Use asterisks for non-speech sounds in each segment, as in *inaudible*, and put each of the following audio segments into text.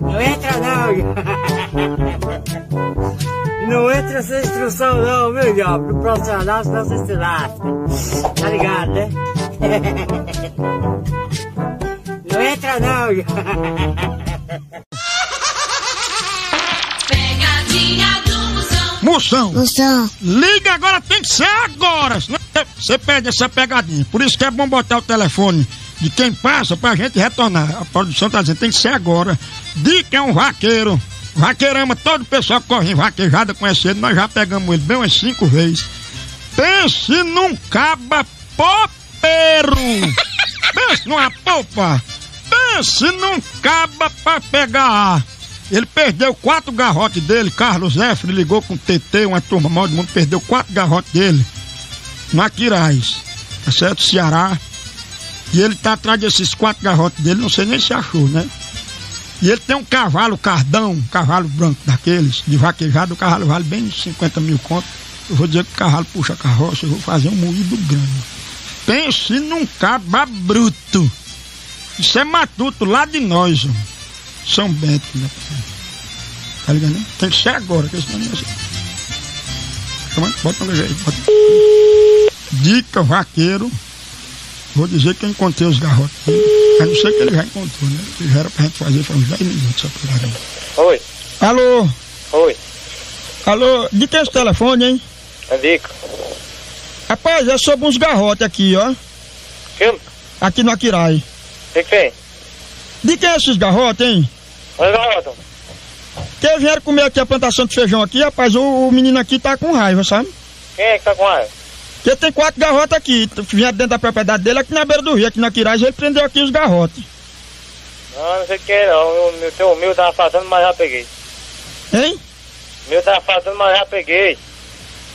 Não entra não, Não entra sem instrução não, meu diabo. No profissional, senão você se lasca. Tá ligado, né? Não entra não, Pegadinha do Moção. Moção, Moção, liga agora, tem que ser agora, senão você perde essa pegadinha. Por isso que é bom botar o telefone de quem passa pra gente retornar. A produção tá dizendo, tem que ser agora. Dica é um vaqueiro. Vaqueiro ama todo o pessoal que corre em vaquejada, conhece ele, nós já pegamos ele bem umas cinco vezes. Pense num caba popeiro. *laughs* Pense numa popa. Pense num caba pra pegar ar. Ele perdeu quatro garrotes dele. Carlos Zefre ligou com o TT, uma turma mal do mundo, perdeu quatro garrotes dele. No Aquiraz, tá certo? Ceará. E ele tá atrás desses quatro garrotes dele, não sei nem se achou, né? E ele tem um cavalo cardão, um cavalo branco daqueles, de vaquejado, o cavalo vale bem uns 50 mil contos. Eu vou dizer que o cavalo puxa a carroça, eu vou fazer um moído grande. Pense num caba bruto. Isso é matuto lá de nós, ó. São Bento, né? Tá ligado, né? Tem que ser agora, que esse negócio. Calma, bota um aí, bota. Dica vaqueiro. Vou dizer que eu encontrei os garrotes. A não ser que ele já encontrou, né? Que já era pra gente fazer faz uns 10 minutos essa porra. Oi, Alô? oi, Alô? De quem é esse telefone, hein? é dica. Rapaz, é sobre uns garrotes aqui, ó. Filme? Aqui no Aquirai. O que que tem? De quem é esses garrotes, hein? Oi, garoto. Que vieram comer aqui a plantação de feijão aqui, rapaz, o, o menino aqui tá com raiva, sabe? Quem é que tá com raiva? Porque tem quatro garrotes aqui, vieram dentro da propriedade dele, aqui na beira do rio, aqui na Quirais, ele prendeu aqui os garrotes. Não, não sei o que é não. O meu, teu- meu tava faltando, mas já peguei. Hein? O meu tava faltando, mas já peguei.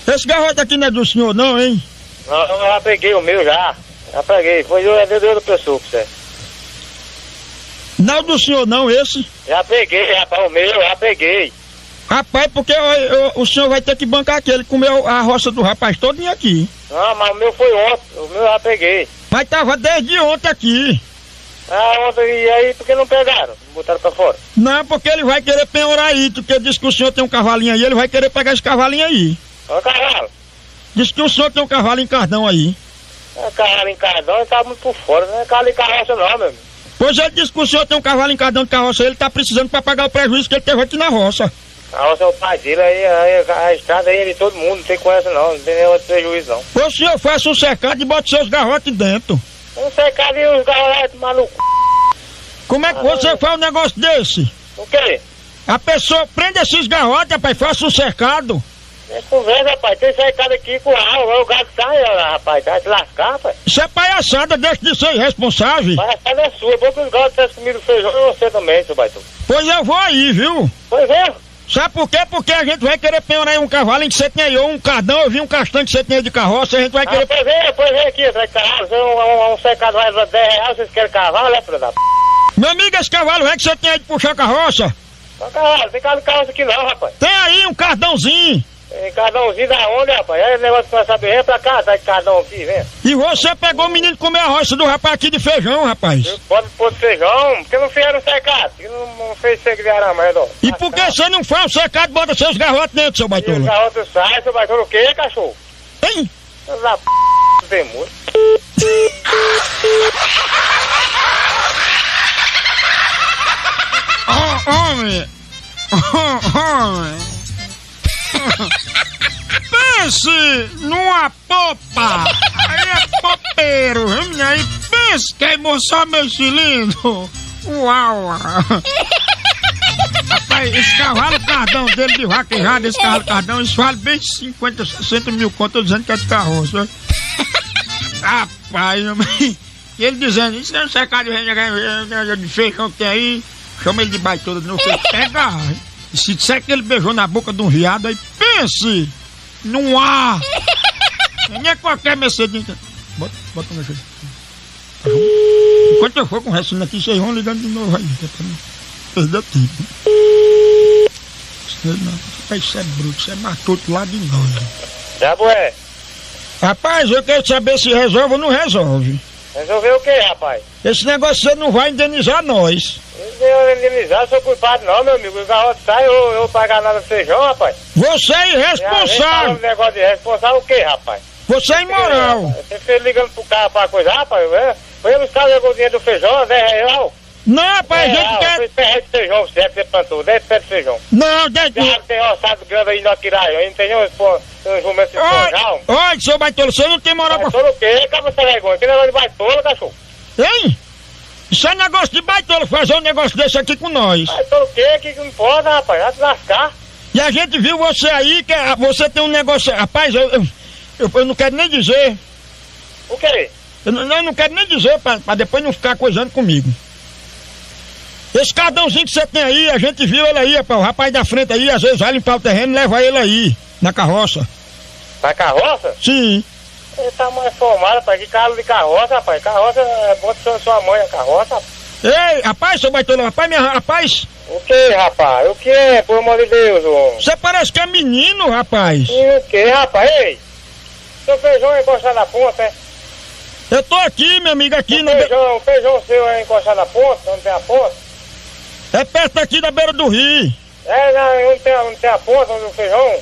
Esse garrote aqui não é do senhor não, hein? Não, eu já peguei o meu já. Já peguei. Foi eu, é de outra pessoa você. Não é do senhor não, esse. Já peguei, rapaz, o meu, já peguei. Rapaz, porque ó, eu- o senhor vai ter que bancar aqui, ele comeu a roça do rapaz todinho aqui. Não, mas o meu foi ontem. O meu já peguei. Mas tava desde ontem aqui. Ah, ontem, e aí, por que não pegaram? Botaram pra fora. Não, porque ele vai querer penhorar aí, porque disse que o senhor tem um cavalinho aí, ele vai querer pegar esse cavalinho aí. Ô, cavalo. Disse que o senhor tem um cavalo em cardão aí. É cavalo em cardão tá muito por fora. Não é cavalo em carroça não, meu amigo. Pois ele disse que o senhor tem um cavalo em cardão de carroça, ele tá precisando pra pagar o prejuízo que ele teve aqui na roça. Carroça é o pai dele, aí, aí a estrada aí é de todo mundo, não tem com essa não, não tem nenhum outro prejuízo não. O senhor faça um cercado e bote seus garrotes dentro. Não sei, cadê os garrotes malucos? Como é que você faz um negócio desse? O quê? A pessoa prende esses garrotes, rapaz, faça um cercado. É conversa, rapaz. Tem cercado aqui com a o gato sai, rapaz. Vai te lascar, rapaz. Isso é palhaçada, deixa de ser irresponsável. A casa é sua. Bom que os gatos tivessem comido feijão e você também, seu baitão. Pois eu vou aí, viu? Pois é. Sabe por quê? Porque a gente vai querer penhorar um cavalo em que você tinha aí, ou um cardão, eu vi um castanho que você tinha de carroça, a gente vai Ah, querer... pois é, pois é aqui, atrás de. Você, um, um, um secado vai dar 10 reais, vocês querem cavalo, é, filho da p. Meu amigo, esse cavalo é que você aí de puxar carroça? Não, cavalo, tem carro de carroça aqui não, rapaz. Tem aí um cardãozinho. Tem cardãozinho da onde, rapaz? É negócio de começar a vem pra cá, tá de cardão aqui, vem. E você pegou o menino comer a roça do rapaz aqui de feijão, rapaz. Pode pôr feijão, porque não fizeram secado. Porque não, não fez segredo de arama, redor. E por que você não faz o secado e bota seus garrotes dentro, seu E o baitola? garoto sai, seu baitão o quê, cachorro? Hein? Da p. Muito. Oh, homem! Oh, homem! Pense numa popa! Aí é popeiro, menina? Aí pense que é emoção meu cilindro! Uau! Rapaz, esse cavalo cardão dele de vaquejada, esse cavalo cardão, isso vale bem 50, 60 mil conto, dizendo que é de carroça. Rapaz, ele dizendo, isso não é um secado de de feijão que tem aí, chama ele de baitola novo, ele pega. Se disser que ele beijou na boca de um viado, aí pense, não há. *laughs* Nem é qualquer Mercedes. Bota, bota um Mercedes. Enquanto eu for com o resto aqui, vocês vão ligando de novo aí, é pra não perder tempo. Isso não, isso é bruto, isso é matuto lá de nós. Já, boé. Rapaz, eu quero saber se resolve ou não resolve. Resolver o quê, rapaz? Esse negócio você não vai indenizar nós. Eu indenizar, sou culpado não, meu amigo. O garrote sai, eu, eu pagar nada feijão, rapaz. Você é irresponsável. negócio de responsável o quê, rapaz? Você é imoral. Você fez ligando pro cara pra coisa, rapaz? É? Foi buscar o dinheiro do feijão, 10 real. Não, rapaz, a 10 gente real. quer. Pé de feijão, certo? que Você plantou, 10 pés de feijão. Não, de... Já tem roçado grande aí no Aquiraio, aí não tem nenhum um jumento de. Oi, oi, seu baitolo, você não tem moral pra. Baitola o quê? Acaba essa vergonha. Que negócio de baitola, cachorro? Hein? Isso é negócio de baitolo fazer um negócio desse aqui com nós. Baitola o quê? Que não pode, rapaz? Vai te lascar. E a gente viu você aí, que ah, você tem um negócio. Rapaz, eu, eu, eu- eu não quero nem dizer. O quê? Eu não, eu não quero nem dizer pra, pra depois não ficar coisando comigo. Esse cardãozinho que você tem aí, a gente viu ele aí, rapaz, o rapaz da frente aí, às vezes vai limpar o terreno e leva ele aí, na carroça. Na carroça? Sim. Ele tá mais formado, rapaz. Que carro de carroça, rapaz. Carroça é bom de sua- mãe, a carroça. Ei, rapaz, seu baitolo, rapaz, minha, rapaz, O que, rapaz? O que, por amor de Deus, homem? você parece que é menino, rapaz. E o que, rapaz? Ei! Seu feijão é encostado na ponta, é? Eu tô aqui, minha amiga, aqui O feijão, o feijão seu é encostado na ponta, não tem a ponta? É perto aqui da beira do rio. É, não, não tem, a- não tem a ponta do feijão?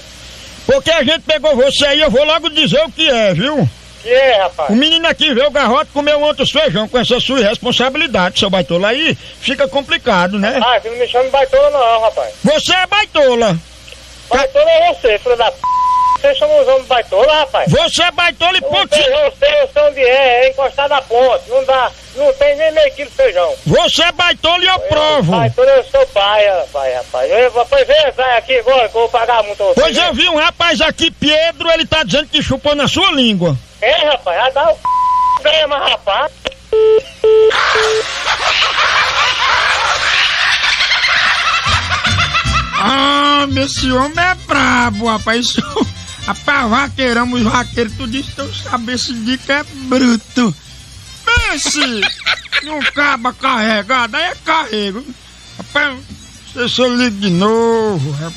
Porque a gente pegou você aí, eu vou logo dizer o que é, viu? Que é, rapaz? O menino aqui veio o garrote comeu ontem os feijão com essa sua irresponsabilidade, seu baitola. Aí fica complicado, né? Ah, você não me chama de baitola não, rapaz. Você é baitola. Baitola é você, filho da p... Você chama os homens baitola, rapaz? Você é baitola e ponto. feijão seu, eu sei onde é, é encostado na ponta. Não dá, não tem nem meio quilo de feijão. Você é baitola e eu provo. Baitola eu sou pai, rapaz, rapaz. Eu, pois vem, sai aqui agora que eu vou pagar muito. você, Pois eu vi um rapaz aqui, Pedro, ele tá dizendo que chupou na sua língua. É, rapaz, já dá o c... ganha mais, rapaz. Ah, esse homem é brabo, rapaz. Rapaz, vaqueirão, os vaqueiros, tu disse que eu saber esse dica é bruto. Pense num caba carregado, aí é carrego. Rapaz, se se eu ligo de novo, rapaz.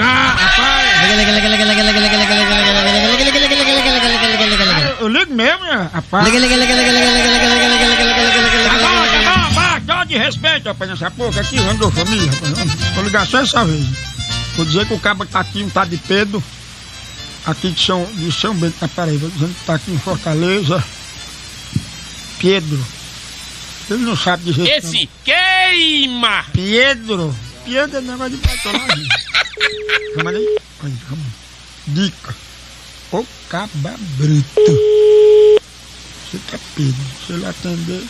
Ah, rapaz, eu ligo mesmo, né, rapaz. Tá bom, tá bom, baixa, dá de respeito, rapaz, nessa porra aqui, vamos da família, rapaz. Vou ligar só essa vez. Vou dizer que o cabo tá aqui, um tá de Pedro, aqui de São, de São Bento na Paraíba, dizendo que tá aqui em Fortaleza. Pedro. Ele não sabe dizer Esse queima! Pedro. Pedro é negócio de patolagem. *laughs* Chama aí. Olha, chama. Dica. O caba bruto. Você tá Pedro. Se ele atender,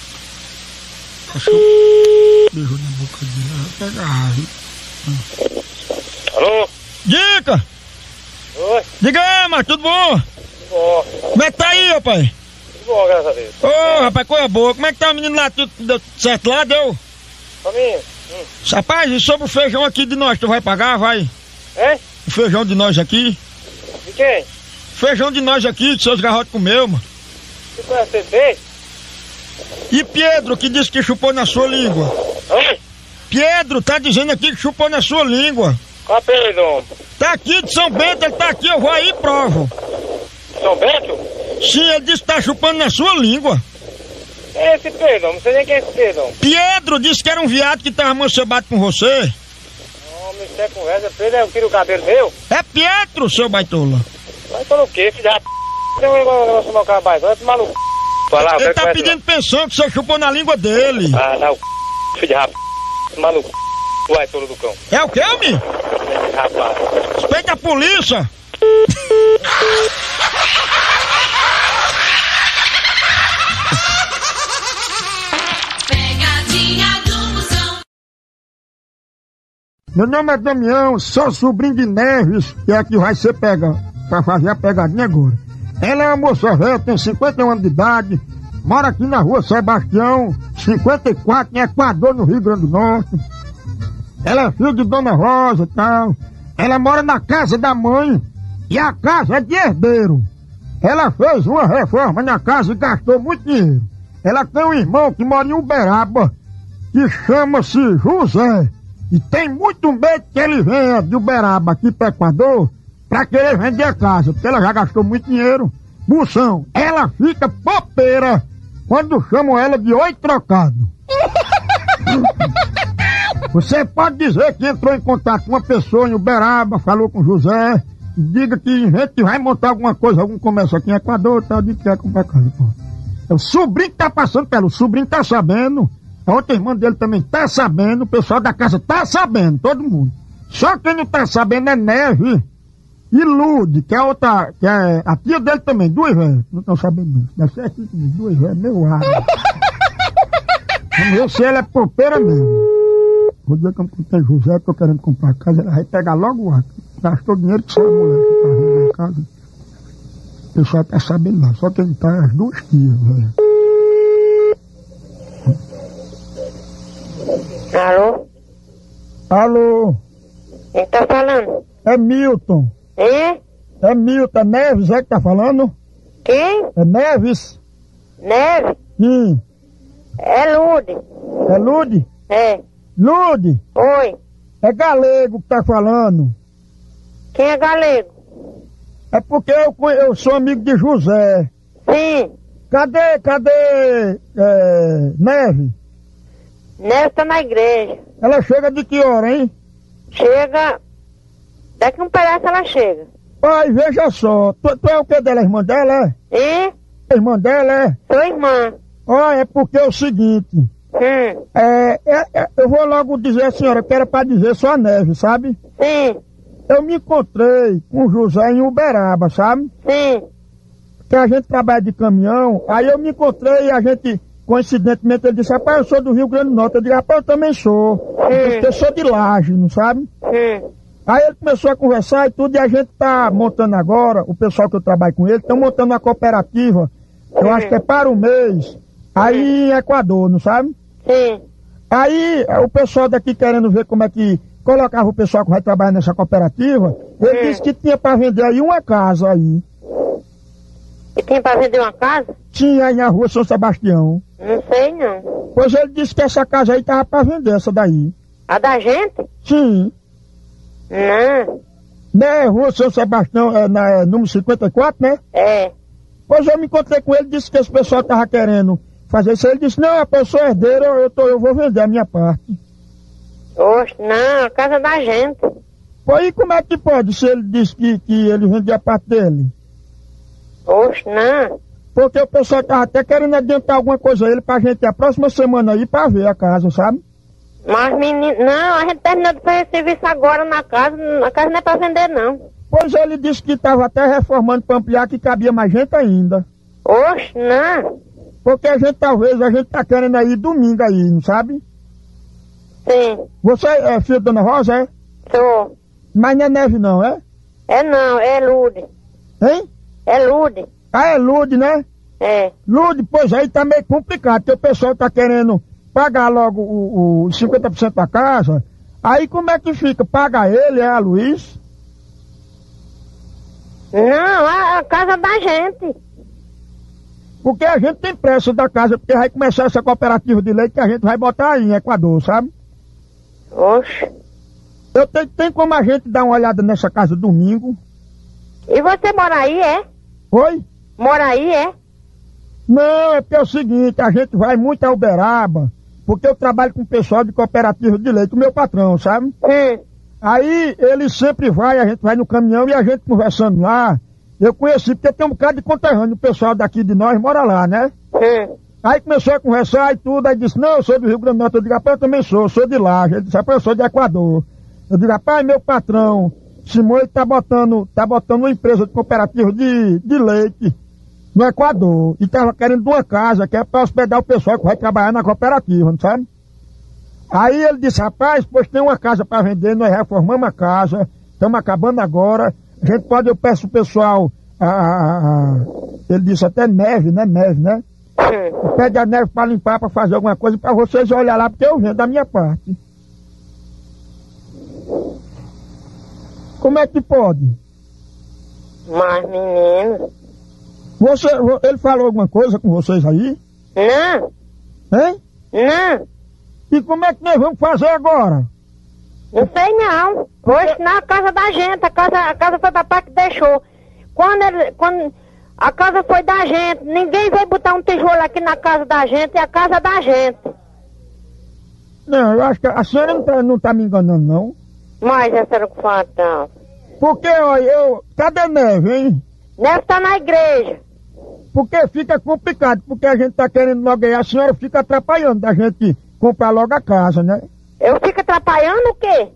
achou um beijo na boca dele. Vai pegar raiva. Alô? Dica! Oi? Diga aí, mas tudo bom? Tudo bom, Como é que tá aí, rapaz? tudo bom, graças a Deus. Ô, rapaz, coisa boa. Como é que tá o menino lá? Tudo deu certo lá? Deu? Família? Hum. Rapaz, e sobre o feijão aqui de nós, tu vai pagar? Vai? Hein? O feijão de nós aqui? De quem? Feijão de nós aqui, que seus garrotes comeu, mano. Você conhece beijo? E Pedro, que disse que chupou na sua língua. Oi? Pedro tá dizendo aqui que chupou na sua língua. Qual apelido, homem? Tá aqui de São Bento, ele tá aqui, eu vou aí e provo. São Bento? Sim, ele disse que tá chupando na sua língua. É esse Pedro? Não sei nem quem é esse Pedro. Pedro disse que era um viado que tava mancebado com você. Homem, isso é conversa. Pedro é o tiro o cabelo meu? É Pedro, seu baitola. Vai pelo quê, filho da p... Tem um negócio cabelo. Vai tomar no c... Falar, Ele tá pedindo pensão que você chupou na língua dele. Ah, dá o c... filho. Tomar no c... Vai, tolo do cão. É o quê, homem? Rapaz. Respeita a polícia. Pegadinha do Moção. Meu nome é Damião, sou sobrinho de Neves, que é que vai ser pega pra fazer a pegadinha agora. Ela é uma moça velha, tem 51 anos de idade, mora aqui na rua Sebastião, 54, em Equador, no Rio Grande do Norte. Ela é filha de Dona Rosa e tal. Ela mora na casa da mãe e a casa é de herdeiro. Ela fez uma reforma na casa e gastou muito dinheiro. Ela tem um irmão que mora em Uberaba, que chama-se José. E tem muito medo que ele venha de Uberaba aqui para Equador pra querer vender a casa, porque ela já gastou muito dinheiro. Moção, ela fica popeira quando chamam ela de oi trocado. *laughs* Você pode dizer que entrou em contato com uma pessoa em Uberaba, falou com José, e diga que a gente vai montar alguma coisa, algum comércio aqui em Equador, tal, de que quer comprar casa, pô. É o sobrinho que tá passando pelo, o sobrinho tá sabendo, a outra irmã dele também tá sabendo, o pessoal da casa tá sabendo, todo mundo. Só quem não tá sabendo é Neve e Lude, que é outra, que é a tia dele também, duas velhas. Não estão sabendo não. Deve ser aqui comigo, duas velhas, meu ar. Vamos ver se ela é popeira mesmo. Vou dizer que eu tem José, tô querendo comprar casa, ela vai pegar logo o ar. Gastou dinheiro que a mulher que tá vendendo a casa. O pessoal tá sabendo não, só quem tá é as duas tias, velho. Alô? Alô, Quem tá falando? é Milton. Hein? É Milton, é Neves, é que tá falando? Quem? É Neves? Neve? Sim. É Lude. É Lude? É. Lude, Oi. é galego que tá falando. Quem é galego? É porque eu, eu sou amigo de José. Sim. Cadê, cadê é, Neve? Neve tá na igreja. Ela chega de que hora, hein? Chega. Daqui um pedaço ela chega. Pai, veja só. Tu, tu é o que dela? Irmã dela, é? E? A irmã dela, é? Sua irmã. Ó, é porque é o seguinte. Hum. É, é, é, eu vou logo dizer a senhora que era pra dizer só Neve, sabe? Sim. Eu me encontrei com o José em Uberaba, sabe? Sim. Que a gente trabalha de caminhão. Aí eu me encontrei e a gente, coincidentemente, ele disse, rapaz, eu sou do Rio Grande do Norte. Eu disse, rapaz, eu também sou. Que eu sou de Laje, não sabe? Hum. Aí ele começou a conversar e tudo, e a gente tá montando agora, o pessoal que eu trabalho com ele, estão montando uma cooperativa, eu acho que é para o mês, aí em Equador, não sabe? Sim. Aí o pessoal daqui querendo ver como é que colocava o pessoal que vai trabalhar nessa cooperativa, ele disse que tinha para vender aí uma casa aí. E tem pra vender uma casa? Tinha aí na rua São Sebastião. Não sei não. Pois ele disse que essa casa aí tava para vender, essa daí. A da gente? Sim. Não. Né, rua São Sebastião, é, na, é, número 54, né? É. Pois eu me encontrei com ele, disse que esse pessoal tava querendo fazer isso. Ele disse, não, a pessoa é herdeira, eu, tô, eu vou vender a minha parte. Oxe, não, a casa da gente. Pô, e como é que pode se ele disse que, que ele vendia a parte dele? Oxe, não. Porque o pessoal tava até querendo adiantar alguma coisa a ele pra gente a próxima semana aí pra ver a casa, sabe? Mas menino, não, a gente terminou de fazer serviço agora na casa, a casa não é pra vender não. Pois ele disse que tava até reformando pra ampliar que cabia mais gente ainda. Oxe, não. Porque a gente talvez, a gente tá querendo aí domingo aí, não sabe? Sim, Você é filho da Dona Rosa, é? sou. Mas não é neve não, é? É não, é Lude. Hein? É Lude. Ah, é Lude, né? É. Lude, pois aí tá meio complicado, porque o pessoal tá querendo pagar logo o, o 50% da casa. Aí como é que fica? Paga ele, é a Luiz? Não, a, a casa da gente. Porque a gente tem pressa da casa, porque vai começar essa cooperativa de leite que a gente vai botar aí em Equador, sabe? Oxe. Eu tenho, tem como a gente dar uma olhada nessa casa domingo? E você mora aí, é? Oi? Mora aí, é? Não, é porque é o seguinte, a gente vai muito a Uberaba, porque eu trabalho com o pessoal de cooperativa de leite, o meu patrão, sabe? Hum. Aí ele sempre vai, a gente vai no caminhão e a gente conversando lá. Eu conheci, porque tem um bocado de conterrâneo, o pessoal daqui de nós mora lá, né? Hum. Aí começou a conversar e tudo, aí disse, não, eu sou do Rio Grande do Norte. Eu digo, rapaz, eu também sou, sou de lá. Ele disse, rapaz, eu sou de Equador. Eu digo, rapaz, meu patrão, Simão, ele tá botando, tá botando uma empresa de cooperativa de, de leite no Equador. E tava querendo uma casa, que é pra hospedar o pessoal que vai trabalhar na cooperativa, não sabe? Aí ele disse, rapaz, pois tem uma casa para vender, nós reformamos a casa, estamos acabando agora, a gente pode, eu peço o pessoal, a, ele disse até neve, né, neve, né? Hum. Pede a neve para limpar, para fazer alguma coisa, para vocês olhar lá, porque eu vendo da minha parte. Como é que pode? Mas, menino. Você, vo- ele falou alguma coisa com vocês aí? Não, Hein? não. E como é que nós vamos fazer agora? Não sei não. Hoje na casa da gente, a casa, a casa foi papai que deixou. Quando, ele, quando a casa foi da gente, ninguém veio botar um tijolo aqui na casa da gente, é a casa da gente. Não, eu acho que a senhora não tá, não tá me enganando, não. Mas essa era com fantasma. Porque, olha, eu. Cadê neve, hein? Neve tá na igreja. Porque fica complicado, porque a gente tá querendo logo aí, a senhora fica atrapalhando da gente comprar logo a casa, né? Eu fico atrapalhando o quê?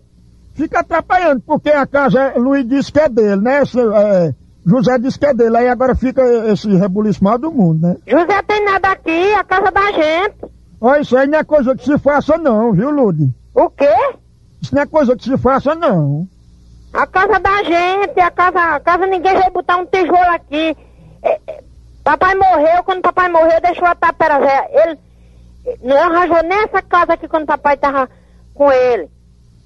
Fica atrapalhando, porque a casa, Luiz disse que é dele, né? Esse, é, José disse que é dele, aí agora fica esse rebuliço mal do mundo, né? José tem nada aqui, a casa da gente. Olha, isso aí não é coisa que se faça não, viu, Lude? O quê? Isso não é coisa que se faça não. A casa da gente, a casa, a casa ninguém veio botar um tijolo aqui. É, é, papai morreu, quando papai morreu, deixou a tapera velha. Ele não arranjou nem essa casa aqui quando papai tava com ele.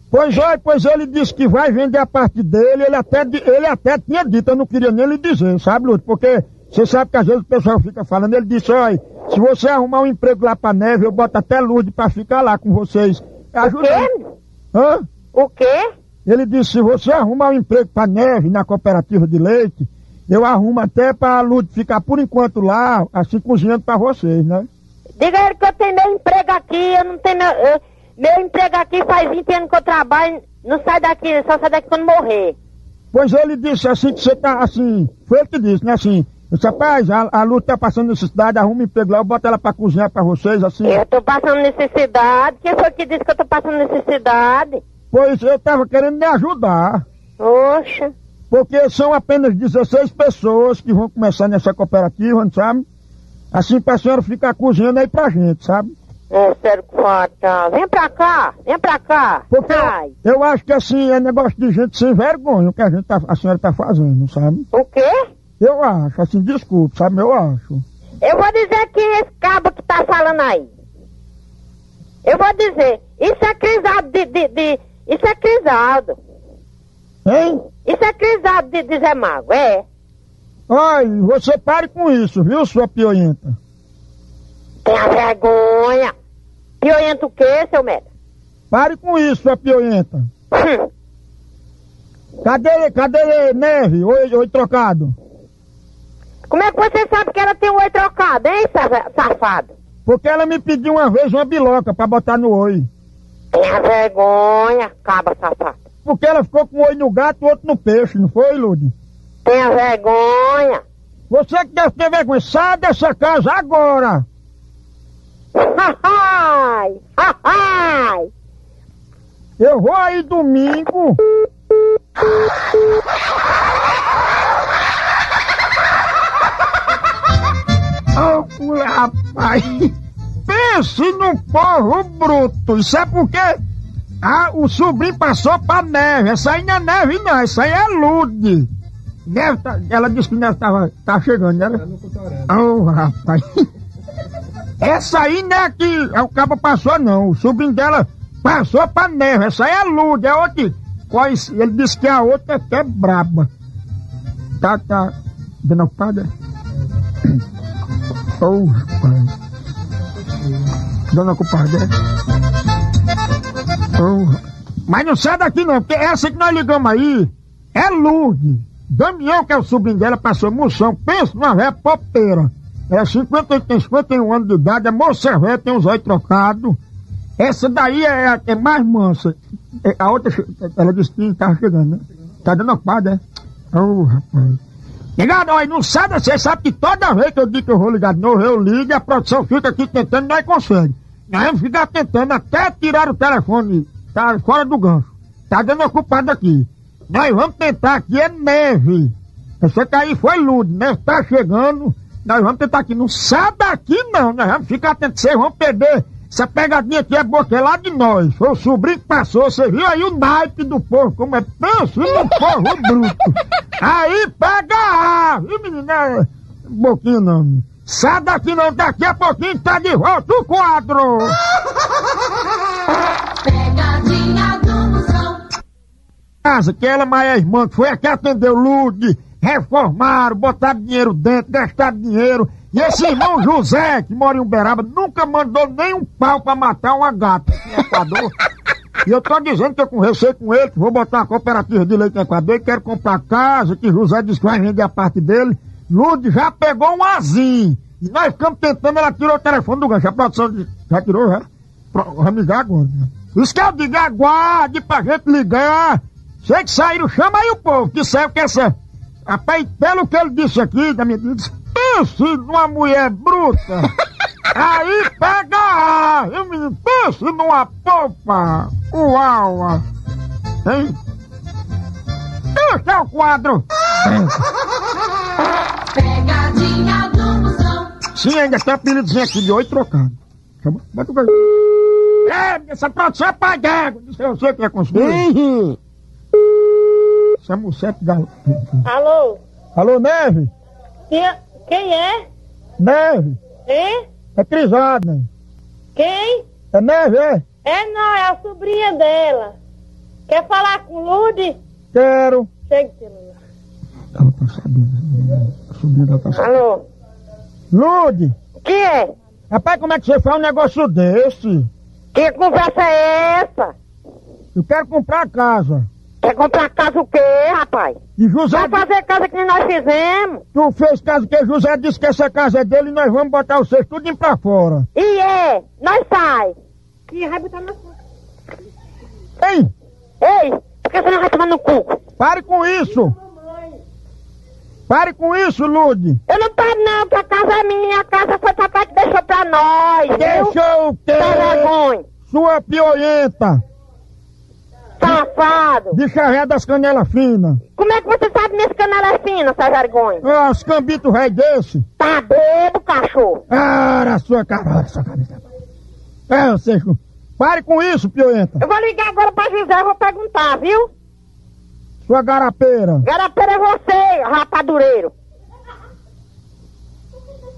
Pois olha, pois ele disse que vai vender a parte dele, ele até, ele até tinha dito, eu não queria nem lhe dizer, sabe, Lude? Porque você sabe que às vezes o pessoal fica falando, ele disse, olha, se você arrumar um emprego lá pra neve, eu boto até Lude pra ficar lá com vocês. O Ajuda. quê? Hã? O quê? Ele disse, se você arrumar um emprego pra neve na cooperativa de leite, eu arrumo até pra Lude ficar por enquanto lá, assim cozinhando pra vocês, né? Diga a ele que eu tenho meu emprego aqui, eu não tenho meu, eu- meu emprego aqui faz 20 anos que eu trabalho, não sai daqui, só sai daqui quando morrer. Pois ele disse assim que você tá assim, foi ele que disse, né? Assim, disse, rapaz, a, a Lu tá passando necessidade, arruma um emprego lá, eu boto ela pra cozinhar pra vocês, assim. Eu tô passando necessidade, quem foi que disse que eu tô passando necessidade? Pois eu tava querendo me ajudar, Oxa, porque são apenas 16 pessoas que vão começar nessa cooperativa, não sabe? Assim pra senhora ficar cozinhando aí pra gente, sabe? é sério que falta. Vem pra cá, vem pra cá. Porque Sai. eu, eu acho que assim, é negócio de gente sem vergonha o que a, gente tá, a senhora tá fazendo, sabe? O quê? Eu acho, assim, desculpe, sabe? Eu acho. Eu vou dizer que esse cabo que tá falando aí. Eu vou dizer, isso é crisado de, de, de- Isso é crisado. Hein? Isso é crisado de, de Zé Mago, é. Ai, você pare com isso, viu, sua pioenta? Tenha vergonha. Pioento o quê, seu merda? Pare com isso, sua pioenta. Hum. Cadê, cadê neve? Oi, oi, trocado. Como é que você sabe que ela tem o oi trocado, hein, sa- safado? Porque ela me pediu uma vez uma biloca pra botar no oi. Tenha vergonha, caba safado. Porque ela ficou com um oi no gato e outro no peixe, não foi, Lude? Tenha vergonha. Você que deve ter vergonha, sai dessa casa agora! Eu vou aí domingo. Oh, rapaz! *laughs* Pense num povo bruto! Isso é porque ah, o sobrinho passou pra neve. Essa aí não é neve, não. Essa aí é lude. Neve tá- ela disse que neve tava, tá chegando, né? Oh, rapaz! Essa aí não é que o cabo passou, não. O sobrinho dela passou pra neve. Essa aí é lude, é outra. Quais- Ele disse que a outra é até braba. Tá, tá. Dona Ocupada? Oh, rapaz. Dona Ocupada, é? Mas não sai daqui não, porque essa que nós ligamos aí é Lude. Damião, que é o sobrinho dela, passou moção. Pensa numa véia popeira. É 50, tem 51 anos de idade, é moça velha, tem os olhos trocados. Essa daí é, a- é mais mansa. É, A outra, ela disse que tava chegando, né? Tá dando ocupada, é? Oh, rapaz. Ligado, olha, não daqui, você sabe que toda vez que eu digo que eu vou ligar de novo, eu ligo e a produção fica aqui tentando nós consegue. Nós vamos ficar tentando até tirar o telefone, tá fora do gancho. Tá dando ocupado aqui. Nós vamos tentar aqui, é neve. Essa aí foi lude, neve tá chegando. Nós vamos tentar aqui. Não sai daqui não, nós vamos ficar atentos. Vocês vão perder. Essa pegadinha aqui é boa, que é lá de nós. Foi o sobrinho que passou. Você viu aí o naipe do povo, como é penso no povo bruto. *laughs* Aí pega a, viu menina? Boquinho não. Sai daqui não, daqui a pouquinho tá de volta o quadro. Pegadinha do Moção. casa, que ela, mas a irmã, que foi a que atendeu Lude, reformaram, botaram dinheiro dentro, gastaram dinheiro. E esse irmão José, que mora em Uberaba, nunca mandou nem um pau pra matar uma gata em Equador. E eu tô dizendo que eu conversei com ele, que vou botar uma cooperativa de leite no Equador e quero comprar casa, que José disse que vai vender a parte dele. Lude já pegou um azinho. E nós ficamos tentando, ela tirou o telefone do gancho. A produção já tirou, já? Vamos ligar agora. né? Isso que eu digo, aguarde pra gente ligar. Sei que saíram, chama aí o povo, que saiu que essa... Rapaz, pelo que ele disse aqui, da minha disse, pense numa mulher bruta. *laughs* Aí pega ar, eu menino, pense numa popa. Uau! Hein? Este é o quadro. Pegadinha do Moção. Sim, ainda tem apelidozinho aqui de oito trocado. Chama- Bota o gajo. É, essa produção é pai. Disse eu sei que é construído. Isso é Mucete Galo. Alô? Alô, Neve? Quem, quem é? Neve? Hein? É Crisado, né? Quem? É Neve, é? É não, é a sobrinha dela. Quer falar com o Lude? Quero. Chega. Ela tá sabendo. A sobrinha dela tá sabendo. Alô? Lude, O que é? rapaz, como é que você faz um negócio desse? Que conversa é essa? Eu quero comprar casa. Quer comprar casa o quê, rapaz? E José, Vai fazer casa que nós fizemos. tu fez casa que José disse que essa casa é dele e nós vamos botar vocês tudo pra fora. E é, nós sai. E vai botar na Ei, Ei, por que você não vai tomar no cu? pare com isso. Pare com isso, Lude. Eu não paro não, que a casa é minha, a casa foi papai que deixou pra nós, viu? Deixa o quê? Sem vergonha, Sua piolenta. safado. Bicha ré das canelas finas. Como é que você sabe nesse canal é fino, sem vergonha? Ah, os cambitos ré desse. Tá bebo, cachorro. Ah, a sua cara, olha sua cabeça. É, vocês... Pare com isso, piolenta. Eu vou ligar agora pra José e vou perguntar, viu? Sua garapeira. Garapeira é você, rapadureiro.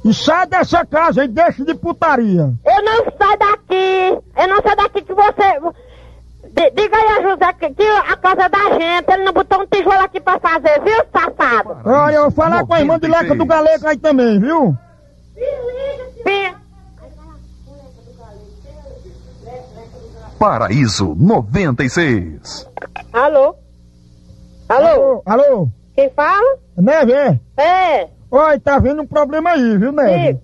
E sai dessa casa e deixa de putaria. Eu não saio daqui. Eu não saio daqui que você... D- Diga aí a José que, que a casa é da gente, ele não botou um tijolo aqui pra fazer, viu, safado? Olha, eu vou falar com a irmã de Leca do Galego aí também, viu? Sim. Paraíso 96. Alô? Alô? Alô? Alô? Quem fala? Neve, é? É, Oi, tá vendo um problema aí, viu, Neve?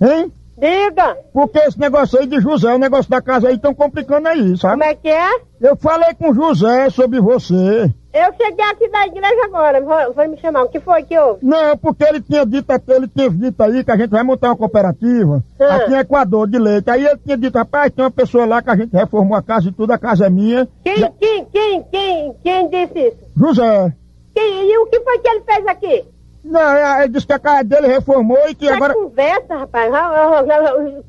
diga. Hein? Diga. Porque esse negócio aí de José, o negócio da casa aí tão complicando aí, Como sabe? é que é? Eu falei com o José sobre você. Eu cheguei aqui da igreja agora, vou, vou me chamar. O que foi que houve? Não, porque ele tinha dito ele tinha dito aí que a gente vai montar uma cooperativa Ah. aqui em Equador de leite. Aí ele tinha dito, rapaz, tem uma pessoa lá que a gente reformou a casa e tudo, a casa é minha. Quem, quem, quem, quem, quem disse isso? José. Quem, e o que foi que ele fez aqui? Não, é, ele disse que a casa dele reformou e que é agora. conversa, rapaz.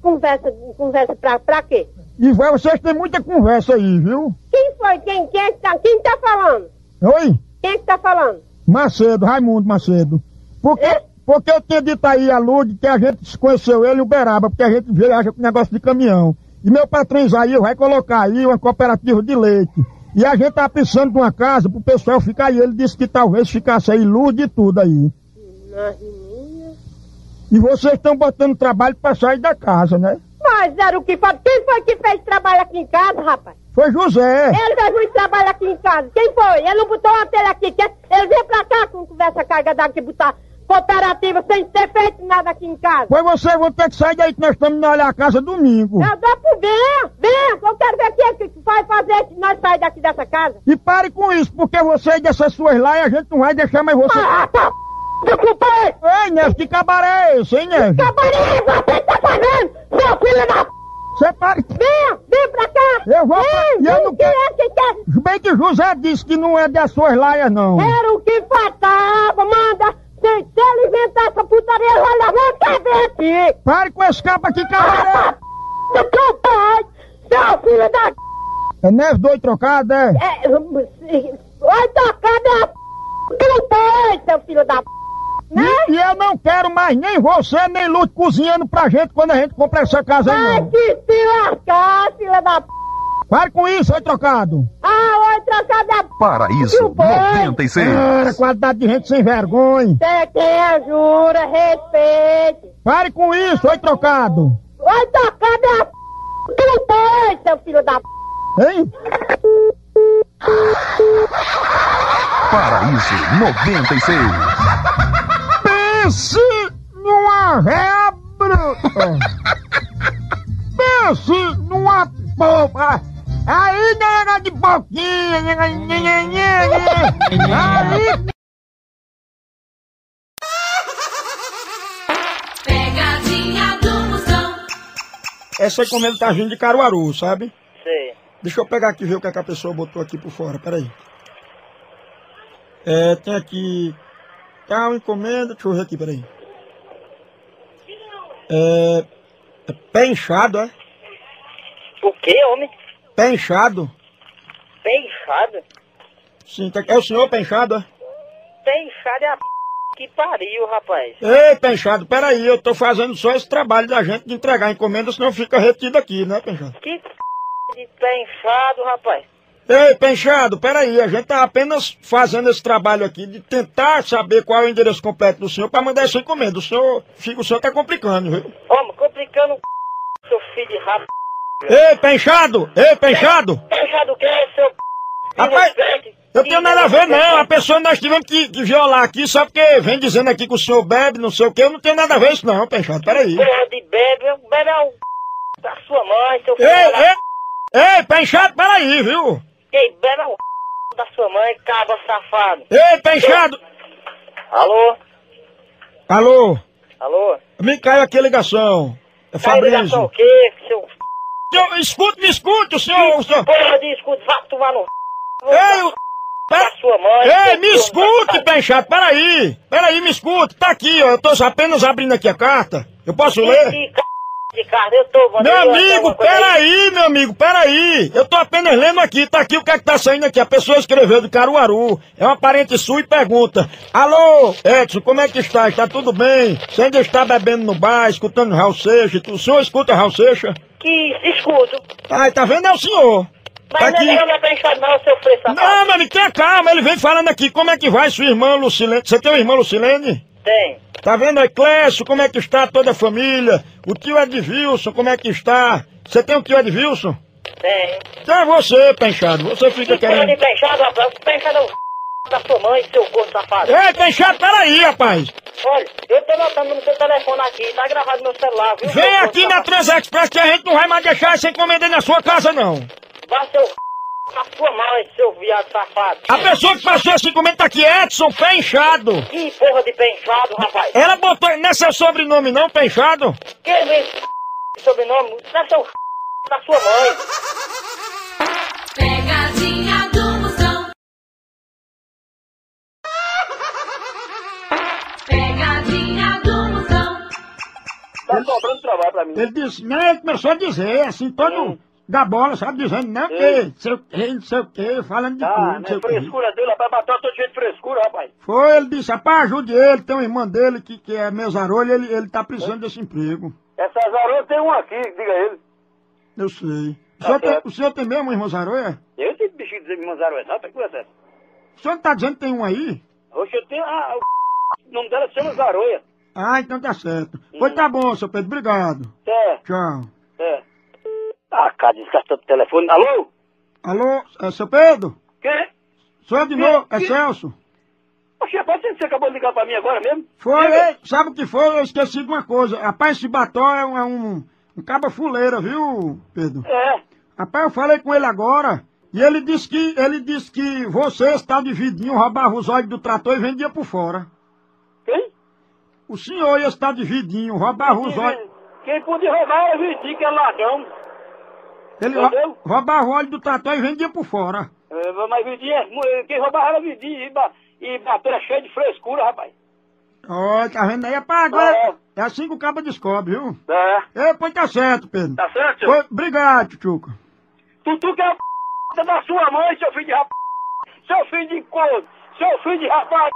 Conversa, conversa pra, pra quê? E vai, vocês têm muita conversa aí, viu? Quem foi? Quem, quem, é que tá, quem tá falando? Oi? Quem é que tá falando? Macedo, Raimundo Macedo. Porque, É? porque eu tinha dito aí a Lud que a gente se conheceu ele e o Beraba, porque a gente viaja com negócio de caminhão. E meu patrão Isaías vai colocar aí uma cooperativa de leite. E a gente tá precisando de uma casa pro pessoal ficar aí. Ele disse que talvez ficasse aí Lud e tudo aí. E vocês estão botando trabalho pra sair da casa, né? Mas era o que foi? Quem foi que fez trabalho aqui em casa, rapaz? Foi José. Ele fez muito trabalho aqui em casa. Quem foi? Ele não botou uma telha aqui. Ele veio pra cá com conversa carga d'água e botar cooperativa sem ter feito nada aqui em casa. Pois vocês vão ter que sair daí que nós estamos indo olhar a casa domingo. Eu dou pro venha, que eu quero ver quem é que vai fazer que nós sair daqui dessa casa. E pare com isso, porque vocês dessas suas lá e a gente não vai deixar mais você. Ah, tá. Desculpa aí. Ei, Neves, que cabaré é esse, hein, Neves? Cabaré, você tá fazendo, seu filho da... p****. Você pare. Venha, vem pra cá. Eu vou- Vem, eu vem, não que quero- é que quer. Bem que José disse que não é das suas laias, não. Era o que faltava, manda. Se, se ele inventar essa putaria, ele vai levar a cabeça aqui. Pare com esse cabo aqui, cabaré. Seu teu pai, seu filho da... É Neves doido trocado, é? É, vai tocar minha p... teu pai, seu filho da p... Né? E, e eu não quero mais nem você, nem Lute cozinhando pra gente quando a gente comprar essa casa aí, Vai não. que se lascar, filha da p... Pare com isso, oi trocado. Ah, vai trocar minha p... Paraíso 96. Cara, qualidade de gente sem vergonha. Você quem jura, respeite. Pare com isso, oi trocado. Vai tocar minha p... teu pai, seu filho da p... Hein? Paraíso 96. Pense numa bruta. Pense numa boba. Aí, nega de boquinha, nega, nega, nega. Aí, Pegadinha do Moção. essa encomenda tá vindo de Caruaru, sabe? Deixa eu pegar aqui e ver o que, é que a pessoa botou aqui por fora, peraí. É, tem aqui. Tal encomenda, deixa eu ver aqui, peraí. É. é pé inchado, é? O que, homem? Pé inchado? Pé inchado? Sim, tá- é o senhor pé inchado, é? Pé inchado é a p... que pariu, rapaz. Ei, pé inchado, peraí, eu tô fazendo só esse trabalho da gente de entregar a encomenda, senão fica retido aqui, né, pé inchado? Que. De pé rapaz. Ei, Penchado, peraí, a gente tá apenas fazendo esse trabalho aqui de tentar saber qual é o endereço completo do senhor pra mandar essa encomenda. O senhor, fica, o senhor tá complicando, viu? Homem, complicando o c... seu filho de rap... Ei, Penchado! Ei, Penchado! Pé inchado o que é, seu p... Rapaz, eu tenho nada a ver não, a pessoa nós tivemos que, que violar aqui só porque vem dizendo aqui que o senhor bebe, não sei o que, eu não tenho nada a ver isso não, Penchado, peraí. Porra de bebe, bebe é o... da sua mãe, seu filho Ei, da... ei, ei, Penchado, peraí, viu? Bebe é o da sua mãe, cabra safado. Ei, Penchado! Alô? Alô, Alô? me caiu aqui a ligação. É Tá ligação o Fabrício. quê, seu... Senhor, Escute, me escute, senhor. Porra de escudo, vá tomar no... Ei, o- da sua mãe. Ei, me escute, da- Penchado, peraí. Peraí, me escute. Tá aqui, ó. Eu tô apenas abrindo aqui a carta. Eu posso ler? Que c... de carne, eu tô... Meu amigo, coisa aí. peraí, meu amigo, peraí. Eu tô apenas lendo aqui. Tá aqui o que é que tá saindo aqui. A pessoa escreveu de Caruaru. É uma parente sua e pergunta. Alô, Edson, como é que está? Está tudo bem? Você ainda está bebendo no bar, escutando Raul Seixas? O senhor escuta Raul Seixas? Que escudo. Ai, tá vendo? É o senhor. Tá Mas aqui. não é pra enxar não, seu safado. Não, meu amigo, tenha calma. Ele vem falando aqui. Como é que vai sua irmã Lucilene? Você tem uma irmã Lucilene? Tem. Tá vendo aí, Clécio, como é que está toda a família? O tio Edvilson, como é que está? Você tem o tio Edvilson? Tem. Então é você, Penchado, você fica de querendo... penchado, rapaz. Penchado é o da sua mãe, seu corpo safado. Ei, Penchado, peraí, rapaz! Olha, eu tô notando no seu telefone aqui, tá gravado no meu celular, viu? Vem aqui na? Transexpress que a gente não vai mais deixar essa encomenda na sua casa, não. Vá, seu da sua mãe, seu viado safado. A pessoa que passou essa encomenda tá aqui, Edson Penchado. Que porra de penchado, rapaz. Ela botou... Não é seu sobrenome não, Penchado? Que vem sobrenome? Não é seu da sua mãe. Pegadinha do Moção. Pegadinha do Moção. Tá sobrando trabalho pra mim. Ele disse, ele começou a dizer, assim, todo da bola, sabe, dizendo, não, que, sei o que, não sei o que, falando de tudo, Ah, não não sei é o que. frescura dele, rapaz. Bateu todo jeito de frescura, rapaz. Foi, ele disse, rapaz, ajude ele, tem uma irmã dele que, que é mesarolho, ele, ele tá precisando desse emprego. Essa zaroa tem um aqui, diga ele. Eu sei. O Tá senhor, tem, o senhor tem mesmo irmã zaroia? Eu tenho bichinho de dizer que me zaroa, não, tá com essa? O senhor não tá dizendo que tem um aí? Oxe, eu tenho. Ah, o *laughs* nome dela chama Zaroia. Ah, então tá certo. Pois tá bom, seu Pedro, obrigado. É, Tchau. é. Ah, cara, desgastou o telefone. Alô? Alô, é seu Pedro? Quem? Sou eu de novo, é que- Celso. Oxe, rapaz, você acabou de ligar pra mim agora mesmo? Foi, sabe o que foi? Eu esqueci de uma coisa. Rapaz, esse batom é um, é um, um cabo fuleira, viu, Pedro? É. Rapaz, eu falei com ele agora. E ele disse que ele disse que você está de vidinho, roubava os olhos do trator e vendia por fora. Quem? O senhor ia estar de vidinho, roubava os olhos. Quem podia roubar é o Vitinho, que é ladrão. Ele Entendeu? ro- roubava o óleo do trator e vendia por fora. É, mas Vitinho, é quem roubava era Vitinho. E, ba e bateu é cheio de frescura, rapaz. Ó, tá vendo aí? Rapaz, agora É. é assim que o cabo descobre, viu? É. Ei, pois tá certo, Pedro. Tá certo? Foi, obrigado, Tchuca. Tu, que é a p... da sua mãe, seu filho de rapaz. Seu filho de corno. Seu filho de rapaz.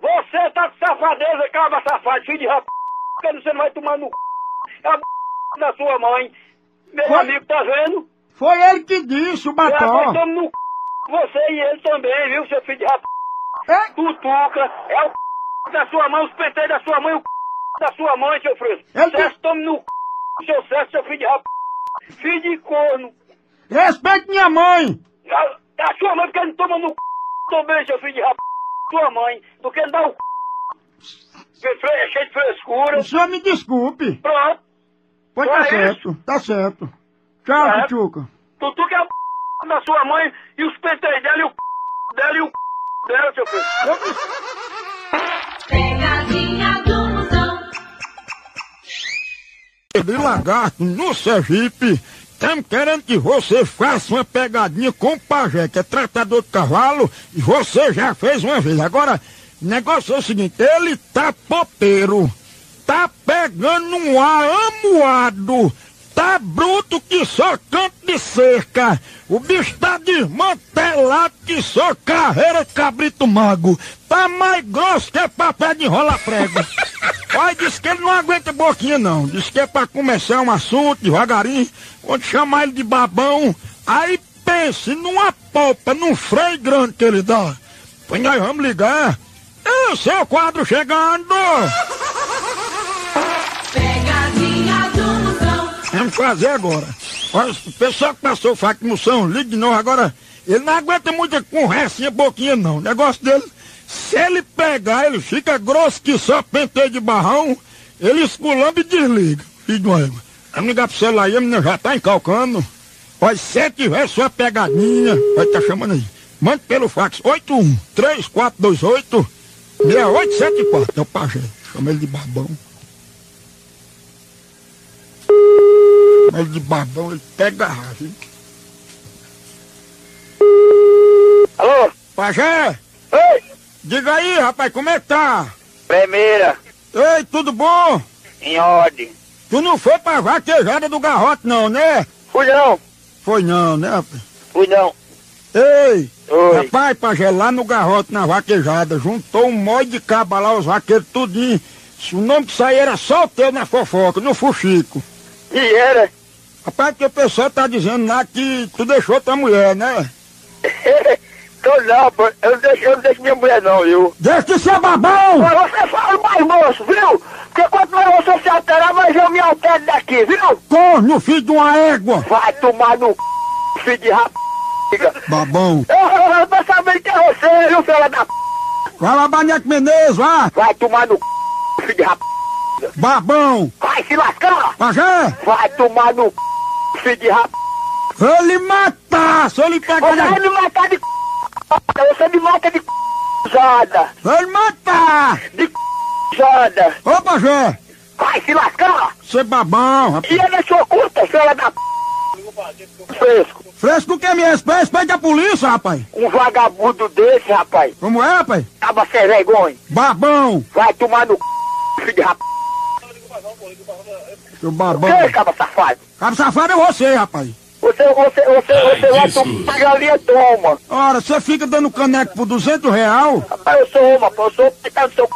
Você tá de safadeza, cabra safado, filho de rapaz. Que você não vai tomar no c... É da sua mãe. Meu Foi? amigo, tá vendo? Foi ele que disse o É, nós batom. estamos no c... Você e ele também, viu, seu filho de rapaz. É? Tutuca. É o c... da sua mãe, os penteiros da sua mãe, o c... da sua mãe, seu fresco. Ele disse- estão no c... seu César, seu filho de rapaz. Filho de corno. Respeite minha mãe! A, a sua mãe porque não toma no c... também, seu filho de rap... Sua mãe, porque não dá o c... que é cheio de frescura. O senhor me desculpe. Pronto. Pois tá É certo, tá certo. Tchau, É. Tchuca. Tu, tu que é o c... da sua mãe e os penteios dela e o c... dela e o c... dela, seu filho. Pegadinha do Moção. de lagarto no Sergipe. Estamos querendo que você faça uma pegadinha com o pajé, que é tratador de cavalo, e você já fez uma vez. Agora, o negócio é o seguinte, ele tá popeiro, tá pegando um ar amuado, tá bruto que só canto de cerca, o bicho tá desmantelado que só carreira cabrito mago, tá mais grosso que papel de enrola prego. *laughs* Olha, disse que ele não aguenta boquinha, não. Disse que é pra começar um assunto devagarinho. Quando chamar ele de babão, aí pense numa polpa, num freio grande que ele dá. Pois nós vamos ligar. É o quadro chegando! Fazer agora. Olha, o pessoal que passou o fato de moção, ligue de novo. Agora, ele não aguenta muita conversinha, boquinha, não. O negócio dele, se ele pegar, ele fica grosso que só penteio de barrão, ele esculamba e desliga. Filho de uma. Vamos ligar pro celular aí, a menina já tá encalcando. Olha, se tiver sua pegadinha, vai tá chamando aí. Mande pelo fax 81 3428 6874. É o pajé. Chama ele de babão. Chama ele de babão, ele pega a raça. hein? Alô? Pajé, Ei! diga aí, rapaz, como é que tá? Primeira, Ei, tudo bom? em ordem. Tu não foi pra vaquejada do garrote não, né? Fui não, Foi não, né, rapaz? fui não. Ei, Oi. rapaz, Pajé, lá no garrote, na vaquejada, juntou um monte de caba lá, os vaqueiros tudinho. O nome que saía era só o teu na fofoca, no fuxico. E era? Rapaz, que o pessoal tá dizendo lá que tu deixou tua mulher, né? *laughs* Tô não, pô. Eu não deixo, eu não deixo minha mulher não, viu? Deixa de ser babão! Mas você fala mais moço, viu? Porque quanto mais você se alterar, mais eu me altero daqui, viu? Corno, filho de uma égua! Vai tomar no c... filho de rap... Babão! Eu, eu, eu tô sabendo que é você, viu, filha da p... Vai lá, Baneco Menezes, vá! Vai tomar no c... filho de rap... Babão! Vai se lascar! Pajé! Vai tomar no c... filho de rap... Vou lhe matar! Se eu lhe pegar... Você vai me matar de c... Você me mata de c... Zada! Vou lhe matar! De c... Zada! Ô, Pajé! Vai se lascar! Você babão, rapaz! E ele é sua curta, filha da p... Fresco! Fresco que me respeita, respeita a polícia, rapaz! Um vagabundo desse, rapaz! Como é, rapaz? Tava sem vergonha! Babão! Vai tomar no c... filho de rap... Seu babão! Que, caba safado? Cabo safado é você, rapaz! Você, você, você, você vai tomar galinha, toma! Ora, você fica dando caneco por 200 real? Rapaz, eu sou uma, eu sou o pai tá no seu c...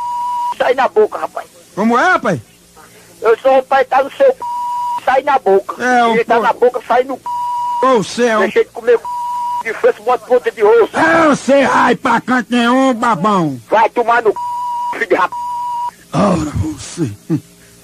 sai na boca, rapaz! Como é, rapaz? Eu sou o pai tá no seu c... sai na boca! É, o Ele tá pô- na boca, sai no c... Ô, você é um... deixa de comer c... de frente, bota ponta de rosto! É, você ai pra canto nenhum, babão! Vai tomar no c... filho de rap... Ora, você...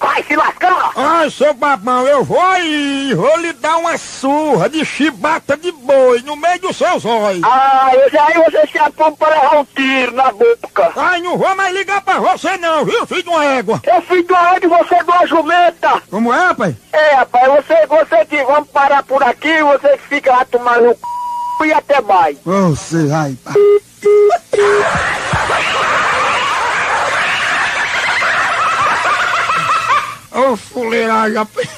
Vai se lascar! Ai, seu babão, eu vou aí, vou lhe dar uma surra de chibata de boi no meio dos seus olhos. Ah, eu já aí você se apoma para levar um tiro na boca! Ai, não vou mais ligar pra você não, viu, filho de uma égua? Eu fiz do onde você é de uma jumenta! Como é, rapaz? É, rapaz, você, você que vamos parar por aqui, você que fica lá tomando c... e até mais! Você, ai, pá. Ô, fuleiragem, *laughs* rapaz.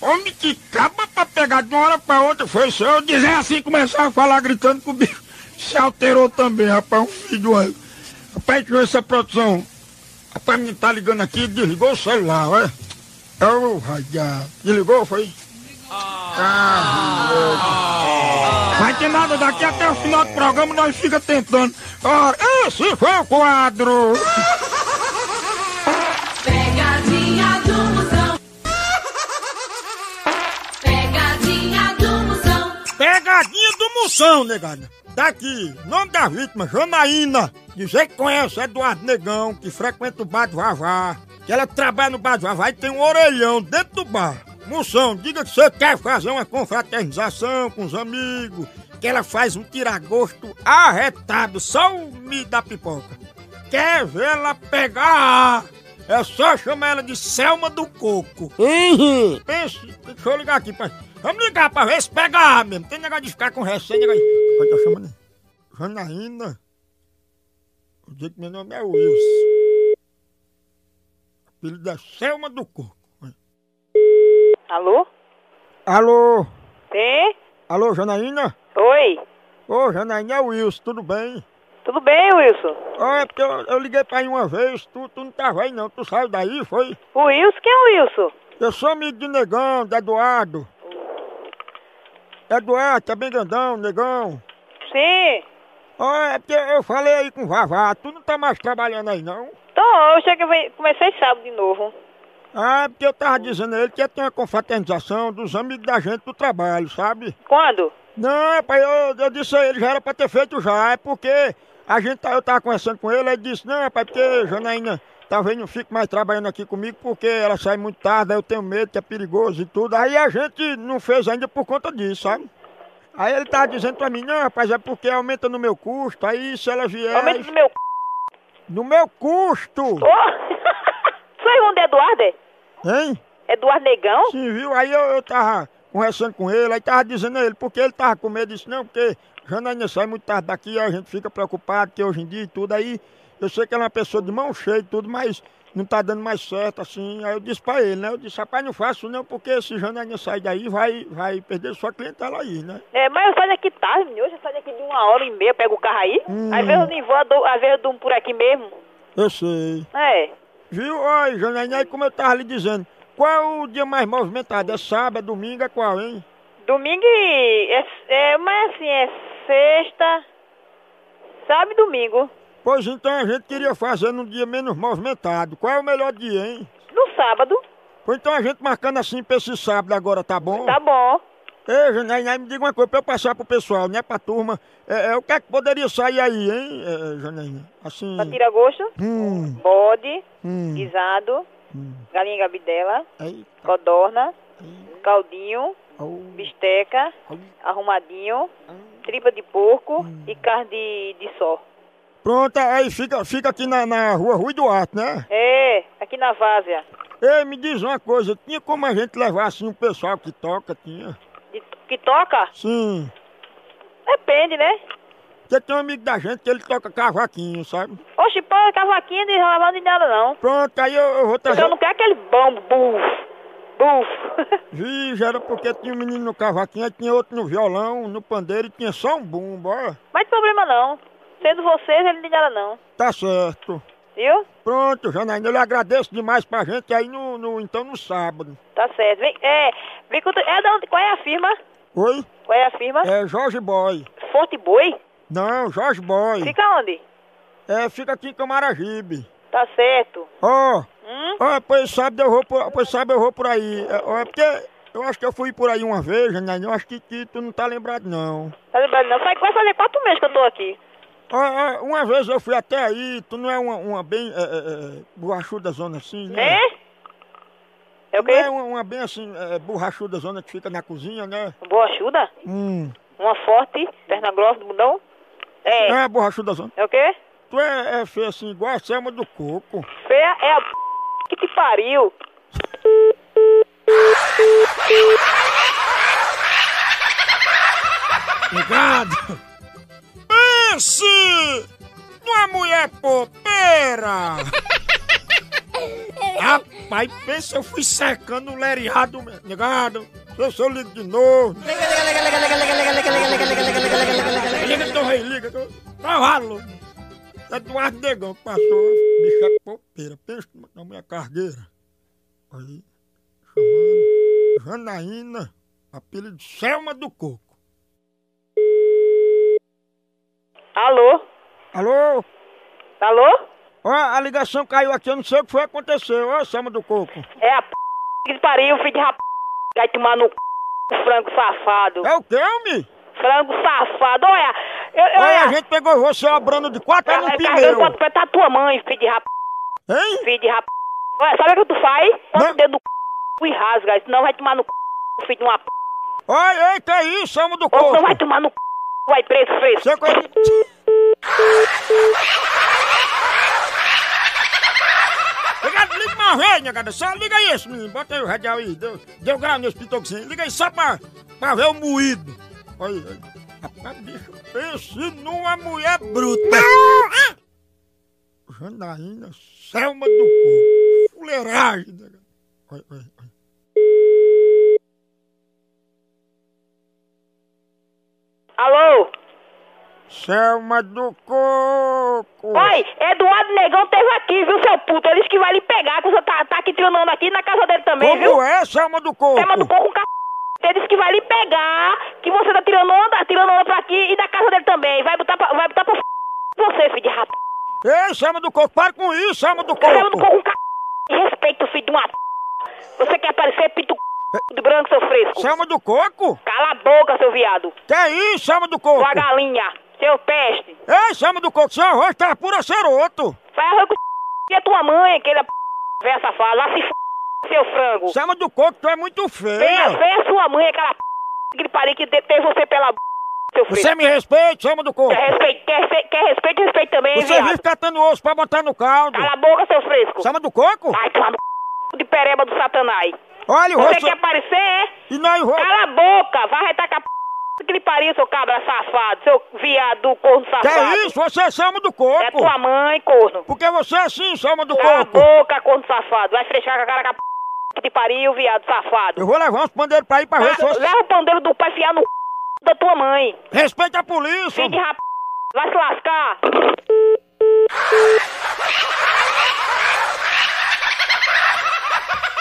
Homem que acaba pra pegar de uma hora pra outra, foi só eu dizer assim, começar a falar gritando que o bicho se alterou também, rapaz, um filho uma égua. Rapaz, ver essa produção. Rapaz, me tá ligando aqui, desligou o celular, olha. É o. Desligou, foi? Ah, Vai ter nada daqui até o final do programa, nós fica tentando. Ora, esse foi o quadro. *laughs* Moção, negada. Daqui, nome da vítima, Janaína. Dizer que conhece Eduardo Negão, que frequenta o bar do Vavá. Que ela trabalha no bar do Vavá e tem um orelhão dentro do bar. Moção, diga que você quer fazer uma confraternização com os amigos, que ela faz um tiragosto arretado, só o milho da pipoca. Quer ver ela pegar? É só chamar ela de Selma do Coco. Uhum. Pense, deixa eu ligar aqui, pai. Vamos ligar pra ver se pega A mesmo. Tem negócio de ficar com receio, negócio. de- Olha, tá chamando aí. Janaína. Eu digo que meu nome é Wilson. Apelido é Selma do Coco. Alô? Alô? Sim? Alô, Janaína? Oi? Ô, Janaína é o Wilson, tudo bem? Tudo bem, Wilson? Ó, é porque eu, eu liguei pra aí uma vez, tu, tu não tava aí não, tu saiu daí, foi? O Wilson? Quem é o Wilson? Eu sou amigo de Negão, do Eduardo. Eduardo, tá bem grandão, Negão. Sim. Ó, é porque eu falei aí com o Vavá, tu não tá mais trabalhando aí não? Então, eu cheguei, comecei sábado de novo. Ah, é porque eu tava dizendo a ele que ia ter uma confraternização dos amigos da gente do trabalho, sabe? Quando? Não, pai, eu, eu disse a ele, já era pra ter feito já, é porque a gente, tá- eu tava conversando com ele, ele disse, não, pai, porque Janaína talvez não fique mais trabalhando aqui comigo porque ela sai muito tarde, aí eu tenho medo que é perigoso e tudo. Aí a gente não fez ainda por conta disso, sabe? Aí ele tava dizendo pra mim, não, rapaz, é porque aumenta no meu custo, aí se ela vier... Aumenta do meu. No meu custo! Sou irmão do Eduardo, é? Hein? Eduardo Negão? Sim, viu? Aí eu, eu tava conversando com ele, aí tava dizendo a ele, porque ele tava com medo, disse, não, porque Janaína sai muito tarde daqui, aí a gente fica preocupado, que hoje em dia e tudo, aí eu sei que ela é uma pessoa de mão cheia e tudo, mas não tá dando mais certo, assim, aí eu disse pra ele, né, eu disse, rapaz, não faço não, porque se Janaína sair daí, vai, vai perder sua clientela aí, né? É, mas eu saio daqui tarde, menino. Hoje eu saio daqui de uma hora e meia, pego o carro aí. Hum. Às vezes eu nem vou, às vezes eu durmo por aqui mesmo. Eu sei. É. Viu? Olha, Janaína, aí como eu tava lhe dizendo, qual é o dia mais movimentado? É sábado, é domingo, é qual, hein? Domingo. É, é, mas assim, é sexta, sábado e domingo. Pois então a gente queria fazer num dia menos movimentado. Qual é o melhor dia, hein? No sábado, Pois então a gente marcando assim pra esse sábado agora, tá bom? tá bom. Ei, Janaína, me diga uma coisa pra eu passar pro pessoal, né, pra turma. É, é, o que é que poderia sair aí, hein, é, Janaína? Assim... Pra tirar gosto, Hum, bode, hum, guisado, hum. galinha gabidela, Eita, codorna, caldinho, au, bisteca, au. arrumadinho, tripa de porco e carne de, de só. Pronto, aí fica, fica aqui na, na rua Rui Duarte, né? É, aqui na várzea. Ei, me diz uma coisa, tinha como a gente levar assim um pessoal que toca, tinha? De- que toca? Sim. Depende, né? Porque tem um amigo da gente que ele toca cavaquinho, sabe? Oxe, pô, cavaquinho de lavando de nada não. Pronto, aí eu, eu vou trazer... Eu não quero aquele bombo, buf, buf. *laughs* Vi, já era porque tinha um menino no cavaquinho, aí tinha outro no violão, no pandeiro e tinha só um bumbo, ó. Mas problema não. Sendo vocês, ele não nada não. Tá certo. Viu? Pronto, Janaína, eu lhe agradeço demais pra gente aí no, no então no sábado. Tá certo. Vem, é, vem com, é da onde, qual é a firma? Oi? Qual é a firma? É Jorge Boy. Forte Boi? Não, Jorge Boy. Fica onde? É, fica aqui em Camaragibe. Tá certo. Ó, Hum? ó, pois sabe eu vou por, pois sabe eu vou por aí. É, é porque eu acho que eu fui por aí uma vez, Janaína, eu acho que, que tu não tá lembrado não. Tá lembrado não? Vai vai fazer quatro meses que eu tô aqui. Ó, uma vez eu fui até aí, tu não é uma, uma bem é, é, é, borrachuda zona assim, né? É? É o Não é quê? uma, uma bem assim, é, borrachuda zona que fica na cozinha, né? Boa chuda? Hum. Uma forte, perna grossa do bundão? É. Não é borrachuda zona. É o quê? Tu é, é feio assim, igual a Selma do Coco. Feia é a p... que te pariu. Ligado? Pense numa mulher popeira! *laughs* Rapaz, pensa, eu fui secando o leriado, ligado? Eu sou ligo de novo. Liga do rei, liga. que eu- Cavalo! Eduardo Negão que passou, bicho é popeira. Pensa na mulher cargueira. Aí, chamando Janaína, apelido Selma do Coco. Alô? Alô? Alô? Ó, a ligação caiu aqui, eu não sei o que foi que aconteceu. Ó, Selma do Coco. É a p... que pariu, filho de rap... Vai tomar no c... frango safado. É o quê, homem? Frango safado, olha. Eu, eu, Olha, a olha. gente pegou você obrando de quatro Tá no carregando pneu. pra apertar tua mãe, filho de rap... Hein? Filho de rap... Olha, sabe o que tu faz? Não. o dedo no c... e rasga, senão vai tomar no c... filho de uma p... Oi, ei, que é alma do Ou não vai tomar no c... vai preso fresco. Você conhece... Ligado, liga uma vez, negada. Só liga esse menino. Bota aí o radial aí. Deu, deu grau nesse pitoquinho. Liga aí só pra, pra ver o moído. Olha aí. Rapaz, bicho, pense numa mulher bruta. Janaína, Selma do Corpo. Fuleiragem, negada. Olha, olha, olha. Alô? Selma do Coco. Oi, Eduardo Negão teve aqui, viu, seu puto? Ele disse que vai lhe pegar, que você tá, tá aqui trinando aqui na casa dele também, viu? Como é, Selma do Coco? Tema do coco com c... Ele disse que vai lhe pegar, que você tá tirando onda, tirando onda pra aqui e da casa dele também. Vai botar pra, vai botar pra você, filho de rap. Ei, Selma do Coco, para com isso, Selma do Tema do Coco. coco com c... Respeita o filho de uma p... Você quer aparecer pito c... de branco, seu fresco? Selma do Coco? Cala a boca, seu viado. Que é isso, Selma do Coco? Sua galinha, seu peste. Ei, Selma do Coco, seu arroz tá pura ceroto. Vai arroz com c... é tua mãe, aquele p... véia safada. Lá se f... seu frango. Selma do Coco, tu é muito Venha, feia. venha sua mãe, aquela p... *laughs* que pariu que teve você pela b... *laughs* seu fresco. Você me respeita, Selma do Coco. Quer respeito, quer, respeito, quer respeito, respeito também, Você viado. vive catando osso pra botar no caldo. Cala a boca, seu fresco. Selma do Coco? Ai, c... *laughs* de pereba do satanás. Olha o Você rosto... quer aparecer, é? E não enrola... Cala a boca, vai retacar p... que lhe pariu, seu cabra safado, seu viado, corno Que safado. é isso? Você é Selma do Coco. É tua mãe, corno. Porque você é assim, Selma do Cala a Coco. boca, corno safado. Vai frechar com a cara com a p... que te pariu, viado safado. Eu vou levar uns pandeiros pra ir pra ver se você... Leva o pandeiro do pai fiar no c... da tua mãe. Respeita a polícia. De rap... Vai se lascar.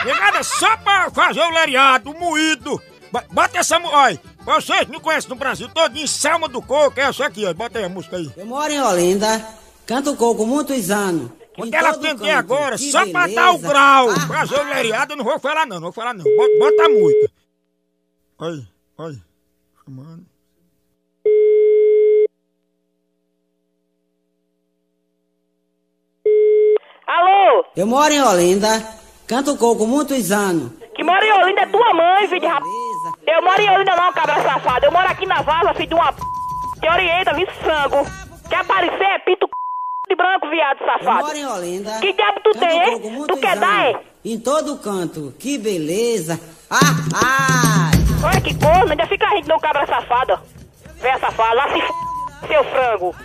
Negada, só pra fazer o leriado, o moído. Bo- Bota essa... Olha, vocês me conhecem no Brasil todinho, Selma do Coco, é essa aqui, ó. Bota aí a música aí. Eu moro em Olinda, canto coco muitos anos. Quando Em ela todo atender canto. agora, Que só pra dar o beleza. grau, Ah, fazer o leriado, eu não vou falar não, não vou falar não. Bota, bota a música. Olha, olha. Chamando. Alô? Eu moro em Olinda, canto coco muitos anos. Que mora em Olinda é tua mãe, filho de rap... Eu moro em Olinda não, cabra safado. Eu moro aqui na vaza, filho de uma p... Te orienta, vi sangue. Quer aparecer, é pinto c... de branco, viado Eu safado. moro em Olinda. Que diabo tu tem, hein? Tu quer dar, anos. é? Em todo canto, que beleza. Ah, ah. Olha que corno, ainda fica rindo não, cabra safado. Véia safada, lá se f... seu frango.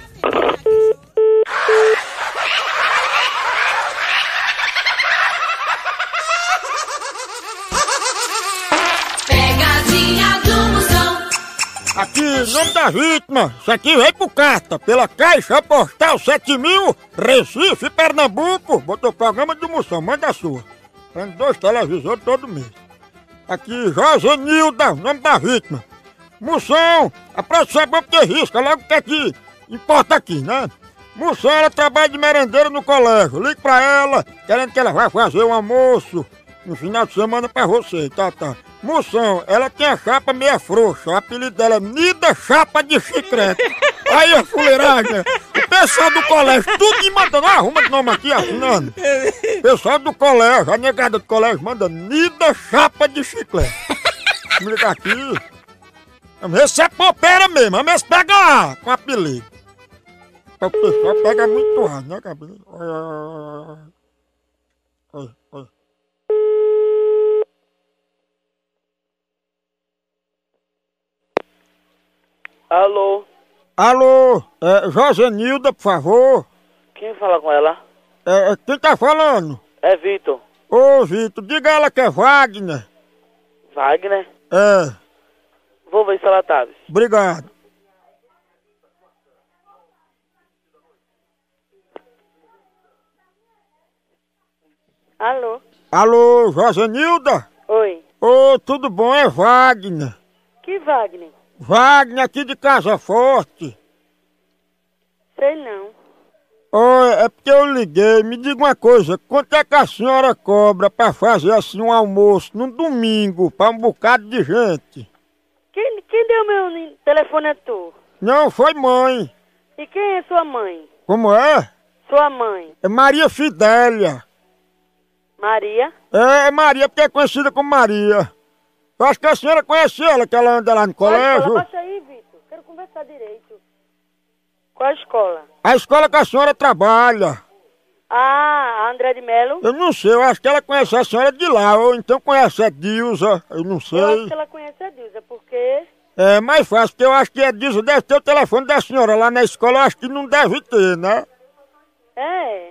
Aqui, nome da vítima, isso aqui veio por carta, pela Caixa Postal 7000, Recife, Pernambuco. Botou programa de moção, manda a sua. Prende dois televisores todo mês. Aqui, Josenilda, nome da vítima. Moção, a produção é bom porque risca logo que é que importa aqui, né? Moção, ela trabalha de merendeira no colégio. Ligue pra ela, querendo que ela vá fazer um almoço no final de semana pra você, tá, tá. Moção, ela tem a chapa meia frouxa. O apelido dela é Nida Chapa de Chicrete. *laughs* Aí a fuleiragem. O pessoal do colégio, tudo me mandando. Ah, arruma de nome aqui, assinando. *laughs* Pessoal do colégio, a negada do colégio manda Nida Chapa de Chiclete. Me liga aqui. Vamos ver se é popeira mesmo. Vamos ver se pega A com apelido. O pessoal pega muito ar, né, cabelo? Olha, olha, olha. Alô, Alô, é, Josenilda, por favor. quem fala com ela? É, é, quem tá falando? É Vitor. Ô, Vitor, diga a ela que é Wagner. Wagner? É, Vou ver se ela tá. obrigado. Alô? Alô, Josenilda? Oi. Ô, tudo bom? É Wagner. Que Wagner? Wagner aqui de Casa Forte. Sei não. Oi, é porque eu liguei. Me diga uma coisa, quanto é que a senhora cobra pra fazer assim um almoço num domingo pra um bocado de gente? Quem, quem deu meu telefone é tu? Não, foi mãe. E quem é sua mãe? Como é? Sua mãe. É Maria Fidélia. Maria. É, Maria, porque é conhecida como Maria. Eu acho que a senhora conhece ela, que ela anda lá no colégio. Baixa aí, Vitor. Quero conversar direito. Qual a escola? A escola que a senhora trabalha. Ah, a André de Melo. Eu não sei, eu acho que ela conhece a senhora de lá, ou então conhece a Dilza, eu não Eu acho sei. que ela conhece a Dilza, porque... É mais fácil, porque eu acho que a Dilza deve ter o telefone da senhora lá na escola, eu acho que não deve ter, né? É,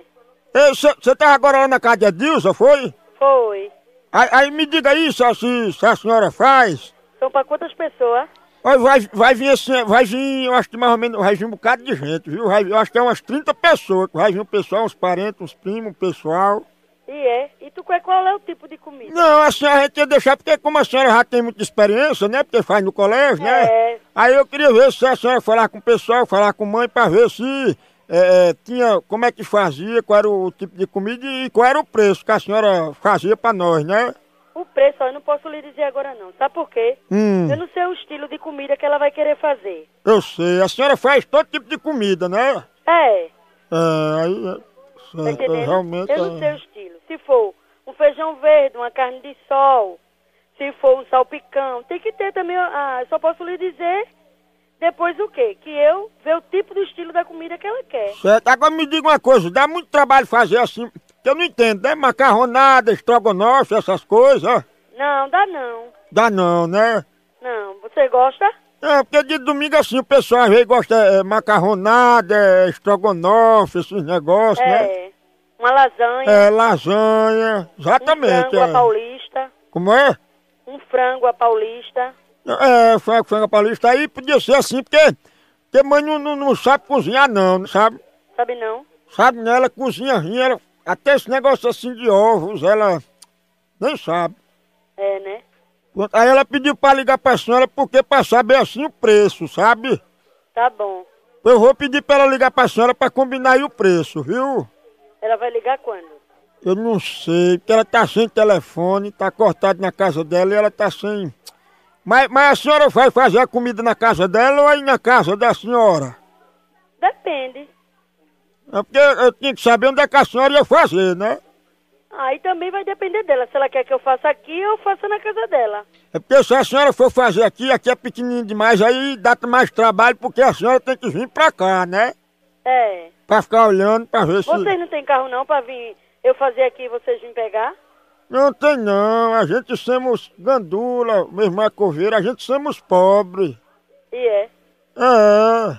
Você tava agora lá na casa da Dilza, foi? foi. Aí, aí me diga aí se, a- se, a senhora faz. São pra quantas pessoas? Olha, vai, vai vir assim, vai vir, eu acho que mais ou menos, vai vir um bocado de gente, viu? Vai, eu acho que é umas 30 pessoas, vai vir um pessoal, uns parentes, uns primos, um pessoal. E é. E tu quer qual é o tipo de comida? Não, assim, a gente ia deixar, porque como a senhora já tem muita experiência, né? Porque faz no colégio, né? É. Aí eu queria ver se a senhora falar com o pessoal, falar com a mãe, pra ver se é, é, tinha, como é que fazia, qual era o tipo de comida e qual era o preço que a senhora fazia pra nós, né? O preço, ó, eu não posso lhe dizer agora não. Sabe por quê? Hum. Eu não sei o estilo de comida que ela vai querer fazer. Eu sei, a senhora faz todo tipo de comida, né? É, É, aí, é, tá entendendo? realmente. Eu não é. sei o estilo. Se for um feijão verde, uma carne de sol, se for um salpicão, tem que ter também, ah, eu só posso lhe dizer depois o quê? Que eu ver o tipo do estilo da comida que ela quer. Certo, agora me diga uma coisa, dá muito trabalho fazer assim, que eu não entendo, né? Macarronada, estrogonofe, essas coisas. Não, dá não. Dá não, né? Não, você gosta? É, porque de domingo assim o pessoal às vezes gosta é, macarronada, é, estrogonofe, esses negócios, né? É. Uma lasanha, É, lasanha, um exatamente. frango à é. paulista, Como é? um frango à paulista. É, frango, frango paulista. Aí podia ser assim, porque, porque mãe não, não, não sabe cozinhar não, sabe? Sabe não? Sabe, né? Ela cozinha ela, até esse negócio assim de ovos, ela nem sabe. É, né? Aí ela pediu pra ligar pra senhora porque pra saber assim o preço, sabe? Tá bom. Eu vou pedir pra ela ligar pra senhora pra combinar aí o preço, viu? Ela vai ligar quando? Eu não sei, porque ela tá sem telefone, tá cortado na casa dela e ela tá sem. Mas, mas a senhora vai fazer a comida na casa dela ou aí na casa da senhora? Depende. É porque eu tinha que saber onde é que a senhora ia fazer, né? Aí também vai depender dela. Se ela quer que eu faça aqui, eu faço na casa dela. É porque se a senhora for fazer aqui, aqui é pequenininho demais, aí dá mais trabalho, porque a senhora tem que vir pra cá, né? É. Pra ficar olhando, pra ver se... Vocês não tem carro não pra vir eu fazer aqui e vocês virem pegar? Não tem não, a gente somos gandula, mesmo a coveira, a gente somos pobres. E é. É,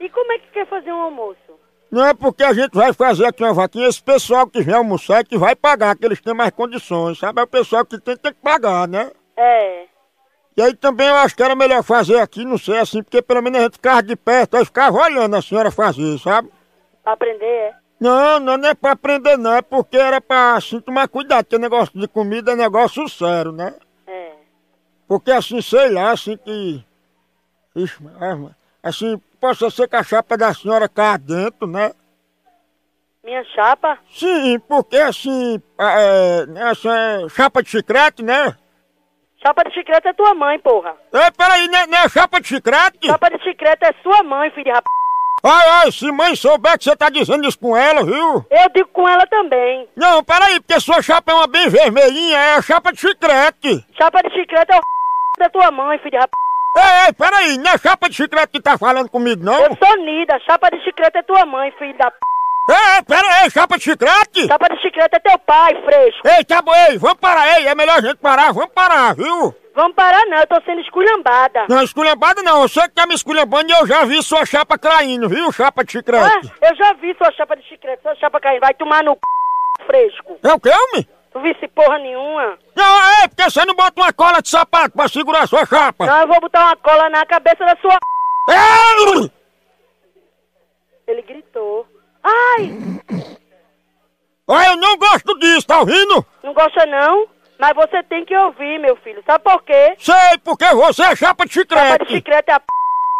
E como é que quer fazer um almoço? não é porque a gente vai fazer aqui uma vaquinha, esse pessoal que vem almoçar é que vai pagar, que eles têm mais condições, sabe? É o pessoal que tem, tem que pagar, né? É. E aí também eu acho que era melhor fazer aqui, não sei, assim, porque pelo menos a gente ficava de perto, aí ficava olhando a senhora fazer, sabe? Aprender, é. Não, não, não é pra aprender não, é porque era pra, assim, tomar cuidado, porque negócio de comida é negócio sério, né? É. Porque assim, sei lá, assim que. Ixi, mas, assim, possa ser que a chapa da senhora cá dentro, né? Minha chapa? Sim, porque assim, é, essa é chapa de chiclete, né? Chapa de chiclete é tua mãe, porra. Ei, peraí, não é, não é chapa de chiclete? Chapa de chiclete é sua mãe, filho de rap... Ai, ai, se mãe souber que você tá dizendo isso com ela, viu? Eu digo com ela também. Não, peraí, porque sua chapa é uma bem vermelhinha, é a chapa de chiclete. Chapa de chiclete é o *laughs* da tua mãe, filho de rap... Ei, ei, peraí, não é chapa de chiclete que tá falando comigo, não? Eu sou Nida. Chapa de chiclete é tua mãe, filho da p... Ei, ei, peraí, chapa de chiclete? Chapa de chiclete é teu pai, fresco. Ei, tá bom, ei, vamos parar, ei, é melhor a gente parar, vamos parar, viu? Vamos parar não, eu tô sendo esculhambada. Não, esculhambada não, você que tá me esculhambando e eu já vi sua chapa caindo, viu, chapa de chiclete? Ah, eu já vi sua chapa de chiclete, sua chapa caindo. Vai tomar no c... fresco. É o que, homem? Tu visse porra nenhuma. Não, é, porque você não bota uma cola de sapato pra segurar sua chapa? Não, eu vou botar uma cola na cabeça da sua... Ei! Ele gritou. Ai, Olha, eu não gosto disso, tá ouvindo? não gosta não? Mas você tem que ouvir, meu filho. Sabe por quê? Sei, porque você é chapa de Chapa de chiclete. chiclete é a p...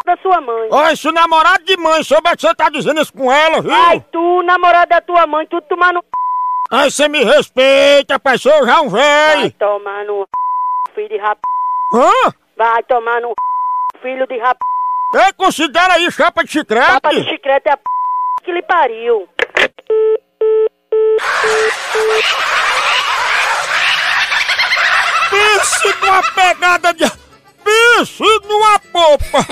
da sua mãe. Olha, se o namorado de mãe souber que você tá dizendo isso com ela, viu? Ai, tu, namorado da tua mãe, tu tomar no... Aí você me respeita, pai, sou já um Vai velho. tomar no... filho de rap... Hã? Vai tomar no... filho de rap... Ei, considera aí chapa de chiclete? Chapa de chiclete é a p... que lhe pariu. Pense numa pegada de. Pense numa popa!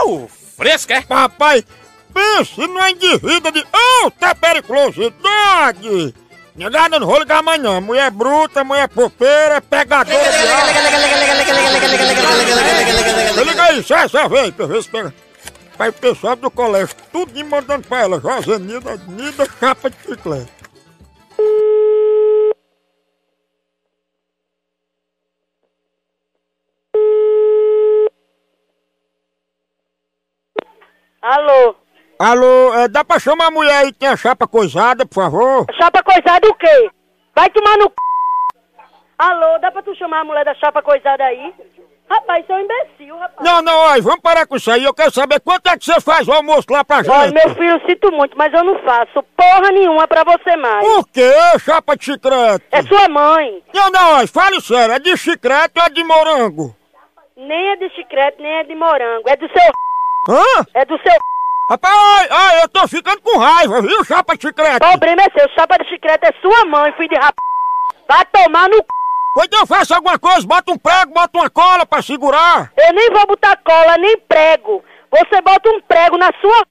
Au! Fresca, é? Papai, pense numa indivídua de alta periculosidade! Negada, não vou ligar amanhã. Mulher bruta, mulher popeira, pegadora de alma. Liga aí, sai essa vez, pra ver se pega. Pai, o pessoal do colégio, tudo me mandando pra ela. Josenida, Nida, chapa de chiclete. Alô? Alô, é, dá pra chamar a mulher aí que tem a chapa coisada, por favor? Chapa coisada o quê? Vai tomar no c... Alô, dá pra tu chamar a mulher da chapa coisada aí? Rapaz, você é um imbecil, rapaz. Não, não, olha, vamos parar com isso aí. Eu quero saber quanto é que você faz o almoço lá pra gente. Olha, meu filho, sinto muito, mas eu não faço porra nenhuma pra você mais. Por quê, chapa de chiclete? É sua mãe. Não, não, olha, fale sério, é de chiclete ou é de morango? Nem é de chiclete, nem é de morango. É do seu... Hã? É do seu... Rapaz, ai, ai, eu tô ficando com raiva, viu, chapa de chiclete? O problema é seu. Chapa de chiclete é sua mãe, filho de rap... Vai tomar no c... Pois então faça alguma coisa, bota um prego, bota uma cola pra segurar. Eu nem vou botar cola, nem prego. Você bota um prego na sua...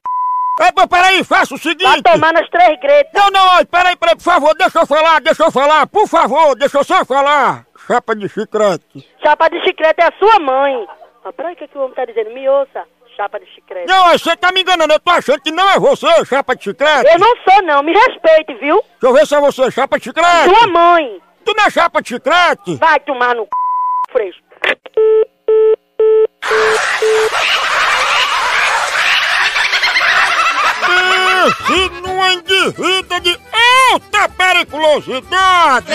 É, pô, peraí, faça o Vai seguinte. tomar nas três gretas. Não, não, olha, peraí, peraí, por favor, deixa eu falar, deixa eu falar, por favor, deixa eu só falar. Chapa de chiclete. Chapa de chiclete é a sua mãe. Ah, peraí, o que, que o homem tá dizendo? Me ouça. Chapa de chiclete. Não, você tá me enganando, eu tô achando que não é você, chapa de chiclete. Eu não sou, não. Me respeite, viu? Deixa eu ver se é você, chapa de chiclete. Sua mãe. Tu não é chapa de chiclete? Vai tomar no c... fresco. Pense numa indivídua de alta periculosidade.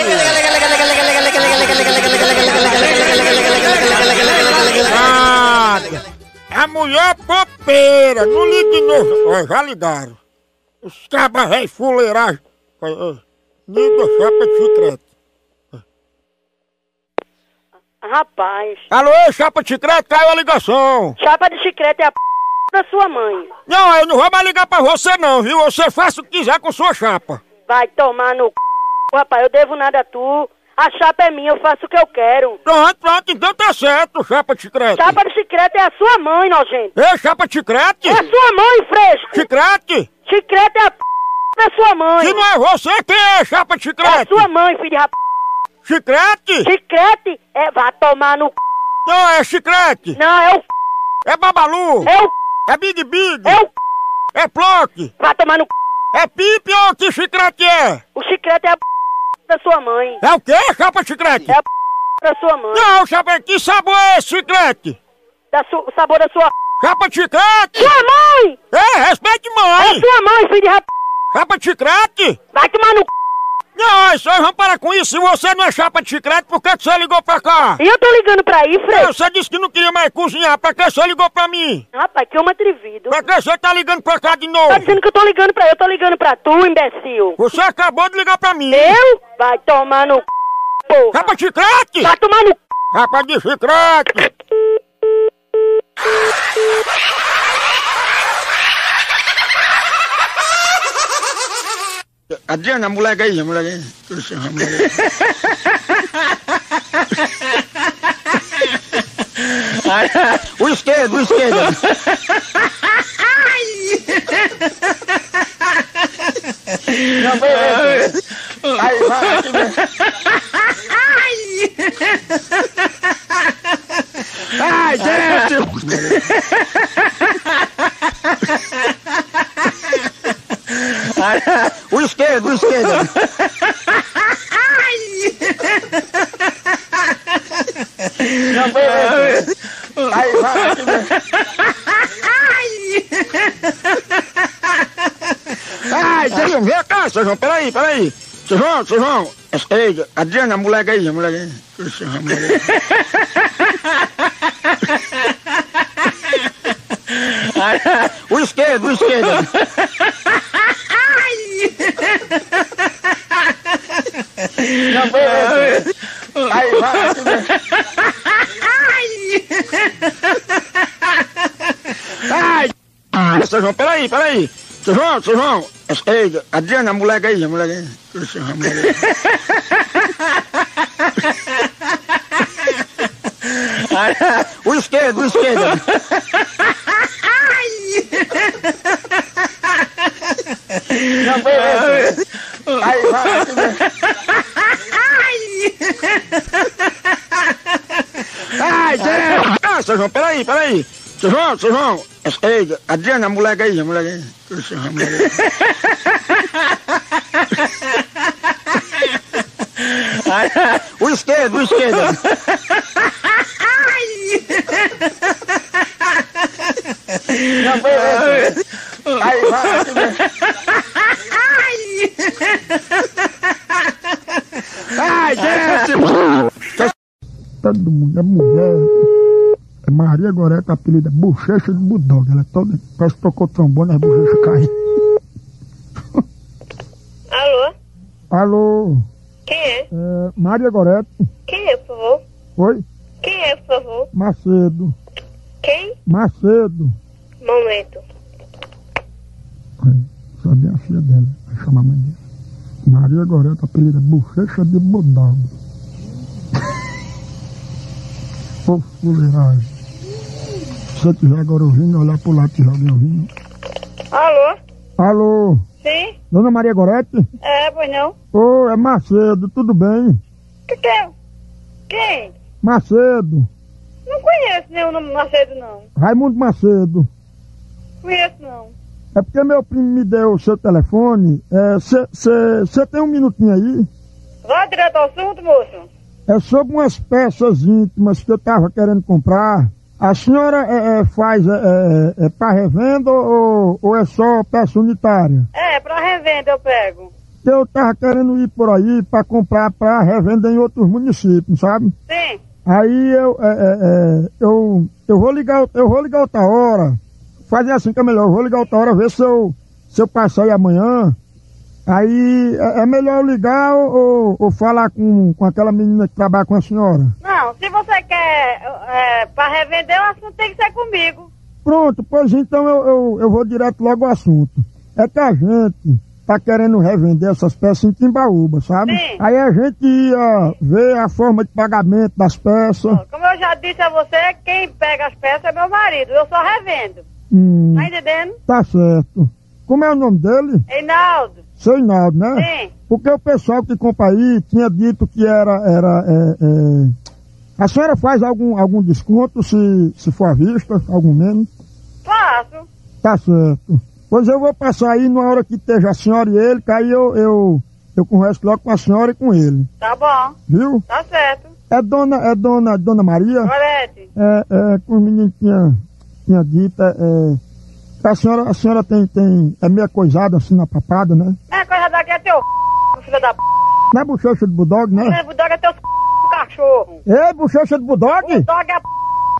A mulher popeira, não ligue de novo. Ó, já ligaram. Os cabas fuleiragem. Liga chapa de chiclete. Rapaz. Alô, chapa de chiclete, caiu a ligação. Chapa de chiclete é a p... da sua mãe. Não, eu não vou mais ligar pra você não, viu? Você faça o que quiser com sua chapa. Vai tomar no c... Rapaz, eu devo nada a tu. A chapa é minha, eu faço o que eu quero. Pronto, pronto, então tá certo, chapa de chiclete. Chapa de chiclete é a sua mãe, nojento. Ei, chapa de chiclete? É a sua mãe, fresco. Chiclete? Chiclete é a p... da sua mãe. Se não é você, quem é chapa de É a chiclete? sua mãe, filho de rap... Chiclete? Chiclete é... Vai tomar no c... Não, é chiclete. Não, é o c... É babalu. É o c... É big big. É o c... É plock. Vai tomar no c... É pipe ou que chiclete é? O chiclete é a p... da sua mãe. É o quê, chapa chiclete? É a p... da sua mãe. Não, chapa, que sabor é esse chiclete? Da su... O sabor da sua... Chapa chiclete? Sua mãe! É, respeite É mãe. sua mãe, filho de rap... Chapa de chiclete? Vai tomar no c... Não, isso aí, vamos parar com isso. Se você não é chapa de chiclete, por que que você ligou pra cá? E eu tô ligando pra aí, Não, fresco. você disse que não queria mais cozinhar. Pra que você ligou pra mim? Rapaz, que homem atrevido. Pra que você tá ligando pra cá de novo? Tá dizendo que eu tô ligando pra eu tô ligando pra tu, imbecil. Você acabou de ligar pra mim. Eu? Vai tomar no c... porra. Chapa de chiclete? Vai tomar no c... Chapa de chiclete. *laughs* Adriana, a moleque aí, a moleque aí. A aí. *laughs* O esquerdo, o esquerdo. Não, beleza. Aí, vai, aqui mesmo. Ai, gente! *laughs* O esquerdo, o esquerdo. Não, beleza. Aí, vai, aqui. Ai, seu João, vem cá, seu João, peraí, peraí. Seu João, seu João. Ei, Adriana, a moleque aí, a moleque aí. A moleque aí. O esquerdo, o esquerdo. Não, beleza. *laughs* Aí, vai, mesmo. Ai, ah, seu João, peraí, peraí. Seu João, seu João. Ei, Adriana, a moleque aí, a moleque aí. A moleque aí. *laughs* O esquerdo, o esquerdo. Não, beleza. Aí, vai. Ai, Deus! Ah, seu João, peraí, peraí. Seu João, seu João. Ei, Adriana, a moleque aí, a moleque aí. A aí. *laughs* O esquerdo, o esquerdo. Não, beleza. Aí, vai. Ai, Deus! Apelida é Bochecha de Bulldog. Ela é toda. Parece que tocou trombone, as bochechas caem. Alô? Alô? Quem é? É, Maria Goreta. Quem é, por favor? Oi? Quem é, por favor? Macedo. Quem? Macedo. Momento. Só a filha dela. Vai chamar a mãe dela. Maria Goreta, apelida é Bochecha de Bulldog. *laughs* Ô, fuleiragem. Se você estiver agora ouvindo, olhar pro lado se alguém ouvindo. Alô? Alô? Sim? Dona Maria Gorete? É, pois não? Ô, é Macedo, tudo bem? Que que é? Quem? Macedo. Não conheço nenhum nome Macedo, não. Raimundo Macedo. Conheço, não. É porque meu primo me deu o seu telefone. Você tem um minutinho aí? Vá direto ao assunto, moço. É sobre umas peças íntimas que eu tava querendo comprar. A senhora é, é, faz é, é, é para revenda ou, ou é só peça unitária? É, pra revenda eu pego. Eu tava querendo ir por aí para comprar para revenda em outros municípios, sabe? Sim. Aí eu, é, é, é, eu, eu vou ligar, eu vou ligar outra hora. Fazer assim que é melhor, eu vou ligar outra hora, ver se eu, se eu passar aí amanhã. Aí é, é melhor ligar ou, ou, falar com, com aquela menina que trabalha com a senhora. Não, se você quer é, pra revender, o assunto tem que ser comigo. Pronto, pois então eu, eu, eu vou direto logo ao assunto. É que a gente tá querendo revender essas peças em Timbaúba, sabe? Sim. Aí a gente ia ver a forma de pagamento das peças. Como eu já disse a você, quem pega as peças é meu marido. Eu só revendo. Hum, Tá entendendo? tá certo. Como é o nome dele? Reinaldo. Seu Inaldo, né? Sim. Porque o pessoal que compra aí tinha dito que era. era é, é, A senhora faz algum, algum desconto se, se for à vista, algum menos? Faço. Tá certo. Pois eu vou passar aí na hora que esteja a senhora e ele, que aí eu, eu, eu converso logo com a senhora e com ele. Tá bom. Viu? Tá certo. É dona, é dona, dona Maria? Gorete. É, é, como o menino tinha, tinha dito, é, é, a senhora, a senhora tem, tem, é meia coisada assim na papada, né? É coisa daqui é teu filho da p. Não é bochecha de bulldog, né? O bulldog é teu cachorro. Ei, bochecha de bulldog? Bulldog é a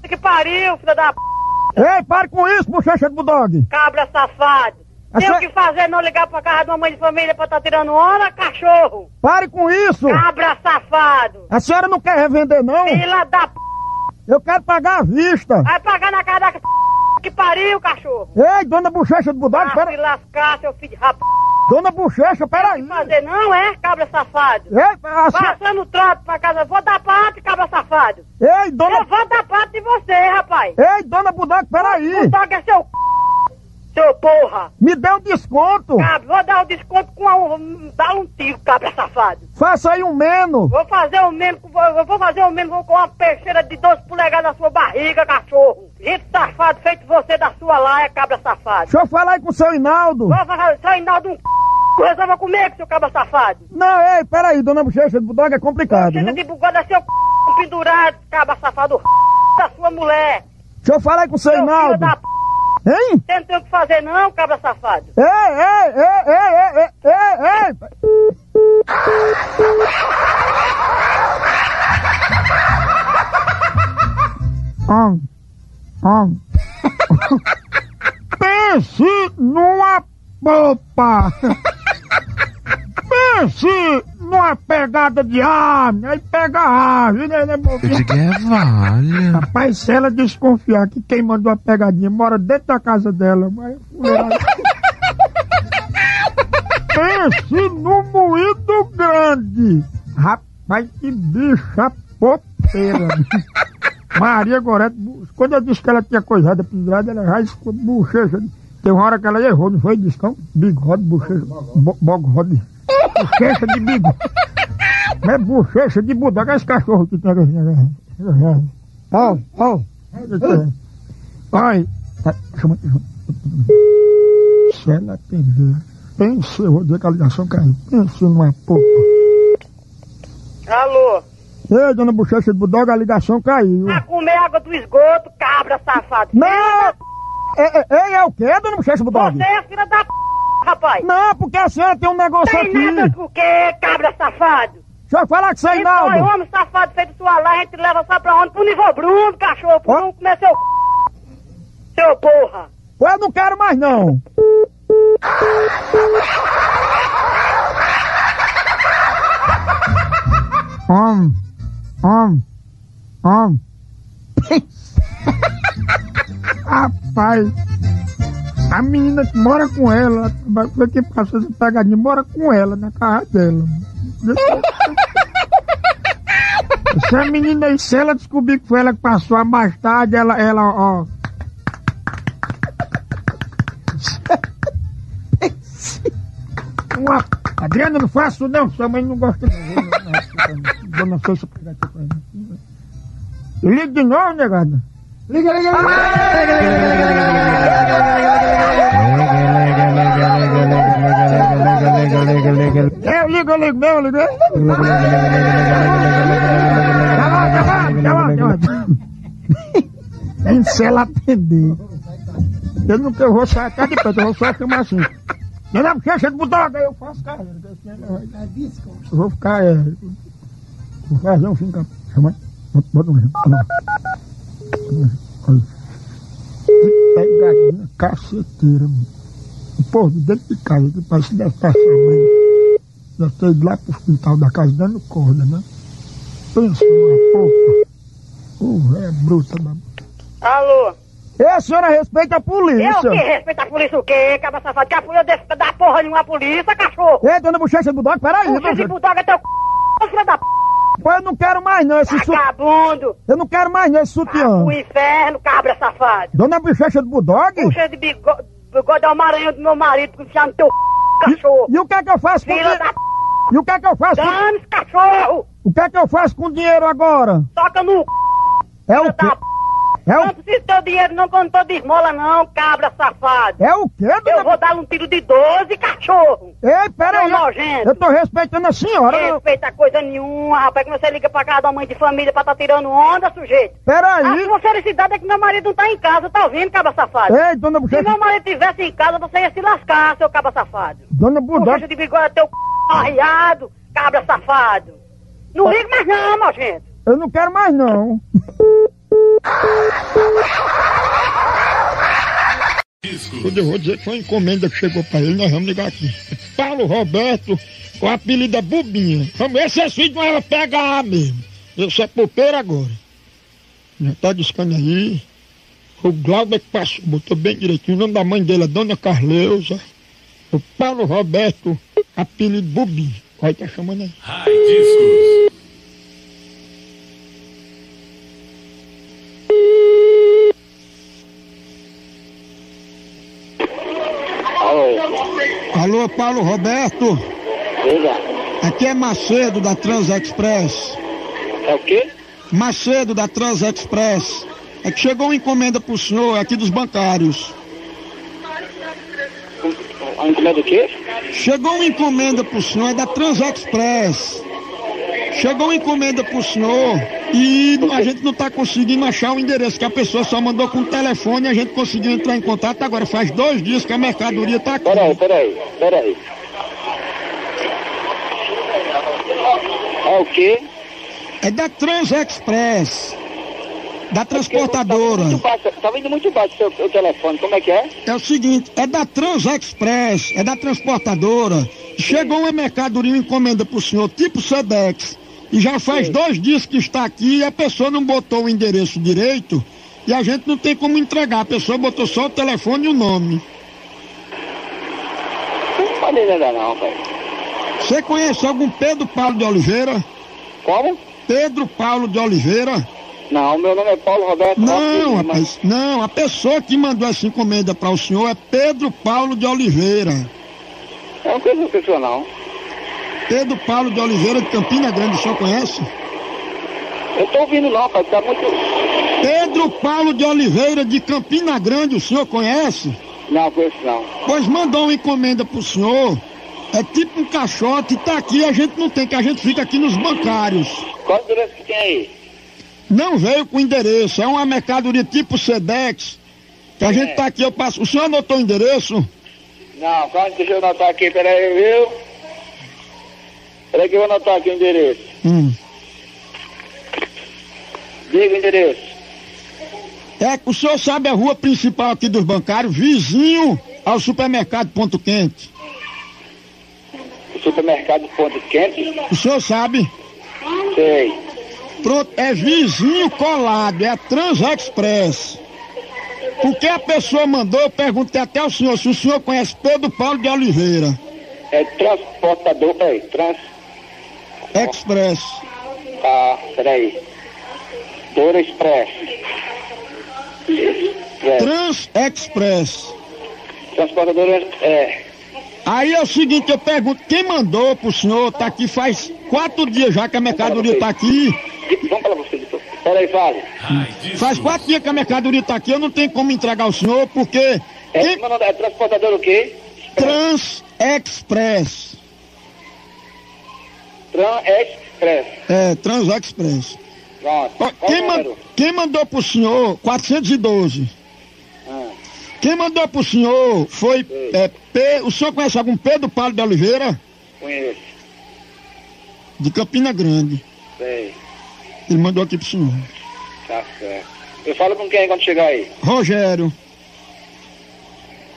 p que pariu, filho da p. Ei, pare com isso, bochecha de bulldog! Cabra safado. Tem o senhora- que fazer não ligar pra casa de uma mãe de família pra tá tirando onda, cachorro. Pare com isso! Cabra safado. A senhora não quer revender, não? Filha da p. Eu quero pagar à vista! Vai pagar na casa da p que pariu, cachorro. Ei, dona bochecha de bulldog, Vai pera... se lascar, seu filho de rap. Dona bochecha, peraí! Fazer não é, cabra safado. Ei, a senhora... Passando trote pra casa. Vou dar parte, cabra safado. Ei, dona... Eu vou dar parte de você, rapaz. Ei, dona bulldog, peraí! O dog é seu c... Seu porra. Me dê um desconto! Cabra, vou dar o desconto com um... Dá um tiro, cabra safado. Faça aí um menos! Vou fazer mesmo, com- eu vou fazer o mesmo com uma peixeira de 12 polegadas na sua barriga, cachorro. Gente safado, feito você da sua laia, cabra safado. Deixa eu falar aí com o seu Hinaldo! Vou fazer, seu Hinaldo, um c... resolva comigo, seu cabra safado. Não, ei, peraí, dona bochecha de bulldog é complicado, viu? de bugada é seu c... pendurado, cabra safado, c... da sua mulher. Deixa eu falar aí com o seu Seu p... Hein? Você não tem o que fazer não, cabra safado. Ei, ei, ei, ei, ei, ei, ei! Ah, *laughs* ah. Pense numa popa! *laughs* Pense numa pegada de ave, aí pega a ave, né, né, Eu digo, é vale. Rapaz, se ela desconfiar que quem mandou a pegadinha mora dentro da casa dela, mas... pense no moído grande. Rapaz, que bicha poteira. Maria Gorete, quando eu disse que ela tinha coisada pendurada, ela já ficou bochecha. Tem uma hora que ela errou, não foi? Disse que é um bigode, bochecha. Bo- Bogode. Bochecha de bigode. Não é bochecha de budaga, esse cachorro que tem aqui. Ó, ó. Ai, chama, chama. Se ela atender, pense, eu vou dizer que a ligação caiu. Pense numa porra. Alô? Ei, dona Bochecha de Budoga, a ligação caiu. Vai comer água do esgoto, cabra safado. Não! É, é, é, é o quê, dona Bochecha Budoga? Você é filha da p, rapaz. Não, porque a senhora tem um negócio Tem aqui. nada com o quê, cabra safado? Deixa eu falar com você, Então, Inaldo. homem safado feito sua lá, a gente leva só pra onde? Pro nível Bruno, cachorro, pro não comer seu c... Seu porra. Eu não quero mais, não. Om, om, om. Rapaz, a menina que mora com ela, que passou essa pegadinha, mora com ela na casa dela. Essa menina aí, se ela descobrir que foi ela que passou a mais tarde, ela, ela, ó. Uma... Adriana, não faço não, sua mãe não gosta não. Dona Souza, pegar aqui pra mim. Liga de novo, negada. Liga, liga, Eu ligo, eu ligo, meu, eu ligo. Tá bom, tá bom, tá bom, tá bom. Nem se ela atender. Eu não eu vou sair cá de perto, eu vou só chamar assim. Não é porque de budoga, eu faço carreira. Eu vou ficar, é. Vou fazer um fim, chama. Bota bota um exemplo. Olha. Pegadinha caceteira. O povo de dentro de casa, que parece que deve estar mãe. Deve ter ido lá pro quintal da casa dando corda, né? Pensa numa poupa. Uh, é bruta, mano. Alô? E a senhora respeita a polícia. Eu que respeito a polícia o quê, cabra safado? Que a polícia desse da porra nenhuma polícia, cachorro. Ei, dona Bochecha do Dog, peraí. Puxa esse budoga é teu c... filha da p... Pô, eu não quero mais não esse sutiã. Vagabundo. Eu não quero mais não esse sutiã. O inferno, cabra safado. Dona Bochecha do Bulldog? Puxa de bigode, bigode é o maranhão do meu marido, que enfiar no teu c... cachorro. E o que é que eu faço com dinheiro? da. E o que é que eu faço com... Dane-se, cachorro. O que é que eu faço com o dinheiro agora? Toca no c... É o quê? É Não o, precisa do teu dinheiro não, que eu não tô de esmola não, cabra safado. é o quê, Eu dona... vou dar um tiro de 12, cachorro. Ei, peraí. Eu, eu tô respeitando a senhora. não- Respeita coisa nenhuma, rapaz, que você liga pra casa da mãe de família pra tá tirando onda, sujeito. A Peraí. sua felicidade é que meu marido não tá em casa, tá ouvindo, cabra safado? Ei, dona Se Bochecha... meu marido tivesse em casa, você ia se lascar, seu cabra safado. Dona Puxa Bulldog... de bigode, é teu c... arriado, cabra safado. Não liga mais não, nojento. Eu não quero mais não. *laughs* Eu vou dizer que foi uma encomenda que chegou pra ele, nós vamos ligar aqui. Paulo Roberto, o apelido é Bubinha. Vamos esse filho não era PHA mesmo. Eu sou popeiro agora. Já tá discando aí. O Glauber que passou, botou bem direitinho. O nome da mãe dele é Dona Carleusa. O Paulo Roberto, apelido Bubinha. Olha, tá chamando aí. Alô, Paulo Roberto. Diga. Aqui é Macedo da Transexpress. É o quê? Macedo da Transexpress. É que chegou uma encomenda pro senhor aqui dos bancários. A encomenda do quê? Chegou uma encomenda pro senhor, é da Transexpress. Chegou uma encomenda pro senhor e a gente não tá conseguindo achar o endereço, que a pessoa só mandou com o telefone e a gente conseguiu entrar em contato agora. Faz dois dias que a mercadoria tá aqui. Peraí, peraí, peraí. É o quê? É da Transexpress. Da transportadora. Muito baixo, tá vindo muito baixo o seu, seu telefone, como é que é? É o seguinte, é da Transexpress, é da transportadora. Chegou uma mercadoria, uma encomenda pro senhor, tipo Sedex. E já faz dois dias que está aqui e a pessoa não botou o endereço direito e a gente não tem como entregar. A pessoa botou só o telefone e o nome. família ainda não, pai. Você conhece algum Pedro Paulo de Oliveira? Como? Pedro Paulo de Oliveira? Não, meu nome é Paulo Roberto Não, Martins, rapaz, não, a pessoa que mandou essa encomenda para o senhor é Pedro Paulo de Oliveira. mas Eu não conheço pessoa, não. Pedro Paulo de Oliveira de Campina Grande, o senhor conhece? Eu tô ouvindo não, pai, tá muito... Pedro Paulo de Oliveira de Campina Grande, o senhor conhece? Não, conheço não. Pois mandou uma encomenda pro senhor. É tipo um caixote, tá aqui, a gente não tem, que a gente fica aqui nos bancários. Qual o endereço que tem aí? Não veio com endereço, é uma mercadoria tipo Sedex. Que a gente tá aqui, eu passo. O senhor anotou o endereço? Não, calma, deixa eu anotar aqui, peraí, viu? Peraí que eu vou anotar aqui o endereço. Hum. Diga o endereço. É que o senhor sabe a rua principal aqui dos bancários, vizinho ao supermercado Ponto Quente. Supermercado Ponto Quente? O senhor sabe? Sei. Pronto, é vizinho colado, é a Transexpress. Porque a pessoa mandou, eu perguntei até ao senhor se o senhor conhece Pedro Paulo de Oliveira. É transportador, peraí, trans... Express. Tá, peraí. Dora Express. É, Trans Express. transportador é... Aí é o seguinte, eu pergunto, quem mandou pro senhor? Tá aqui faz quatro dias já que a mercadoria tá aqui. Vamos falar você, doutor. Peraí, fale. Faz quatro dias que a mercadoria tá aqui, eu não tenho como entregar ao senhor, porque É, nome é transportador o quê? Trans Express. Trans Express. É, Trans Express. Pronto. Quem, o ma- número? quem mandou pro senhor 412? Ah, Quem mandou pro senhor foi é, P. O senhor conhece algum Pedro Paulo de Oliveira? conheço. De Campina Grande. Sei. Ele mandou aqui pro senhor. Tá certo. Eu falo com quem quando chegar aí? Rogério.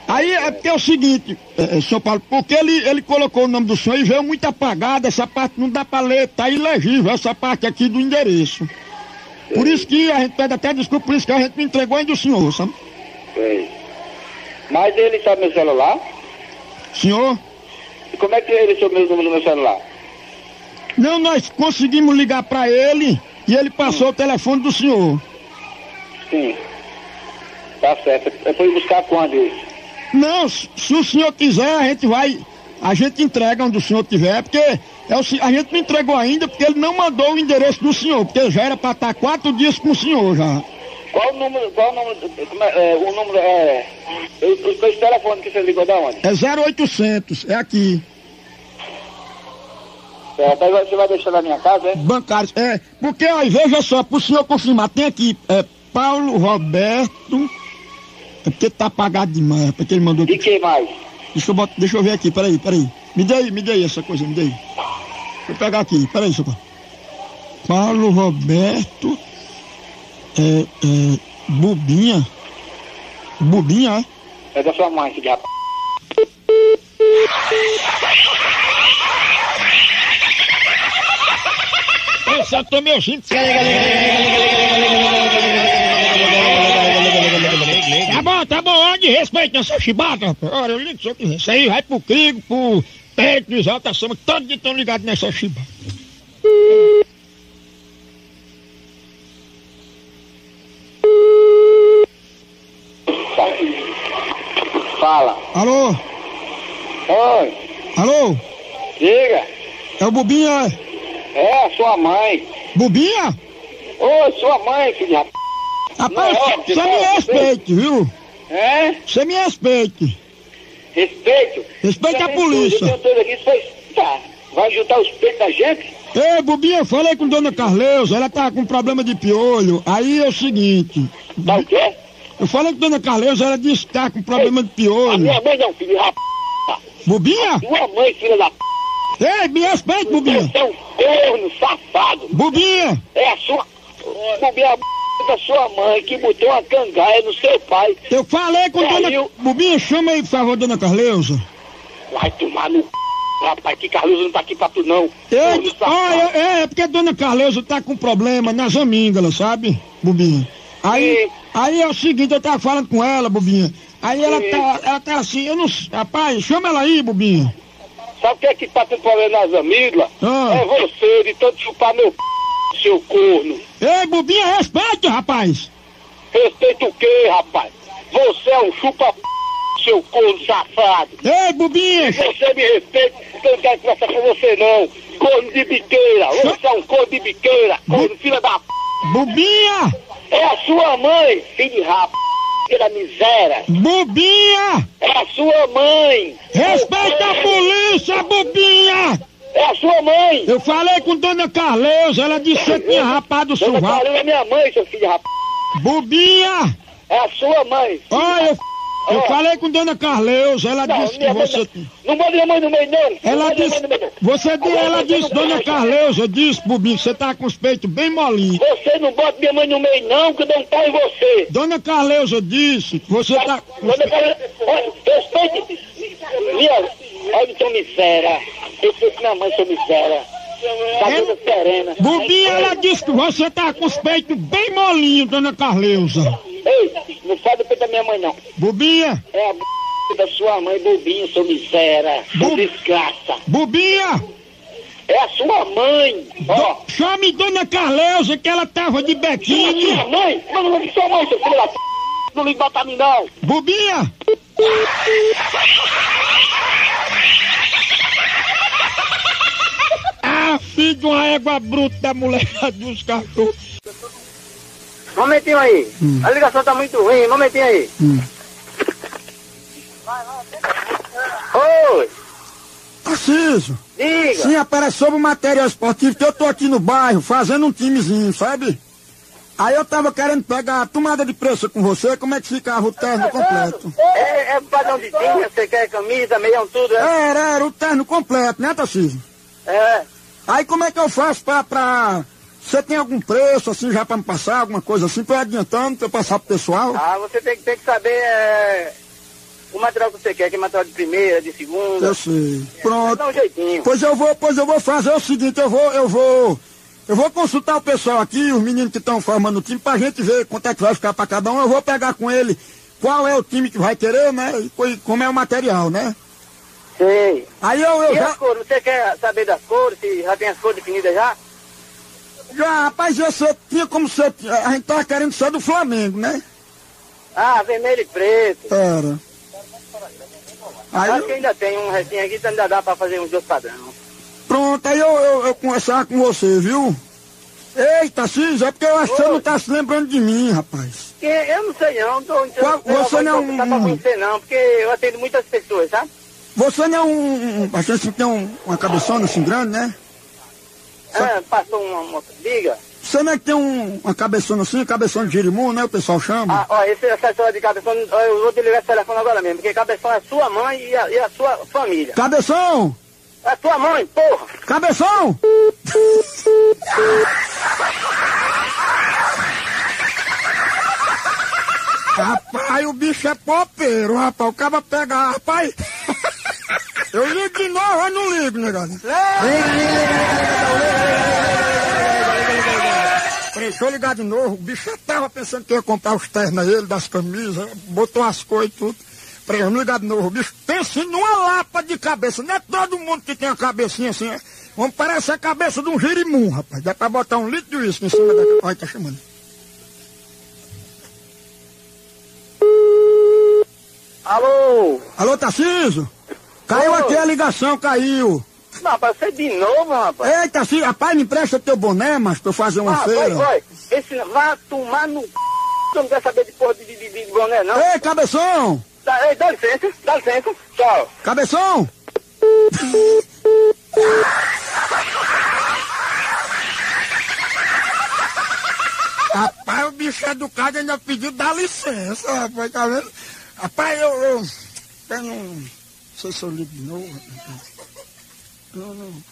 Aí é porque é o seguinte, é, senhor Paulo, porque ele, ele colocou o nome do senhor e veio muito apagado, essa parte não dá pra ler, tá ilegível essa parte aqui do endereço. Por isso que a gente pede até desculpa, por isso que a gente não entregou ainda o senhor, sabe? Sei. Mas ele sabe meu celular? Senhor? E como é que ele soube número do meu celular? Não, nós conseguimos ligar pra ele e ele passou o telefone do senhor. Sim. Tá certo. Eu fui buscar quando isso? Não, se o senhor quiser, a gente vai. A gente entrega onde o senhor tiver, porque é o, a gente não entregou ainda, porque ele não mandou o endereço do senhor, porque já era pra estar quatro dias com o senhor já. Qual o número, qual o número, é, é, o número é, os, dois telefones que você ligou da onde? É 0800, é aqui. Certo, aí você vai deixar na minha casa, é? Bancários. É, porque, ó, veja só, pro senhor confirmar, tem aqui, é Paulo Roberto. É porque tá apagado demais, é porque ele mandou aqui. E quem mais? Deixa eu, botar, deixa eu ver aqui, peraí, peraí. Me dê aí, me dê aí essa coisa, me dê aí. Deixa eu pegar aqui, peraí, seu Paulo. Paulo Roberto. É, é. Bubinha. Bubinha, é? É da sua mãe, de rapaz. Eu só tô meio gente. Tá bom, tá bom, onde respeita essa chibata, rapaz. Olha, eu ligo se eu quiser. Isso aí vai pro Crigo, pro Exalta Samba, que todos estão ligados nessa chibata. Fala. Alô? Oi, Alô? diga. É o Bubinha, é? É, a sua mãe. Bubinha? Ô, sua mãe, filho de rapaz. Você me respeite, viu? É? Você me respeite. Respeito. Respeita a polícia. aqui, foi... Tá. Vai juntar os peitos da gente? Ei, Bubinha, eu falei com dona Carleusa, ela tá com problema de piolho. Aí é o seguinte. Tá o quê? Eu falei com dona Carleusa, ela disse que tá com problema de A piolho. minha mãe não, filho de rapaz. Bubinha? Tua mãe, filha da p. Ei, me respeite, Bubinha. Você é um corno safado. Bubinha! É a sua. Bobinha, a b da sua mãe que botou uma cangaia no seu pai. Eu falei com dona... Caiu. Bubinha, chama aí, por favor, dona Carleusa. Vai tomar no c... rapaz, que Carlos não tá aqui pra tu não. Corno safado. olha, é, é porque a dona Carleusa tá com problema nas amígdalas, sabe, Bubinha? Aí, Sim. aí é o seguinte, eu tava falando com ela, Bubinha. Aí ela tá, ela tá assim, eu não... Rapaz, chama ela aí, Bubinha. Sabe o que é que tá com problema nas amígdalas? Ah. É você, de tanto chupar meu p... seu corno. Ei, bobinha, respeite, rapaz. Respeita o quê, rapaz? Você é um chupa p... seu corno safado. Ei, bobinha. Você me respeita, eu não quero conversar com você não. Corno de biqueira, você é um corno de biqueira, corno filha da p... Bobinha. É a sua mãe, filho de rap... da miséria. Bobinha. É a sua mãe. Respeita a polícia, bobinha. É a sua mãe. Eu falei com Dona Carleusa, ela disse que você tinha rapado o Dona sovaco. É minha mãe, seu filho de rap... Bobinha. É a sua mãe. Olha, eu, eu Ah. falei com Dona Carleusa, ela Não, disse que minha mãe você... não. Não manda minha mãe no meio, não. Não Ela minha disse, meio, não. você, ela você disse, não Dona pode. Carleusa, disse, bobinho, que você tá com os peitos bem molinhos. Você não bota minha mãe no meio, não, que não tá em você. Dona Carleusa disse que você tá... Dona olha, respeite. Minha, olha, seu miséria. Eu sei que minha mãe, seu miséria. Tá toda serena. Bobinha, ela disse que você tá com os peitos bem molinhos, Dona Carleusa. Ei, não fala do peito da minha mãe, não. Bobinha, É a b... da sua mãe, bobinho, seu miséria. Bu- desgraça. Bobinha, É a sua mãe. Ó. chame Dona Carleusa que ela tava de bequinho. Sua mãe? Não, não liga sua mãe, seu filho da p... Não liga pra mim, não. Bobinha! Ah, filho de uma égua bruta da molecada dos cachorros. Momentinho aí. A ligação tá muito ruim. Momentinho aí. Oi. Preciso. Diga. Sim, aparece sobre o material esportivo que eu tô aqui no bairro fazendo um timezinho, sabe? Aí eu tava querendo pegar a tomada de preço com você, como é que ficava o terno completo? É, é padrão de tinha, você quer camisa, meião, tudo, é? Era, era o terno completo, né, Tarcísio? É. Aí como é que eu faço pra, pra... Você tem algum preço, assim, já pra me passar, alguma coisa assim, pra eu adiantando, pra eu passar pro pessoal? Ah, você tem, que- tem que saber é, o material que você quer, que é material de primeira, de segunda. Eu sei. Pronto. Dá um jeitinho. Pois eu vou, pois eu vou fazer o seguinte, eu vou, eu vou, eu vou consultar o pessoal aqui, os meninos que estão formando o time, pra gente ver quanto é que vai ficar pra cada um. Eu vou pegar com ele qual é o time que vai querer, né? E co- como é o material, né? Sei. Aí eu, eu E já, as cores? Você quer saber das cores? Se já tem as cores definidas já? já, rapaz, você tinha como você, a gente tava querendo ser do Flamengo, né? Ah, vermelho e preto. Era. Aí Acho eu- que ainda tem um restinho aqui, então ainda dá pra fazer uns dois padrão. Pronto, aí eu, eu, eu conversar com você, viu? Eita, Cis, é porque eu acho que você não tá se lembrando de mim, rapaz. Que eu não sei não, tô, Qual- você não é um- Não pra conhecer não, porque eu atendo muitas pessoas, sabe? Você não é um. A gente tem um- uma cabeçona assim grande, né? Ah, passou uma moça. Diga. Você não é que tem um, uma cabeçona assim, cabeção de girimum, né? O pessoal chama. Ah, ó, esse, essa história de cabeção, eu vou te ligar esse telefone agora mesmo, porque cabeção é sua mãe e a, e a sua família. Cabeção! É tua mãe, porra! Cabeção! rapaz, o bicho é popeiro, rapaz. O cara pega, rapaz. Eu ligo de novo, eu não ligo, deixa eu ligar de novo. O bicho tava pensando que ia comprar os ternos a ele, das camisas, botou as coisas e tudo. Vamos ligar de novo. Bicho pensa numa lapa de cabeça. Não é todo mundo que tem a cabecinha assim. é. Vamos parecer a cabeça de um girimum, rapaz. Dá pra botar um litro de uísque em cima da... Olha, tá chamando. Alô? Alô, Tarcísio? Caiu aqui a ligação, caiu. Não, rapaz, você de novo, rapaz. Ei, Tarcísio, rapaz, me empresta teu boné, mas pra eu fazer uma ah, feira. vai, vai. Esse vai tomar no c... Você não quer saber de porra de, de, de boné, não? Ei, cabeção! Dá, ei, dá licença, dá licença. Tchau. Cabeção! Rapaz, o bicho educado ainda pediu dá licença, rapaz, tá vendo? Rapaz, eu, eu, eu não, não sei se eu ligo de novo. rapaz. Eu não,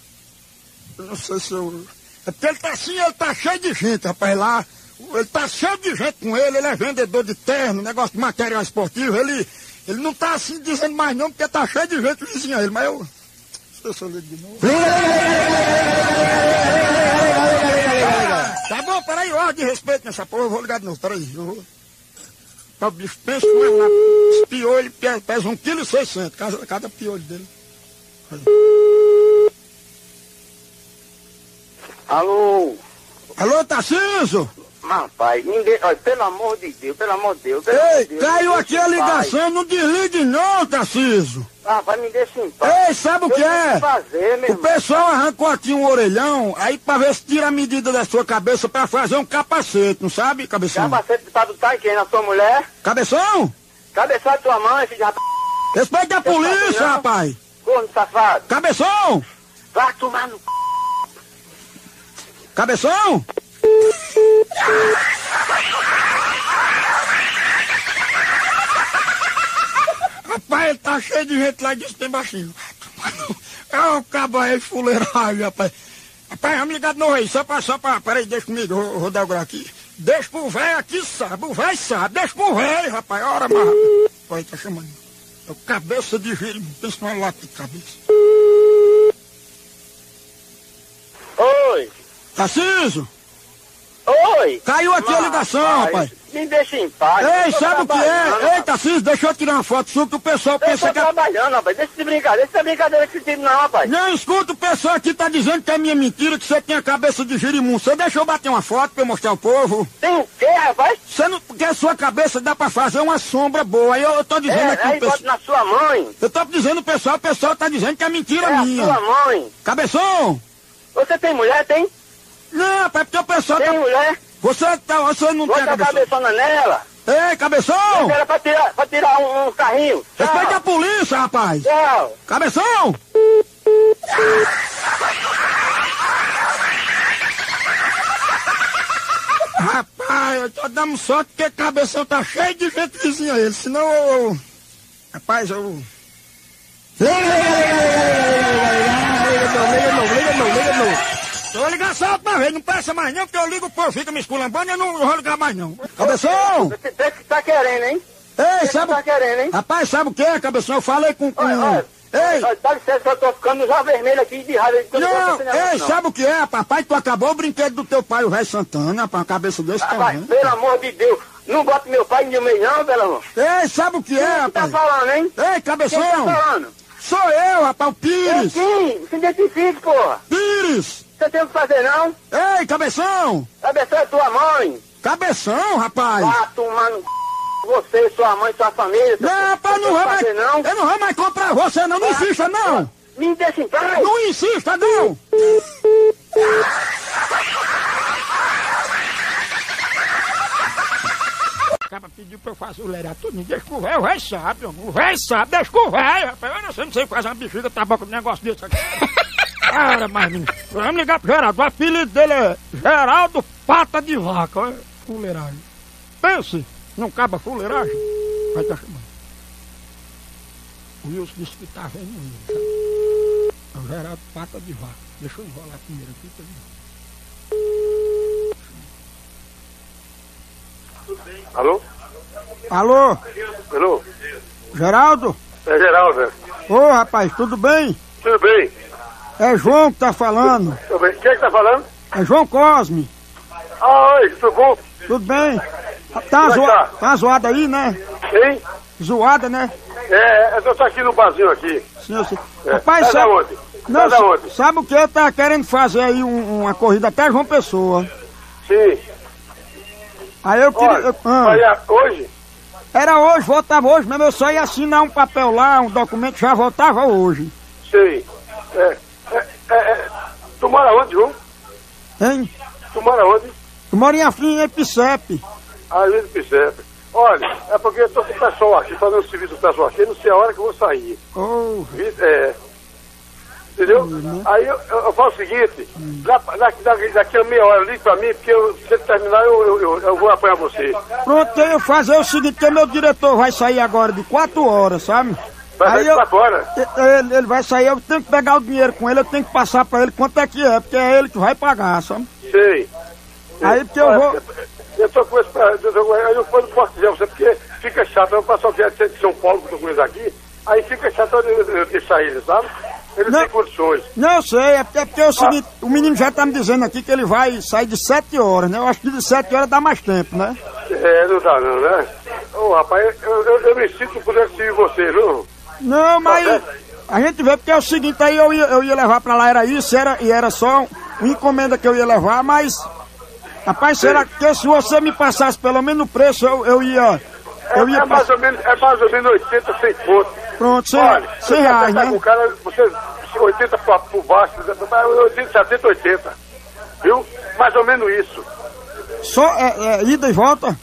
eu não sei se eu... É porque ele tá assim, ele tá cheio de gente, rapaz, lá. Ele tá cheio de gente com ele, ele é vendedor de terno, negócio de material esportivo, ele, ele não tá assim dizendo mais não, porque tá cheio de gente vizinho a ele, mas eu... Se eu ligo de novo. Tá bom, peraí, ordem de respeito nessa porra, eu vou ligar de novo, peraí. Eu vou... O bicho pensa mais lá, os piolhos pe- pesam 1,6 kg, cada, cada piolho dele. Alô? Alô, Tarciso? Rapaz, ninguém. Olha, pelo amor de Deus, pelo amor de Deus. Ei, de Deus, caiu aqui a ligação, não desligue não, Tarciso. Rapaz, me deixa em paz. Ei, sabe o que é? fazer, O irmão. pessoal arrancou aqui um orelhão, aí pra ver se tira a medida da sua cabeça pra fazer um capacete, não sabe, cabeção? Capacete tá em quem? Na sua mulher? Cabeção? Cabeçada de tua mãe, filho de rapaz. Respeita a polícia, não. rapaz! Corno safado. Cabeção! Vai tomar no c... Cabeção! Rapaz, ele tá cheio de gente lá e disse que tem baixinho. É o cabo aí, fuleiragem, rapaz. Rapaz, vamos ligar de novo aí, só pra, só pra, peraí, deixa comigo, vou, vou dar o grau aqui. Deixa pro velho aqui, sabe, o velho sabe, deixa pro velho, rapaz, ora, mas... Olha, tá chamando. É o cabeça de giro, pensa numa lata de cabeça. Oi. Tarciso, Oi. caiu aqui a ligação, rapaz. Me deixa em paz. Ei, Eu tô sabe o que é? Ei, Tarcísio, deixa eu tirar uma foto sua que o pessoal Eu pensa tô que é... trabalhando, rapaz. Deixa de brincadeira. Isso é brincadeira que tem não, rapaz. Não, escuta, o pessoal aqui tá dizendo que é minha mentira, que você tem a cabeça de girimundo. Você deixa eu bater uma foto pra eu mostrar ao povo? Tem o quê, rapaz? Você não... Porque a sua cabeça dá pra fazer uma sombra boa. Aí eu, eu tô dizendo É, aqui aí pessoal... na sua mãe. Eu tô dizendo pro pessoal, o pessoal tá dizendo que é mentira É a minha. sua mãe. Cabeção! Você tem mulher, tem? Não, rapaz, porque o pessoal Tem tá... mulher? Você, tá... você não tem Bota a cabeção. cabeçona nela. Ei, cabeção! Era pra tirar, pra tirar um, um carrinho. Respeita a polícia, rapaz! Tchau. Cabeção! Rapaz, eu tô dando sorte porque cabeção tá cheio de gente vizinha ele, senão eu... Rapaz, eu... Liga, liga, liga, liga, liga, liga, liga, liga, liga, liga, liga, liga, liga. Eu vou ligar só outra vez, não peça mais não, porque eu ligo, o povo fica me esculambando, eu não vou ligar mais não. Cabeção! Você que tá querendo, hein? Ei, Você sabe... tá querendo, hein? Rapaz, sabe o que é, cabeção? Eu falei com... com... Olha, olha. Ei! Olha, Dá licença que eu tô ficando já vermelho aqui de raiva. Não, negócio, ei, sabe o que é, papai? Tu acabou o brinquedo do teu pai, o velho Santana, pra cabeça desse Rapaz, tamanho. pelo amor de Deus. Não bota meu pai no meio não, pelo amor. Ei, sabe o que é, Quem tá rapaz? falando, hein? Ei, cabeção! Quem tá falando? Sou eu, rapaz, o Pires! sim, se identifique, porra. Pires! Você tem o que fazer, não? Ei, cabeção! Cabeção é tua mãe. Cabeção, rapaz! Vá tomar no c... Você, sua mãe, sua família. Não, rapaz, não que mais... não? Eu não vou mais comprar você, não, não insista, não! Me deixa em paz. Não insista, não! O cara pediu pra eu fazer o lerá tudo, deixa com o velho, o velho sabe, o velho sabe, deixa com o velho, rapaz, eu não sei, não sei fazer uma bexiga, tá bom com um negócio desse aqui. *laughs* Cara, mas menino, vamos ligar pro Geraldo, o apelido dele é Geraldo Pata de Vaca, olha, fuleiragem. Pense, não acaba fuleiragem, vai tá chamando. O Wilson disse que tá vendo ele? É o Geraldo Pata de Vaca, deixa eu enrolar primeiro aqui, tá vendo? Alô? Alô, Alô? Geraldo? É Geraldo, velho. Ô rapaz, tudo bem? Tudo bem? É João que tá falando. Tudo bem. Quem é que tá falando? É João Cosme. Ah, oi, tudo bom? Tudo bem? Tá, é zoa... tá? tá zoada aí, né? Hein? Zoada, né? É, eu tô aqui no barzinho aqui. Sim, sei. É. Rapaz, Tá sabe... onde? Não, Tá onde? sabe o que? Eu tava querendo fazer aí um- uma corrida até João Pessoa. Sim. Aí eu queria... Olha, eu- ah, hoje, Era hoje, voltava hoje mesmo. Eu só ia assinar um papel lá, um documento, já voltava hoje. sei. É, é, é, é, mora onde, João? Hein? Tu mora onde? Eu moro em Afim, em Epicepe. Ah, Luiz Picepe. Olha, é porque eu tô com o pessoal aqui, fazendo serviço do pessoal aqui, não sei a hora que eu vou sair. Oh, É. Entendeu? Aí eu, eu, eu faço o seguinte, da- daqui, daqui, daqui a meia hora ligue pra mim, porque eu, se ele terminar eu, eu, eu, vou apanhar você. pronto, eu fazer o seguinte, que meu diretor vai sair agora de 4 horas, sabe? Vai Aí eu- horas? Ele, ele vai sair, eu tenho que pegar o dinheiro com ele, eu tenho que passar pra ele quanto é que é, porque é ele que vai pagar, sabe? Sei. Aí porque eu vou. Eu tô com esse. Eu, não posso- dizer você, porque fica chato. Eu passo aqui de São Paulo, com eles aqui, aí fica chato eu, deixar eles, sabe? Ele Não. tem condições. Não, eu sei, é porque, é porque é o seguinte, o menino já tá me dizendo aqui que ele vai sair de 7 horas, né? Eu acho que de 7 horas dá mais tempo, né? É, não dá não, né? Ô, rapaz, eu, eu, eu me sinto podendo servir você, não? Não, mas. A gente vê porque é o seguinte, aí eu ia, eu ia levar pra lá, era isso, era, e era só uma encomenda que eu ia levar, mas. Rapaz, será que se você me passasse pelo menos o preço, eu, eu ia. Eu ia é, mais ou menos, é mais ou menos 80, 100 pontos. Pronto, 100, Olha, 100 você reais, né? com o cara, você 80 por, por baixo, 80, 70, 80. Viu? Mais ou menos isso. Só é, é, ida e volta?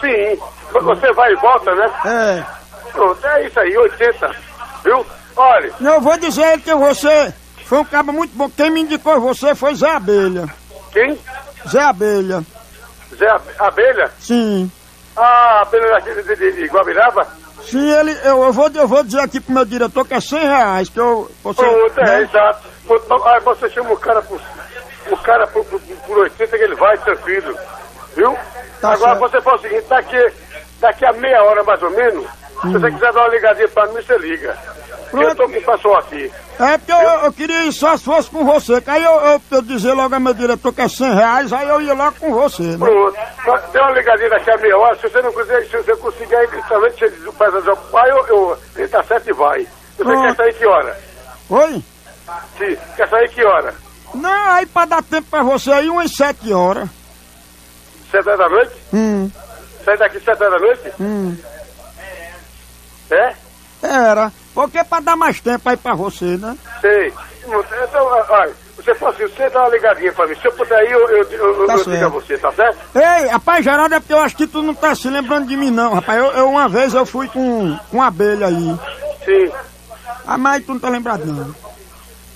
Sim. Você vai e volta, né? É. Pronto, é isso aí, 80. Viu? Olha, Não, eu vou dizer que você foi um cara muito bom. Quem me indicou você foi Zé Abelha. quem? Zé Abelha. Zé Ab- Abelha? Sim. Ah, Abelha daqui de, de, de Guabiraba? Sim, ele, eu, eu, vou, eu vou dizer aqui pro meu diretor que é 100 reais, que eu... Você, Pronto, é, né? exato. Aí você chama o cara por, o cara por, por, por 80 que ele vai, tranquilo. Viu? Tá Agora certo. você faz o seguinte, daqui, daqui a meia hora mais ou menos, se você quiser dar uma ligadinha pra mim, você liga. Eu tô com o pessoal aqui. É porque eu, eu queria ir só se fosse com você, que aí eu, eu, eu dizer logo ao meu diretor que é 100 reais, aí eu ia logo com você, né? Pronto. Dê uma ligadinha daqui a meia hora, se você não conseguir, se você conseguir aí, principalmente se ele faz desocupar, eu, eu, ele tá certo e vai. Você Pronto. quer sair que hora? Oi? Sim, quer sair que hora? Não, aí pra dar tempo pra você aí, umas 7 horas. Sete horas da noite? Hum, Sai daqui sete horas da noite? hum. É? Era. Porque pra dar mais tempo aí pra você, né? Sei. Então, olha, você fala assim, você dá uma ligadinha pra mim. Se eu puder ir, eu, eu, eu, Tá eu digo a você, tá certo? Ei, rapaz, Geraldo, é porque eu acho que tu não tá se lembrando de mim, não, rapaz. Eu, eu uma vez eu fui com, com abelha aí. Sim, Ah, mas tu não tá lembrado, não.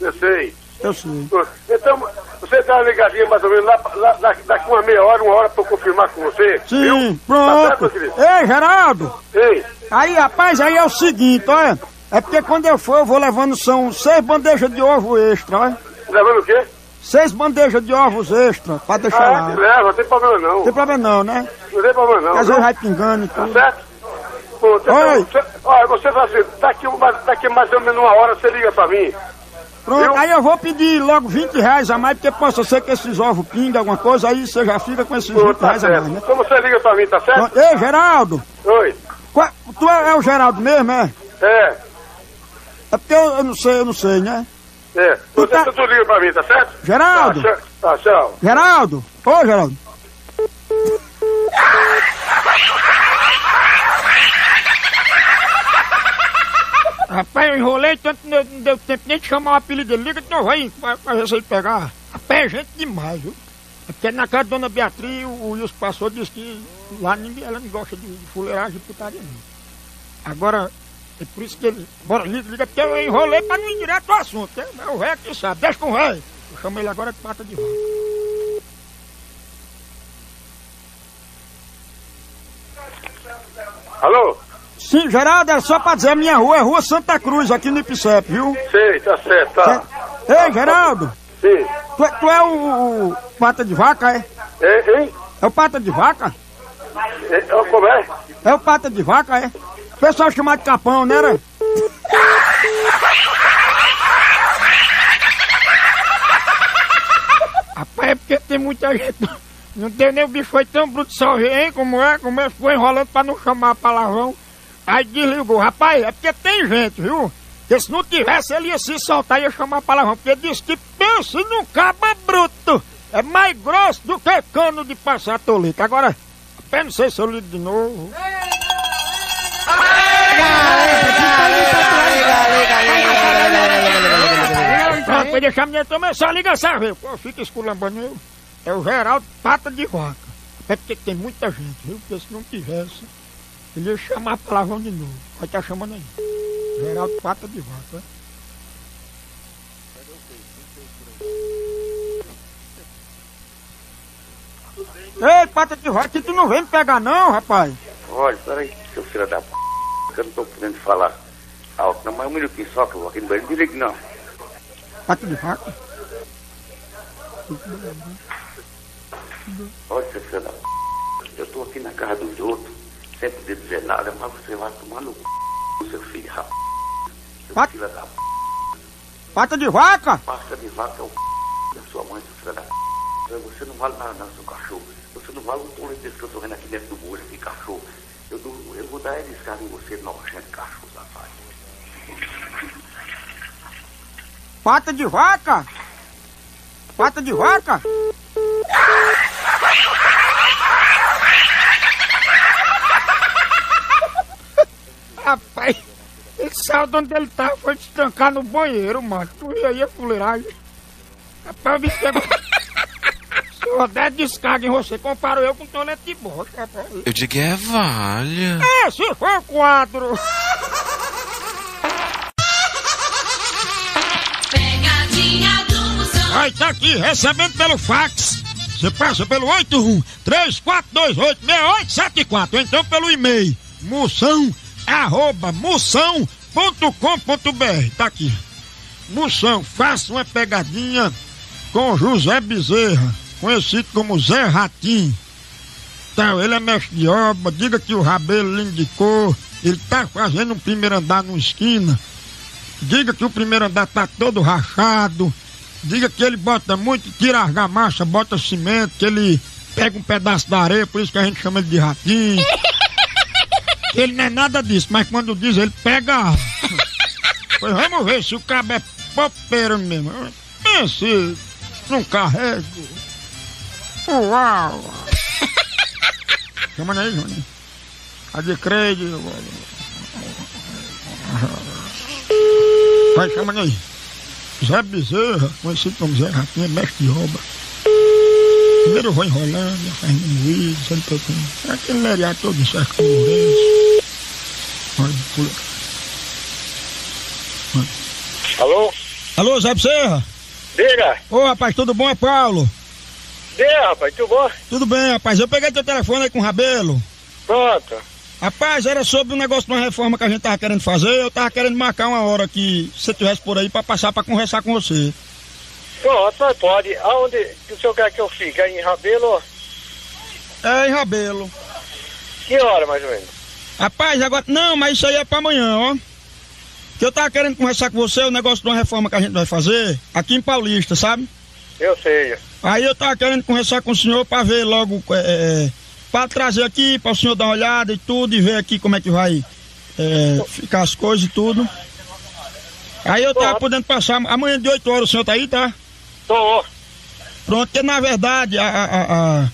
eu sei. Eu sei. Então, você dá uma ligadinha mais ou menos lá, lá, daqui uma meia hora, uma hora pra eu confirmar com você. Sim, viu? Tá pronto. querido? Ei, Geraldo. Ei, Aí, rapaz, aí é o seguinte, olha. É porque quando eu for, eu vou levando, são seis bandejas de ovo extra, olha. levando o quê? Seis bandejas de ovos extra, pra deixar Ah, lá. leva, não tem problema não. Não tem problema não, né? Não tem problema não. Às vezes vai pingando e Tá tudo. certo? Pô, então, Oi. você- olha, você fala assim, daqui, daqui mais ou menos uma hora você liga pra mim. Pronto, Viu? aí eu vou pedir logo 20 reais a mais, porque possa ser que esses ovos pingam alguma coisa, aí você já fica com esses Pô, 20 tá reais a mais, certo. né? Então você liga pra mim, tá certo? Pronto. Ei, Geraldo, Oi. qual- tu é, é o Geraldo mesmo, é? É, É porque eu, eu não sei, eu não sei, né? é. Você tá- tu liga pra mim, tá certo? Geraldo? Tá, tchau. Tá, tchau. Geraldo? Ô, Geraldo. Rapaz, eu enrolei tanto não deu tempo nem de chamar o apelido dele. Liga pra ver se ele pegar. Rapaz, é gente demais, viu? É porque na casa da dona Beatriz, o, Wilson passou disse que lá ninguém, ela não gosta de, de fuleiragem putaria, não. Agora, é por isso que ele... Bora, liga, liga, porque eu enrolei pra não ir direto ao assunto. Mas o velho que sabe, deixa com o velho. Eu chamo ele agora de pata de vaca. Alô? Sim, Geraldo, era só pra dizer, a minha rua é Rua Santa Cruz, aqui no Ipicep, viu? Sei, tá certo, tá. Ei, Geraldo, Sim. tu, é- tu é o, o pata de vaca, é? É, hein? É o pata de vaca? É, é, como é? É o pata de vaca, é? O pessoal chama de capão, né? né? *laughs* Rapaz, é porque tem muita gente. Não deu nem o bicho foi tão bruto só hein? Como é? Como é? Foi enrolando pra não chamar palavrão. Aí desligou. Rapaz, é porque tem gente, viu? Que se não tivesse, ele ia se soltar ia chamar palavrão. Porque disse que pensa num caba bruto. É mais grosso do que cano de passar tolete. Agora, apenas não sei se eu ligo de novo. Pronto, vai deixar a menina também, só liga essa vez. Pô, fica esculambando eu. É o Geraldo Pata de Vaca. É porque tem muita gente, viu? Porque se não tivesse, ele ia chamar palavrão de novo. Vai estar chamando aí. Geraldo Pata de Vaca. Ei, Pata de Vaca, tu não vem me pegar não, rapaz. Olha, peraí, seu filho da p. que eu não tô podendo falar alto, não, mas um minutinho só que eu vou aqui no banheiro. Não desligue, não. Pata de Vaca? Olha, seu filho da p. Eu tô aqui na casa dos outros, sem poder dizer nada, mas você vai tomar no c... seu filho, rapaz. Seu Pat- filho da p. Pata de Vaca? Pasta de vaca é o c... da sua mãe, seu filho da p. Você não vale nada, não, seu cachorro. Você não vale um tolo desse que eu tô vendo aqui dentro do bolso, aqui, cachorro. Eu, dou- eu vou dar ele descarga em você, nojento, cachorro, safado. Pata de vaca? Pata de vaca? *laughs* Rapaz, ele saiu de onde ele tava, foi se trancar no banheiro, mano. Tu ia aí a fuleiragem. Rapaz, que agora... *laughs* Se eu der descarga em você, comparo eu com tonete de bosta, rapaz. Eu digo é valha. Esse foi o quadro. Pegadinha do Moção. Vai tá aqui, recebendo pelo fax. Você passa pelo 81 3428 6874 ou então pelo e-mail moção arroba moção.com.br tá aqui. Moção, faça uma pegadinha com José Bezerra, conhecido como Zé Ratinho. Então, ele é mestre de obra, diga que o Rabelo lhe indicou, ele tá fazendo um primeiro andar numa esquina. Diga que o primeiro andar tá todo rachado. Diga que ele bota muito, tira argamassa, bota cimento, que ele pega um pedaço da areia, por isso que a gente chama ele de ratinho. *laughs* Ele não é nada disso, mas quando diz, ele pega. *laughs* Pois vamos ver se o cabo é popeiro mesmo. Pense, não carrego. Uau! Chama aí, Júnior. A de crédito. Vai, chama aí. Zé Bezerra, conhecido como Zé Ratinho, é mestre de obra. Primeiro eu vou enrolando, fazendo moído, sendo tocando. Aquele lereado todo certo com o Lourenço. Olha, pula. Olha. Alô? Alô, Zé Bezerra? Diga. Ô, rapaz, tudo bom? É Paulo? Diga, rapaz, tudo bom? Tudo bem, rapaz. Eu peguei teu telefone aí com o Rabelo. Pronto. Rapaz, era sobre um negócio de uma reforma que a gente tava querendo fazer. Eu tava querendo marcar uma hora que você tivesse por aí pra passar pra conversar com você. Pronto, mas pode. Aonde o senhor quer que eu fique? Aí em Rabelo? É, em Rabelo. Que hora, mais ou menos? Rapaz, agora. Não, mas isso aí é pra amanhã, ó. Que eu tava querendo conversar com você o negócio de uma reforma que a gente vai fazer aqui em Paulista, sabe? Eu sei. Aí eu tava querendo conversar com o senhor pra ver logo. É, é, pra trazer aqui, pra o senhor dar uma olhada e tudo, e ver aqui como é que vai é, ficar as coisas e tudo. Aí eu tava podendo passar. Amanhã de 8 horas o senhor tá aí, tá? Tô. Pronto, que na verdade a, a, a,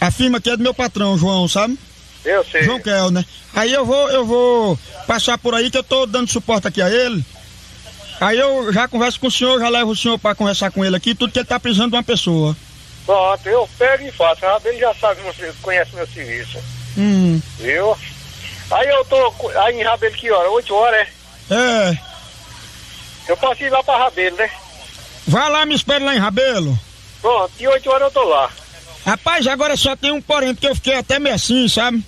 a firma aqui é do meu patrão, João, sabe? Eu sei. João Kel, né? Aí eu vou, eu vou passar por aí que eu tô dando suporte aqui a ele. Aí eu já converso com o senhor, já levo o senhor pra conversar com ele aqui, tudo que ele tá precisando de uma pessoa. Pronto, eu pego e faço. Rabelo já sabe, você conhece meu serviço. Hum. Viu? Aí eu tô aí em Rabelo que hora? 8 horas, é? É. Eu posso ir lá pra Rabelo, né? Vai lá, me espere lá em Rabelo. Pronto, e 8 horas eu tô lá. Rapaz, agora só tem um porém, porque eu fiquei até meio assim, sabe?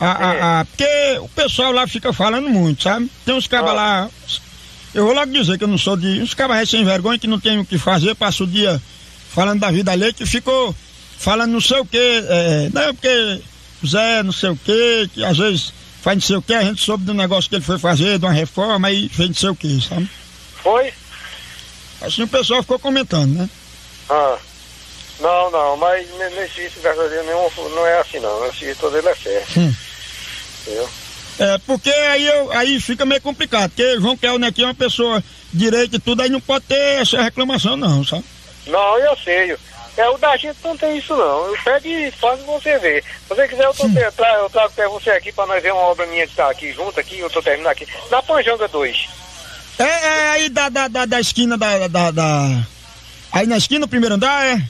A, a, a- porque o pessoal lá fica falando muito, sabe? Tem uns cabas lá. Eu vou logo dizer que eu não sou de. Uns cabas sem vergonha que não tem o que fazer, passa o dia falando da vida alheia, que ficou falando não sei o quê. É, não, porque Zé não sei o quê, que às vezes faz não sei o quê, a gente soube do negócio que ele foi fazer, de uma reforma, aí fez não sei o quê, sabe? Foi? Assim o pessoal ficou comentando, né? Ah. Não, não, mas ne- nesse serviço verdadeiro nenhum não é assim não. Esse serviço todo ele é certo. Hum. Entendeu? É, porque aí, eu, aí fica meio complicado, porque João Kelner aqui é uma pessoa direita e tudo, aí não pode ter essa reclamação não, sabe? Não, eu sei. É, o da gente não tem isso não. Eu pego e faço você ver. Se você quiser, eu, tô, eu, trago, eu trago até você aqui pra nós ver uma obra minha que tá aqui junto aqui, eu tô terminando aqui. Na Panjanga 2. É, é aí da, da, da, da esquina da, da, da- Aí na esquina, o primeiro andar, é?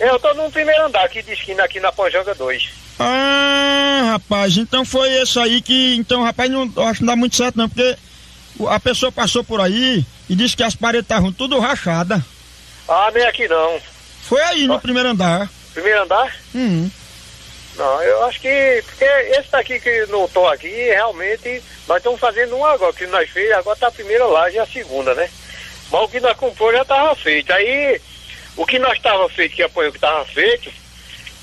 Eu tô no primeiro andar aqui de esquina aqui na Panjanga 2. Ah, rapaz, então foi isso aí que. Então, rapaz, não, eu acho que não dá muito certo não, porque a pessoa passou por aí e disse que as paredes estavam tudo rachadas. Ah, nem aqui não. Foi aí no primeiro andar. Primeiro andar? Hum. Não, eu acho que. Porque esse daqui que não tô aqui, realmente, nós estamos fazendo um agora, que nós fez, agora tá a primeira laje e a segunda, né? Mas o que nós comprou já tava feito. Aí, o que nós tava feito, que apoio que tava feito,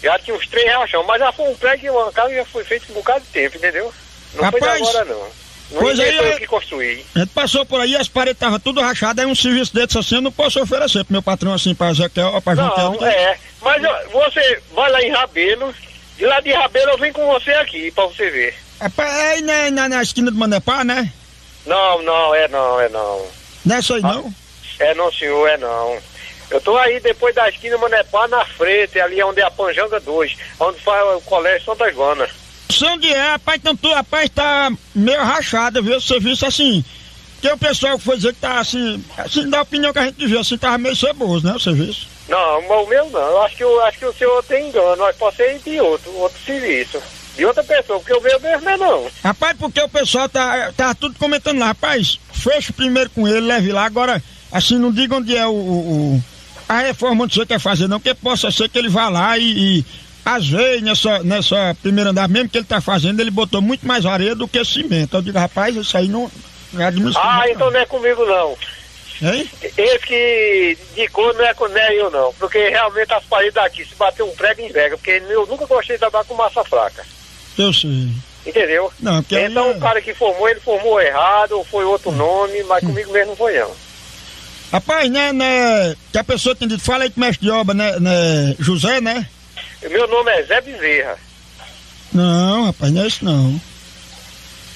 já tinha uns três rachão, mas já foi um prédio, uma casa já foi feito um bocado de tempo, entendeu? Não foi de Rapaz, agora não. Não pois aí foi eu- eu que construí. A gente passou por aí as paredes estavam tudo rachadas, aí um serviço desse assim eu não posso oferecer pro meu patrão assim, pra Zequel, pra Não, Kelner. é. Mas você vai lá em Rabelo, de lá de Rabelo eu venho com você aqui, pra você ver. É aí na, na, na esquina do Manepá, né? Não, não, é não, é não. Não é isso aí não? É não, senhor, é não. Eu tô aí depois da esquina Manepá, na frente, ali onde é a Panjanga 2, onde faz o colégio Santa Joana. Onde é, rapaz, tanto, rapaz, tá meio rachado, viu? Viu isso assim. Que o pessoal foi dizer que tá assim, assim, da opinião que a gente viu, assim, tava meio ceboso, né? Viu isso? Não, o meu não. Eu acho que, eu acho que o senhor tem engano. Nós pode ser de outro, outro serviço. De outra pessoa, porque o meu mesmo é não. Rapaz, porque o pessoal tá, tá tudo comentando lá, rapaz, fecha primeiro com ele, leve lá, agora, assim, não diga onde é o, o- o- a reforma onde você quer fazer, não, que possa ser que ele vá lá e, e às vezes, nessa, nessa primeira andar, mesmo que ele tá fazendo, ele botou muito mais areia do que cimento. Eu digo, rapaz, isso aí não, não é administrativo. Ah, então não é comigo não. Hein? Esse que de cor não é não é eu não. Porque realmente as paredes daqui, se bater um prego, enverga. Porque eu nunca gostei de trabalhar com massa fraca. Eu sei. Entendeu? Não, então é- o cara que formou, ele formou errado, ou foi outro nome, mas comigo mesmo não foi não. Rapaz, né, né, que a pessoa tem dito, fala aí o mestre de obra, né, né, José, né? Meu nome é Zé Bezerra. Não, rapaz, não é isso não.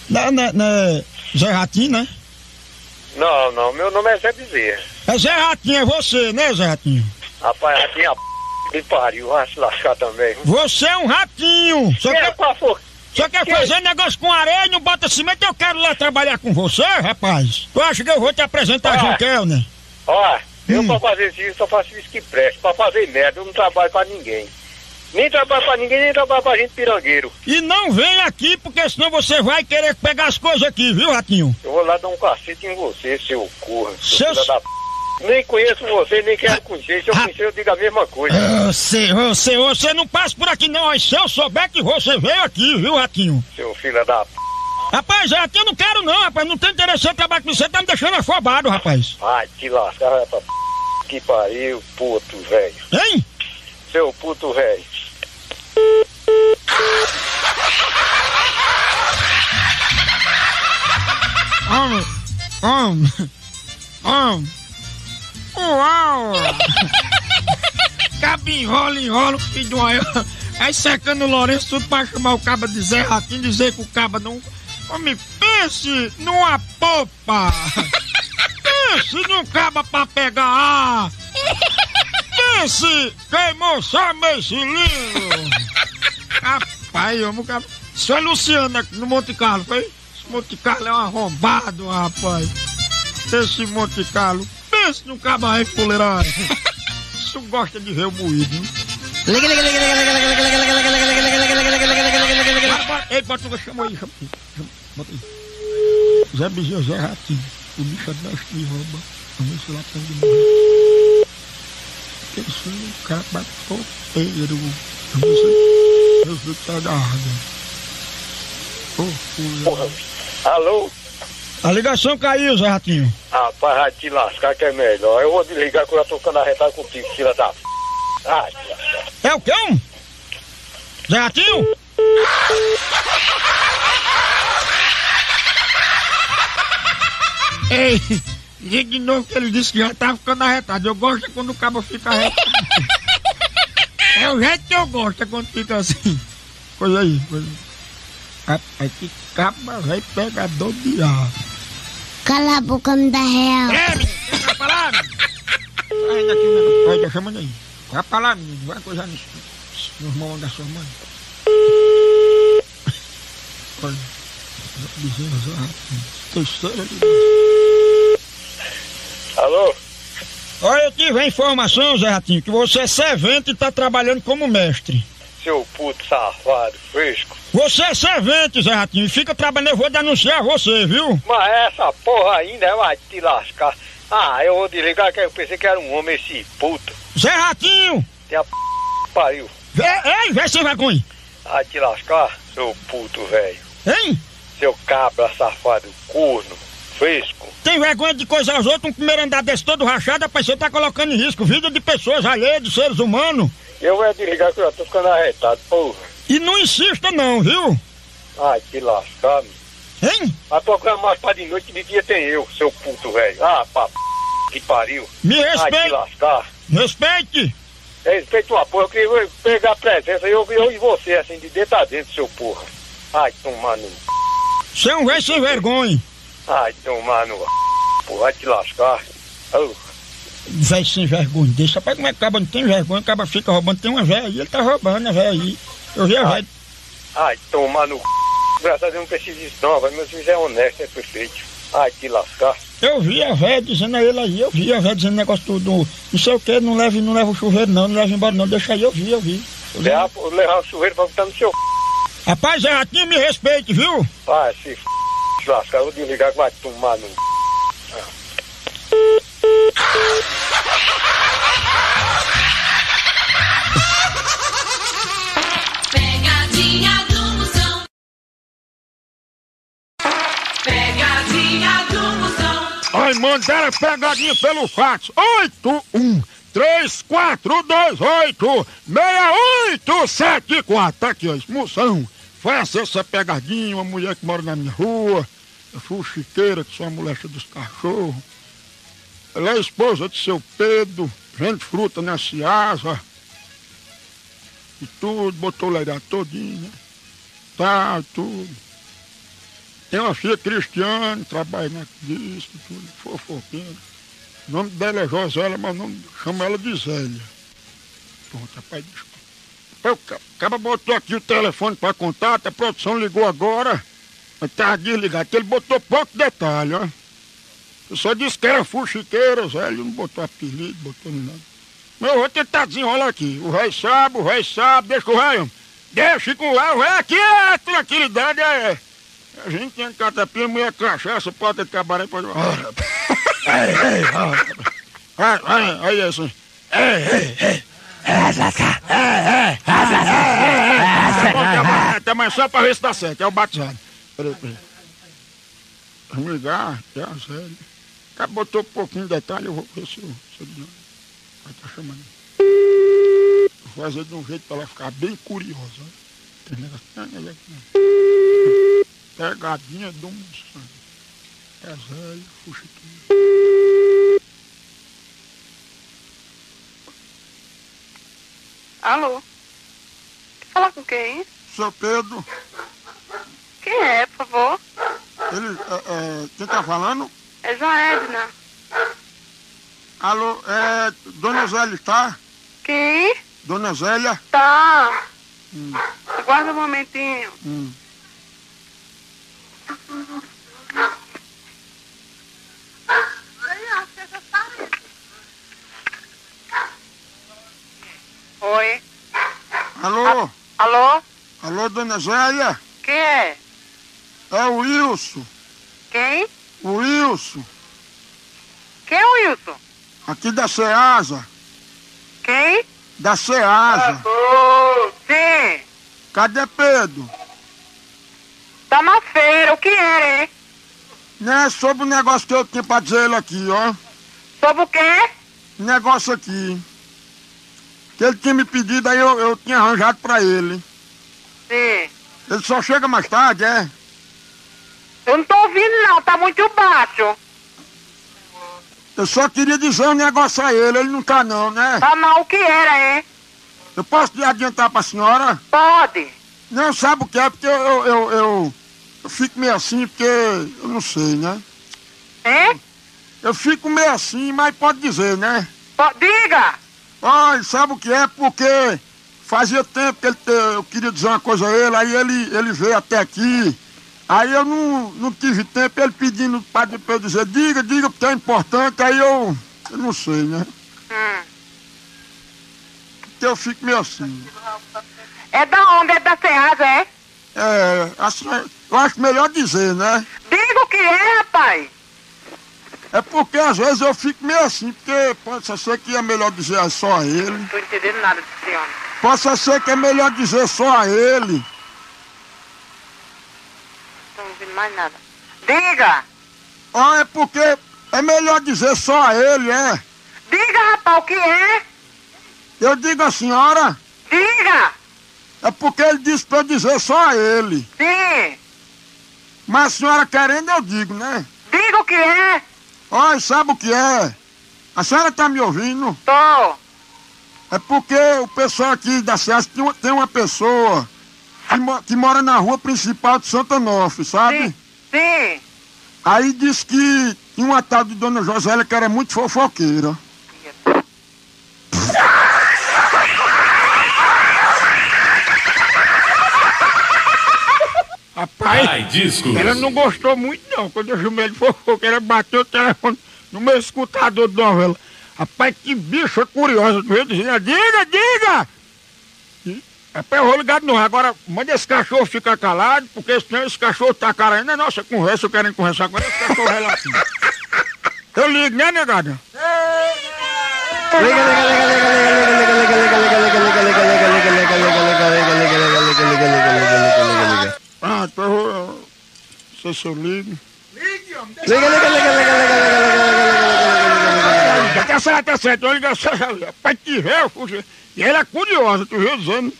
Não, não, não, Zé Ratinho, né? Não, não, meu nome é Zé Bezerra. É Zé Ratinho, é você, né, Zé Ratinho? Rapaz, a minha p... que pariu, vai se lascar também. Você é um ratinho! Só é quer, qual for? só quer fazer negócio com areia e não bota cimento, eu quero lá trabalhar com você, rapaz. Tu acha que eu vou te apresentar Ah. João Kelner? Ó, eu Hum. pra fazer isso só faço isso que presta. Pra fazer merda, eu não trabalho pra ninguém. Nem trabalho pra ninguém, nem trabalho pra gente pirangueiro. E não vem aqui, porque senão você vai querer pegar as coisas aqui, viu, Ratinho? Eu vou lá dar um cacete em você, seu corra. Seu- filho da p... Nem conheço você, nem quero conhecer. Se eu conhecer, eu digo a mesma coisa. Você, você, você não passa por aqui não, mas se eu souber que você veio aqui, viu, Ratinho? Seu filho da p... Rapaz, é, aqui eu não quero não, rapaz, não tem interesse em trabalhar com você, tá me deixando afobado, rapaz. Ai, te lascar, p... Que pariu, puto, velho. Hein? Seu puto, velho. Homem, homem, homem. Uau! Cabo enrola, enrola, filho de uma... Aí secando o Lourenço tudo pra chamar o caba de Zé Ratinho, dizer que o caba não... Homem, pense numa popa! Pense num caba pra pegar ar! Pense, queimou só meio cilindro! Rapaz, eu nunca... Isso é Luciana no Monte Carlo, foi? Esse Monte Carlo é um arrombado, rapaz. Esse Monte Carlo. Pense no caba aí, fuleiragem. Isso gosta de ver o moído, hein? Ei, bota o chama aí, chama aí. Bota aí. Zé Bezerra, Zé Ratinho. O bicho é de rouba. Vamos ver se lá tem de morrer. Um caba topeiro. Vamos ver se eu tá. Ô, Porra. Alô? A ligação caiu, Zé Ratinho. Rapaz, vai te lascar que é melhor. Eu vou desligar que eu já tô ficando arretado contigo, filha da p... Ai, te lascar. É o quê? um? Zé Ratinho? Ei, diga de novo que ele disse que já tá ficando arretado. Eu gosto é quando o cabo fica arretado. *laughs* é o jeito que eu gosto, é quando fica assim. Coisa aí, coisa aí. Rapaz, que caba vai pegador de ar. Cala a boca, me dá real. É, menino, *laughs* vai falar, menino? Ainda aqui, menino. Vai, deixa chamando aí. Vai pra lá, menino. Vai coisar nos, nos mãos da sua mãe. Olha, rápido. Terceira ligação. Alô? Olha, eu tive a informação, Zé Ratinho, que você é servente e tá trabalhando como mestre. Seu puto safado, fresco. Você é servente, Zé Ratinho, e fica trabalhando, eu vou denunciar você, viu? Mas essa porra ainda vai te lascar. Ah, eu vou desligar que eu pensei que era um homem esse puto. Zé Ratinho! Tem a p... pariu. Vê, ei, vê sem vergonha! Vai te lascar, seu puto velho. Hein? Seu cabra safado, corno, fresco. Tem vergonha de coisar os outros, um primeiro andar desse todo rachado, rapaz, você tá colocando em risco vida de pessoas alheias, de seres humanos. Eu vou desligar que eu já tô ficando arretado, porra. E não insista não, viu? Ai, lascar, meu. Hein? Vai procurar mais pra de noite, de dia tem eu, seu puto velho. Ah, pá, p... que pariu. Me Ai, te respeite, lascar. respeite. Respeito uma porra, eu queria pegar a presença, eu, eu e você, assim, de dentro a dentro, seu porra. Ai, tomar no... Você é um velho sem vergonha. Ai, tomar no... Porra, vai te lascar. Oh. Véi sem vergonha desse. Rapaz, como é que o caba não tem vergonha? O caba fica roubando. Tem uma véia aí, ele tá roubando a véia aí. Eu vi a véia. Ai, tomar no. Graças a Deus não preciso disso não, vai. Meu juiz é honesto, é perfeito. Ai, que lascar. Eu vi a véia dizendo a ele aí, eu vi a véia dizendo negócio tudo, não sei o que, não leve, não leva o chuveiro não, não leva embora não, deixa aí, eu vi, eu vi. Eu. Levar, levar o chuveiro pra botar no seu. Rapaz, é aqui me respeite, viu? Vai, se f... lascar, eu vou desligar que vai tomar no c... Pegadinha do Moção. Pegadinha do Moção. Ai, mandaram pegadinha pelo fax. 81 3428 6874. Tá aqui, ó. Moção. Faça essa pegadinha. Uma mulher que mora na minha rua. Chiqueira, que sou a moléstia dos cachorros. Ela é esposa de seu Pedro. Vende fruta na Ciasa. E tudo, botou o legado todinho, né? Tá, tudo. Tem uma filha cristiana, trabalha na disco, tudo, fofoqueira. O nome dela é Josélia, mas o nome, chama ela de Zélia. Pronto, rapaz, desculpa. O ca- cara botou aqui o telefone para contato, a produção ligou agora, mas tá desligado, que ele botou pouco detalhe, ó. Eu só disse que era fuxiqueira, Zé, ele não botou apelido, botou nada. Mas eu vou tentar desenrolar aqui. O rei sabe, o rei sabe, deixa o rei. Deixa com lá, o rei aqui é tranquilidade, é. A gente tem catapia, mulher cachaça, pode ter cabaré, pode. Vai, aí assim. Ei, ei, ei. Até amanhã só pra ver se dá certo, é o batizado. Peraí, peraí. Vamos ligar, é a sério. O cara botou um pouquinho de detalhe, eu vou ver se eu. Se eu vai tá chamando. Vou fazer de um jeito pra ela ficar bem curiosa. Tem negócio-. Pegadinha do moção. É Zélia, fuxiquinha. Alô? Fala com quem? Seu Pedro, Quem é, por favor? ele. É, é, quem tá falando? É João Edna. Alô, é. Dona Zélia está? Quem? Dona Zélia? Tá. Hum, Aguarda um momentinho. hum. Oi. Alô? Alô? Alô, Dona Zélia? Quem é? É o Wilson. Quem? O Wilson. Quem é o Wilson? Aqui da Ceasa. Quem? Da Ceasa. Sim. Cadê Pedro? Tá na feira, o que é, hein? Né, sobre o negócio que eu tinha pra dizer ele aqui, ó. Sobre o quê? Negócio aqui. Que ele tinha me pedido, aí eu, eu tinha arranjado pra ele. Sim. Ele só chega mais tarde, é? Eu não tô ouvindo não, tá muito baixo. Eu só queria dizer um negócio a ele, ele não tá não, né? Tá não, o que era, hein? Eu posso adiantar pra senhora? Pode. Não, sabe o que é? Porque eu, eu, eu, eu, eu fico meio assim, porque eu não sei, né? Hein? Eu fico meio assim, mas pode dizer, né? Diga! Olha, sabe o que é? Porque fazia tempo que ele eu queria dizer uma coisa a ele, aí ele, ele veio até aqui. Aí eu não, não tive tempo, ele pedindo pra eu dizer, diga, diga, porque é importante, aí eu, eu não sei, né? Hum. Porque eu fico meio assim. É da onde? É da Ceasa, é? É, assim, eu acho melhor dizer, né? Diga o que é, rapaz. É porque às vezes eu fico meio assim, porque pode ser que é melhor dizer só a ele. Não tô entendendo nada desse homem. Pode ser que é melhor dizer só a ele. Não tô ouvindo mais nada. Diga! Ah, é porque é melhor dizer só a ele, é? Diga, rapaz, o que é? Eu digo a senhora. Diga! É porque ele disse pra eu dizer só a ele. Sim! Mas a senhora querendo, eu digo, né? Diga o que é? Olha, sabe o que é? A senhora tá me ouvindo? Tô. É porque o pessoal aqui da SES tem uma, tem uma pessoa que, que mora na rua principal de Santa Norte, sabe? Sim. Sim. Aí disse que tinha uma tal de Dona Josélia que era muito fofoqueira. *laughs* Rapaz, Ai, ela não gostou muito não, quando eu chamei de fofoqueira, bateu o telefone no meu escutador de novela. Rapaz, que bicho curioso, eu dizia, diga, diga! E, ligar de novo. Agora, manda esse cachorro ficar calado, porque senão esse cachorro tá cara ainda. Nossa conversa, eu quero conversar ele, esse cachorro é lá assim. Eu ligo, né, negada? Ah, então eu vou- eu- não sei se eu ligo. Liga, liga, liga, liga, liga, liga, liga, Tá certo, tá certo. Eu ligo essa rapaz, que réu, puxa. E ela é curiosa, tu viu dizendo.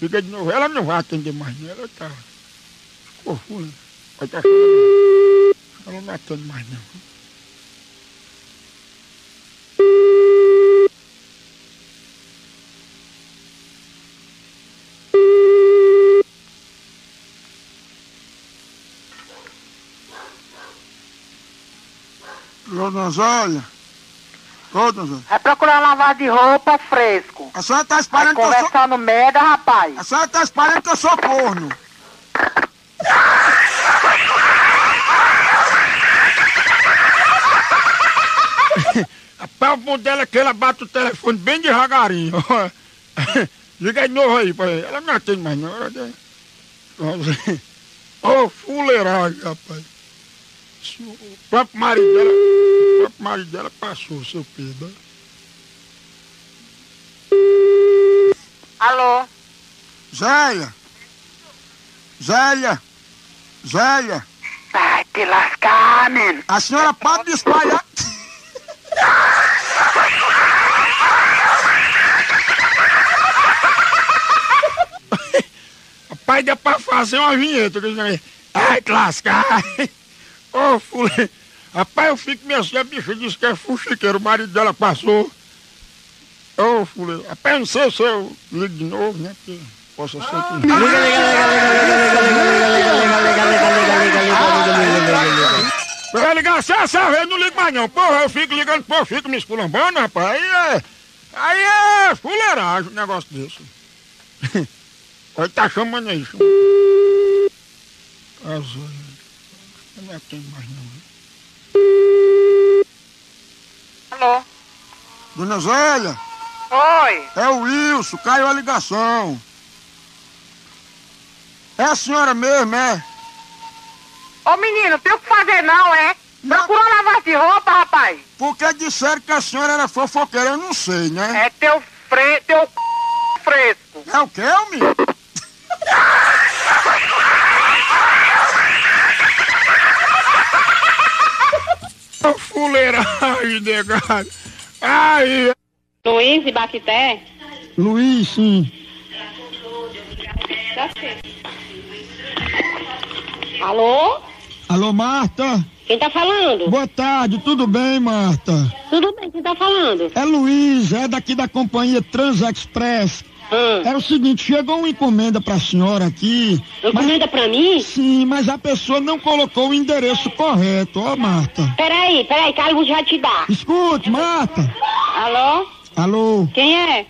Liga de novo, ela não vai atender mais, não. Ela tá. Ficou ruim. Vai tá. Ela não atende mais, não. Dona Zólia. Ô, dona. É procurar lavar de roupa fresco. A senhora tá espalhando que eu sou... conversando merda, rapaz. A senhora tá espalhando que eu sou corno. Rapaz, o bom dela é que ela bate o telefone bem devagarinho. *laughs* Liga de novo aí, pai. Ela não atende mais, não. Ô, fuleiragem, rapaz. O próprio marido dela, o próprio marido dela passou, seu Pedro. Alô? Zélia! Zélia! Zélia! Vai te lascar, menino. A senhora pode de espalhar. *laughs* Rapaz, dá pra fazer uma vinheta. Ai, te lascar. Ô, fule. Rapaz, eu fico minha filha, bicha disse que é fuxiqueiro. O marido dela passou. Ô, fule. Rapaz, não sei se eu ligo de novo, né? Porque possa ser que... Liga, liga, liga, liga, liga, liga, liga, liga, liga, liga, liga, liga. Vai ligar, se essa vez não ligo mais não. Porra, eu fico ligando, pô, eu fico me esculambando, rapaz. Aí é. Aí é fuleiragem um negócio desse. Olha, tá chamando aí. chama. Azul. Não atendo mais não. Alô? Dona Zélia, Oi. é o Wilson, caiu a ligação. É a senhora mesmo, é? Ô menino, tem o que fazer não, é? Procura lavar de roupa, rapaz. Porque disseram que a senhora era fofoqueira, eu não sei, né? É teu fre... teu c... fresco. É o quê, Almir? Fuleiragem, negado. Aí. Luiz e Baquité? Luiz, sim. Alô? Alô, Marta? Quem tá falando? Boa tarde, tudo bem, Marta? Tudo bem, quem tá falando? É Luiz, é daqui da companhia Transexpress. Hum. É o seguinte, chegou uma encomenda pra senhora aqui. Encomenda pra mim? Sim, mas a pessoa não colocou o endereço correto, ó, Marta. Peraí, peraí, Carlos já te dá. Escute, Marta. Alô? Alô? Quem é?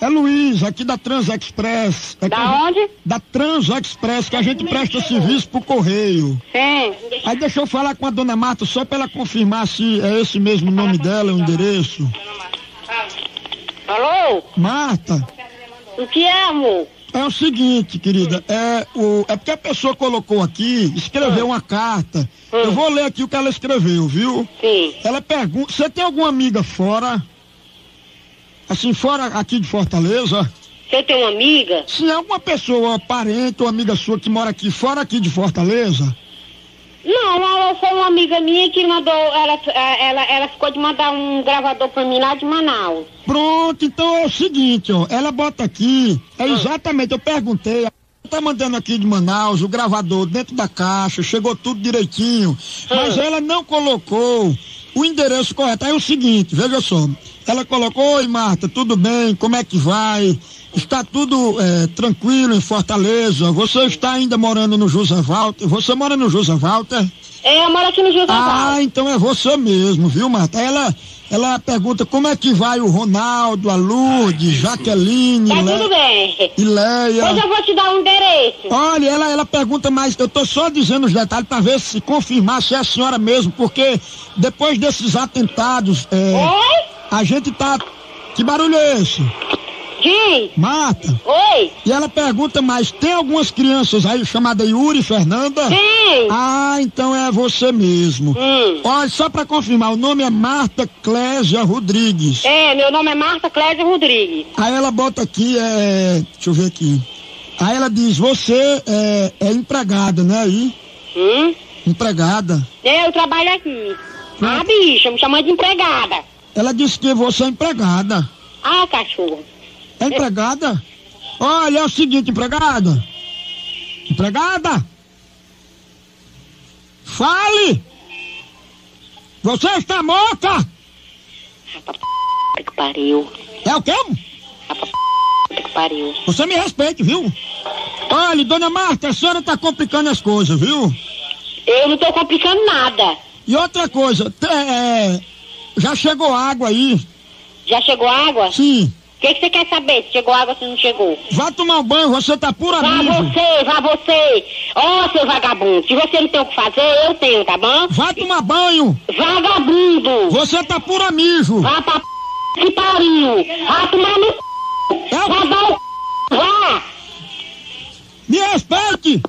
É Luiz, aqui da Transexpress. É Da gente- onde? Da Transexpress, que a gente presta serviço pro correio. Sim. Aí deixa eu falar com a dona Marta só pra ela confirmar se é esse mesmo nome dela, o endereço. Alô? Marta, O que é, amor? é o seguinte, querida, é, o, é porque a pessoa colocou aqui, escreveu uma carta. Eu vou ler aqui o que ela escreveu, viu? Sim. Ela pergunta, você tem alguma amiga fora? Assim, fora aqui de Fortaleza? Você tem uma amiga? Sim, alguma pessoa, parente ou amiga sua que mora aqui, fora aqui de Fortaleza? Não, ela foi uma amiga minha que mandou, ela, ela, ela ficou de mandar um gravador pra mim lá de Manaus. Pronto, então é o seguinte, ó. Ela bota aqui, é exatamente, eu perguntei. ela Tá mandando aqui de Manaus o gravador dentro da caixa, chegou tudo direitinho. Mas ela não colocou o endereço correto. Aí é o seguinte, veja só. Ela colocou, oi Marta, tudo bem? Como é que vai? Está tudo é, tranquilo em Fortaleza? Você está ainda morando no José Walter? Você mora no José Walter? É, eu moro aqui no José Ah, então é você mesmo, viu, Marta? Ela, ela pergunta como é que vai o Ronaldo, a Lourdes, Jaqueline, Tá Le- tudo bem. e Leia. Hoje eu vou te dar um endereço. Olha, ela, ela pergunta mais, eu tô só dizendo os detalhes para ver se confirmar se é a senhora mesmo, porque depois desses atentados, é, Oi? a gente tá. Que barulho é esse? Diz. Marta. Oi. E ela pergunta mais, tem algumas crianças aí chamadas Yuri Fernanda? Sim. Ah, então é você mesmo. Hum. Olha, só pra confirmar, o nome é Marta Clésia Rodrigues. É, meu nome é Marta Clésia Rodrigues. Aí ela bota aqui, é. Deixa eu ver aqui. Aí ela diz, você é, é empregada, né? Aí? Hum? Empregada. É, eu trabalho aqui. Ah, bicha, me chamando de empregada. Ela disse que você é empregada. Ah, cachorro. É empregada? Olha, é o seguinte, empregada. Empregada? Fale! Você está morta? Que pariu. É o quê? Que pariu. Você me respeite, viu? Olha, dona Marta, a senhora tá complicando as coisas, viu? Eu não tô complicando nada. E outra coisa, é, já chegou água aí? Já chegou água? Sim. O que, que você quer saber? Se chegou água, se não chegou? Vá tomar um banho, você tá pura Vá você, vá você. Ó, seu vagabundo. Se você não tem o que fazer, eu tenho, tá bom? Vá tomar banho. Vagabundo. Você tá pura mijo. Vá pra p... que pariu. Vá tomar no c... Vá dar o c... Vá. Me respeite.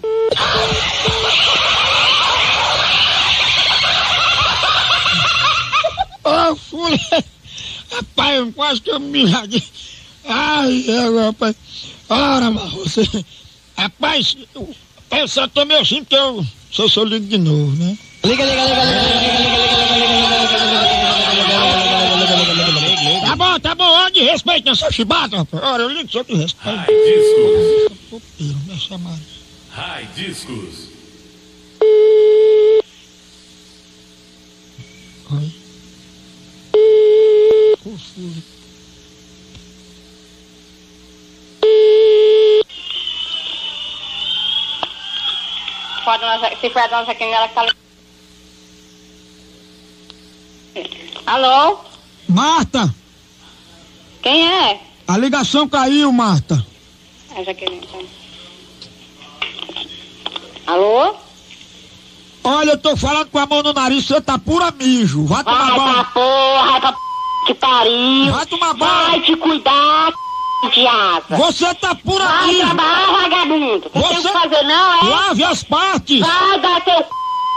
Ô, fui. Rapaz, eu quase que eu me miradinho. Ai, eu, rapaz. Ora, mas você. Rapaz, eu, rapaz, eu só tô meio assim porque eu. Se eu sou ligo de novo, né? Liga, liga, liga, liga, liga, liga, liga, Tá bom, tá bom, olha de respeito nessa chibata, rapaz. Ora, eu ligo só de respeito. Discos. Rai Discos. Confuso. Se foi a dona Jaqueline, ela que tá... Alô? Marta, Quem é? a ligação caiu, Marta. A Jaqueline. tá. Alô? Olha, eu tô falando com a mão no nariz, você tá pura mijo. Vai tomar Vai pra banho. porra, vai pra p... que pariu. Vai tomar banho. Vai te cuidar, c... de asa. Você tá pura Vai mijo. trabalhar, vagabundo. Você, tem o que fazer, não, é? lave as partes. Vai dar teu c...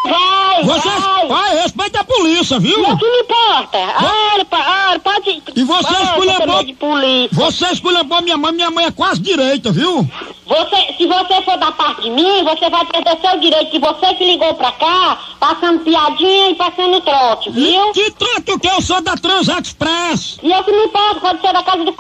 Vai, Você, vai. vai, respeita a polícia, viu? Não que me importa. Olha, pa- olha, pode... E você esculhambou, você de polícia. você esculhambou minha mãe, minha mãe é quase direita, viu? Você, se você for da parte de mim, você vai perder seu direito, que você que ligou pra cá, passando piadinha e passando trote, viu? Que trote que eu sou da Transexpress. E eu que me importo, pode ser da casa do c...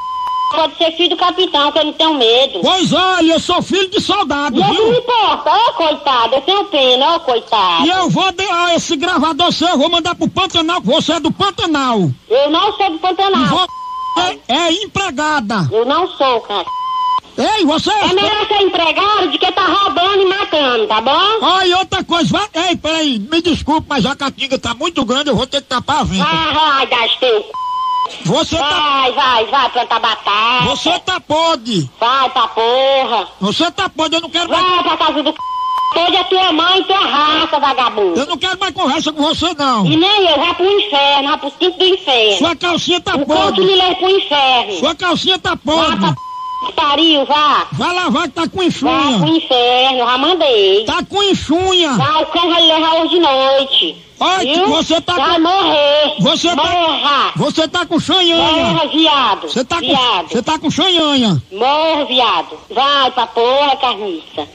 pode ser filho do capitão, que eu não tenho medo. Pois olha, eu sou filho de soldado, eu que me viu? importa, ô coitado, eu tenho pena, ô coitado. E eu vou dar esse gravador seu, eu vou mandar pro Pantanal, que você é do Pantanal. Eu não sou do Pantanal. você é empregada. Eu não sou, cara. Ei, você... É melhor ser empregado do que tá roubando e matando, tá bom? Ó, e outra coisa, vai... Ei, peraí, me desculpe, mas a catinga tá muito grande, eu vou ter que tapar a venta. Vai, vai, das teu c... Você tá... Vai, vai, vai plantar batata. Você tá podre. Vai pra porra. Você tá podre, eu não quero mais... Vai pra casa do c... Pode a tua mãe e tua raça, vagabundo. Eu não quero mais conversa com você, não. E nem eu, vai pro inferno, vai pro quinto do inferno. Sua calcinha tá o podre. corpo me leva pro inferno. Sua calcinha tá Vai podre. Que pariu, vá. Vai lavar que tá com Vai pro enxunha. inferno, já mandei. Tá com enxunha. Vai, o cão vai levar hoje de noite. Olha, você tá Vai com... morrer. Você tá... Morra. Você tá com chanhanha. Morra, viado. Você tá com... Viado. Você tá com chanhanha. Morra, viado. Vai pra porra, carniça.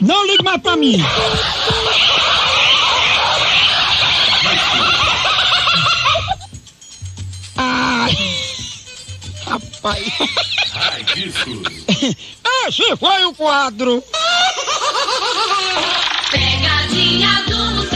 Não ligue mais pra mim. *laughs* Ai pai. Ai, *laughs* Esse foi o quadro. Pegadinha do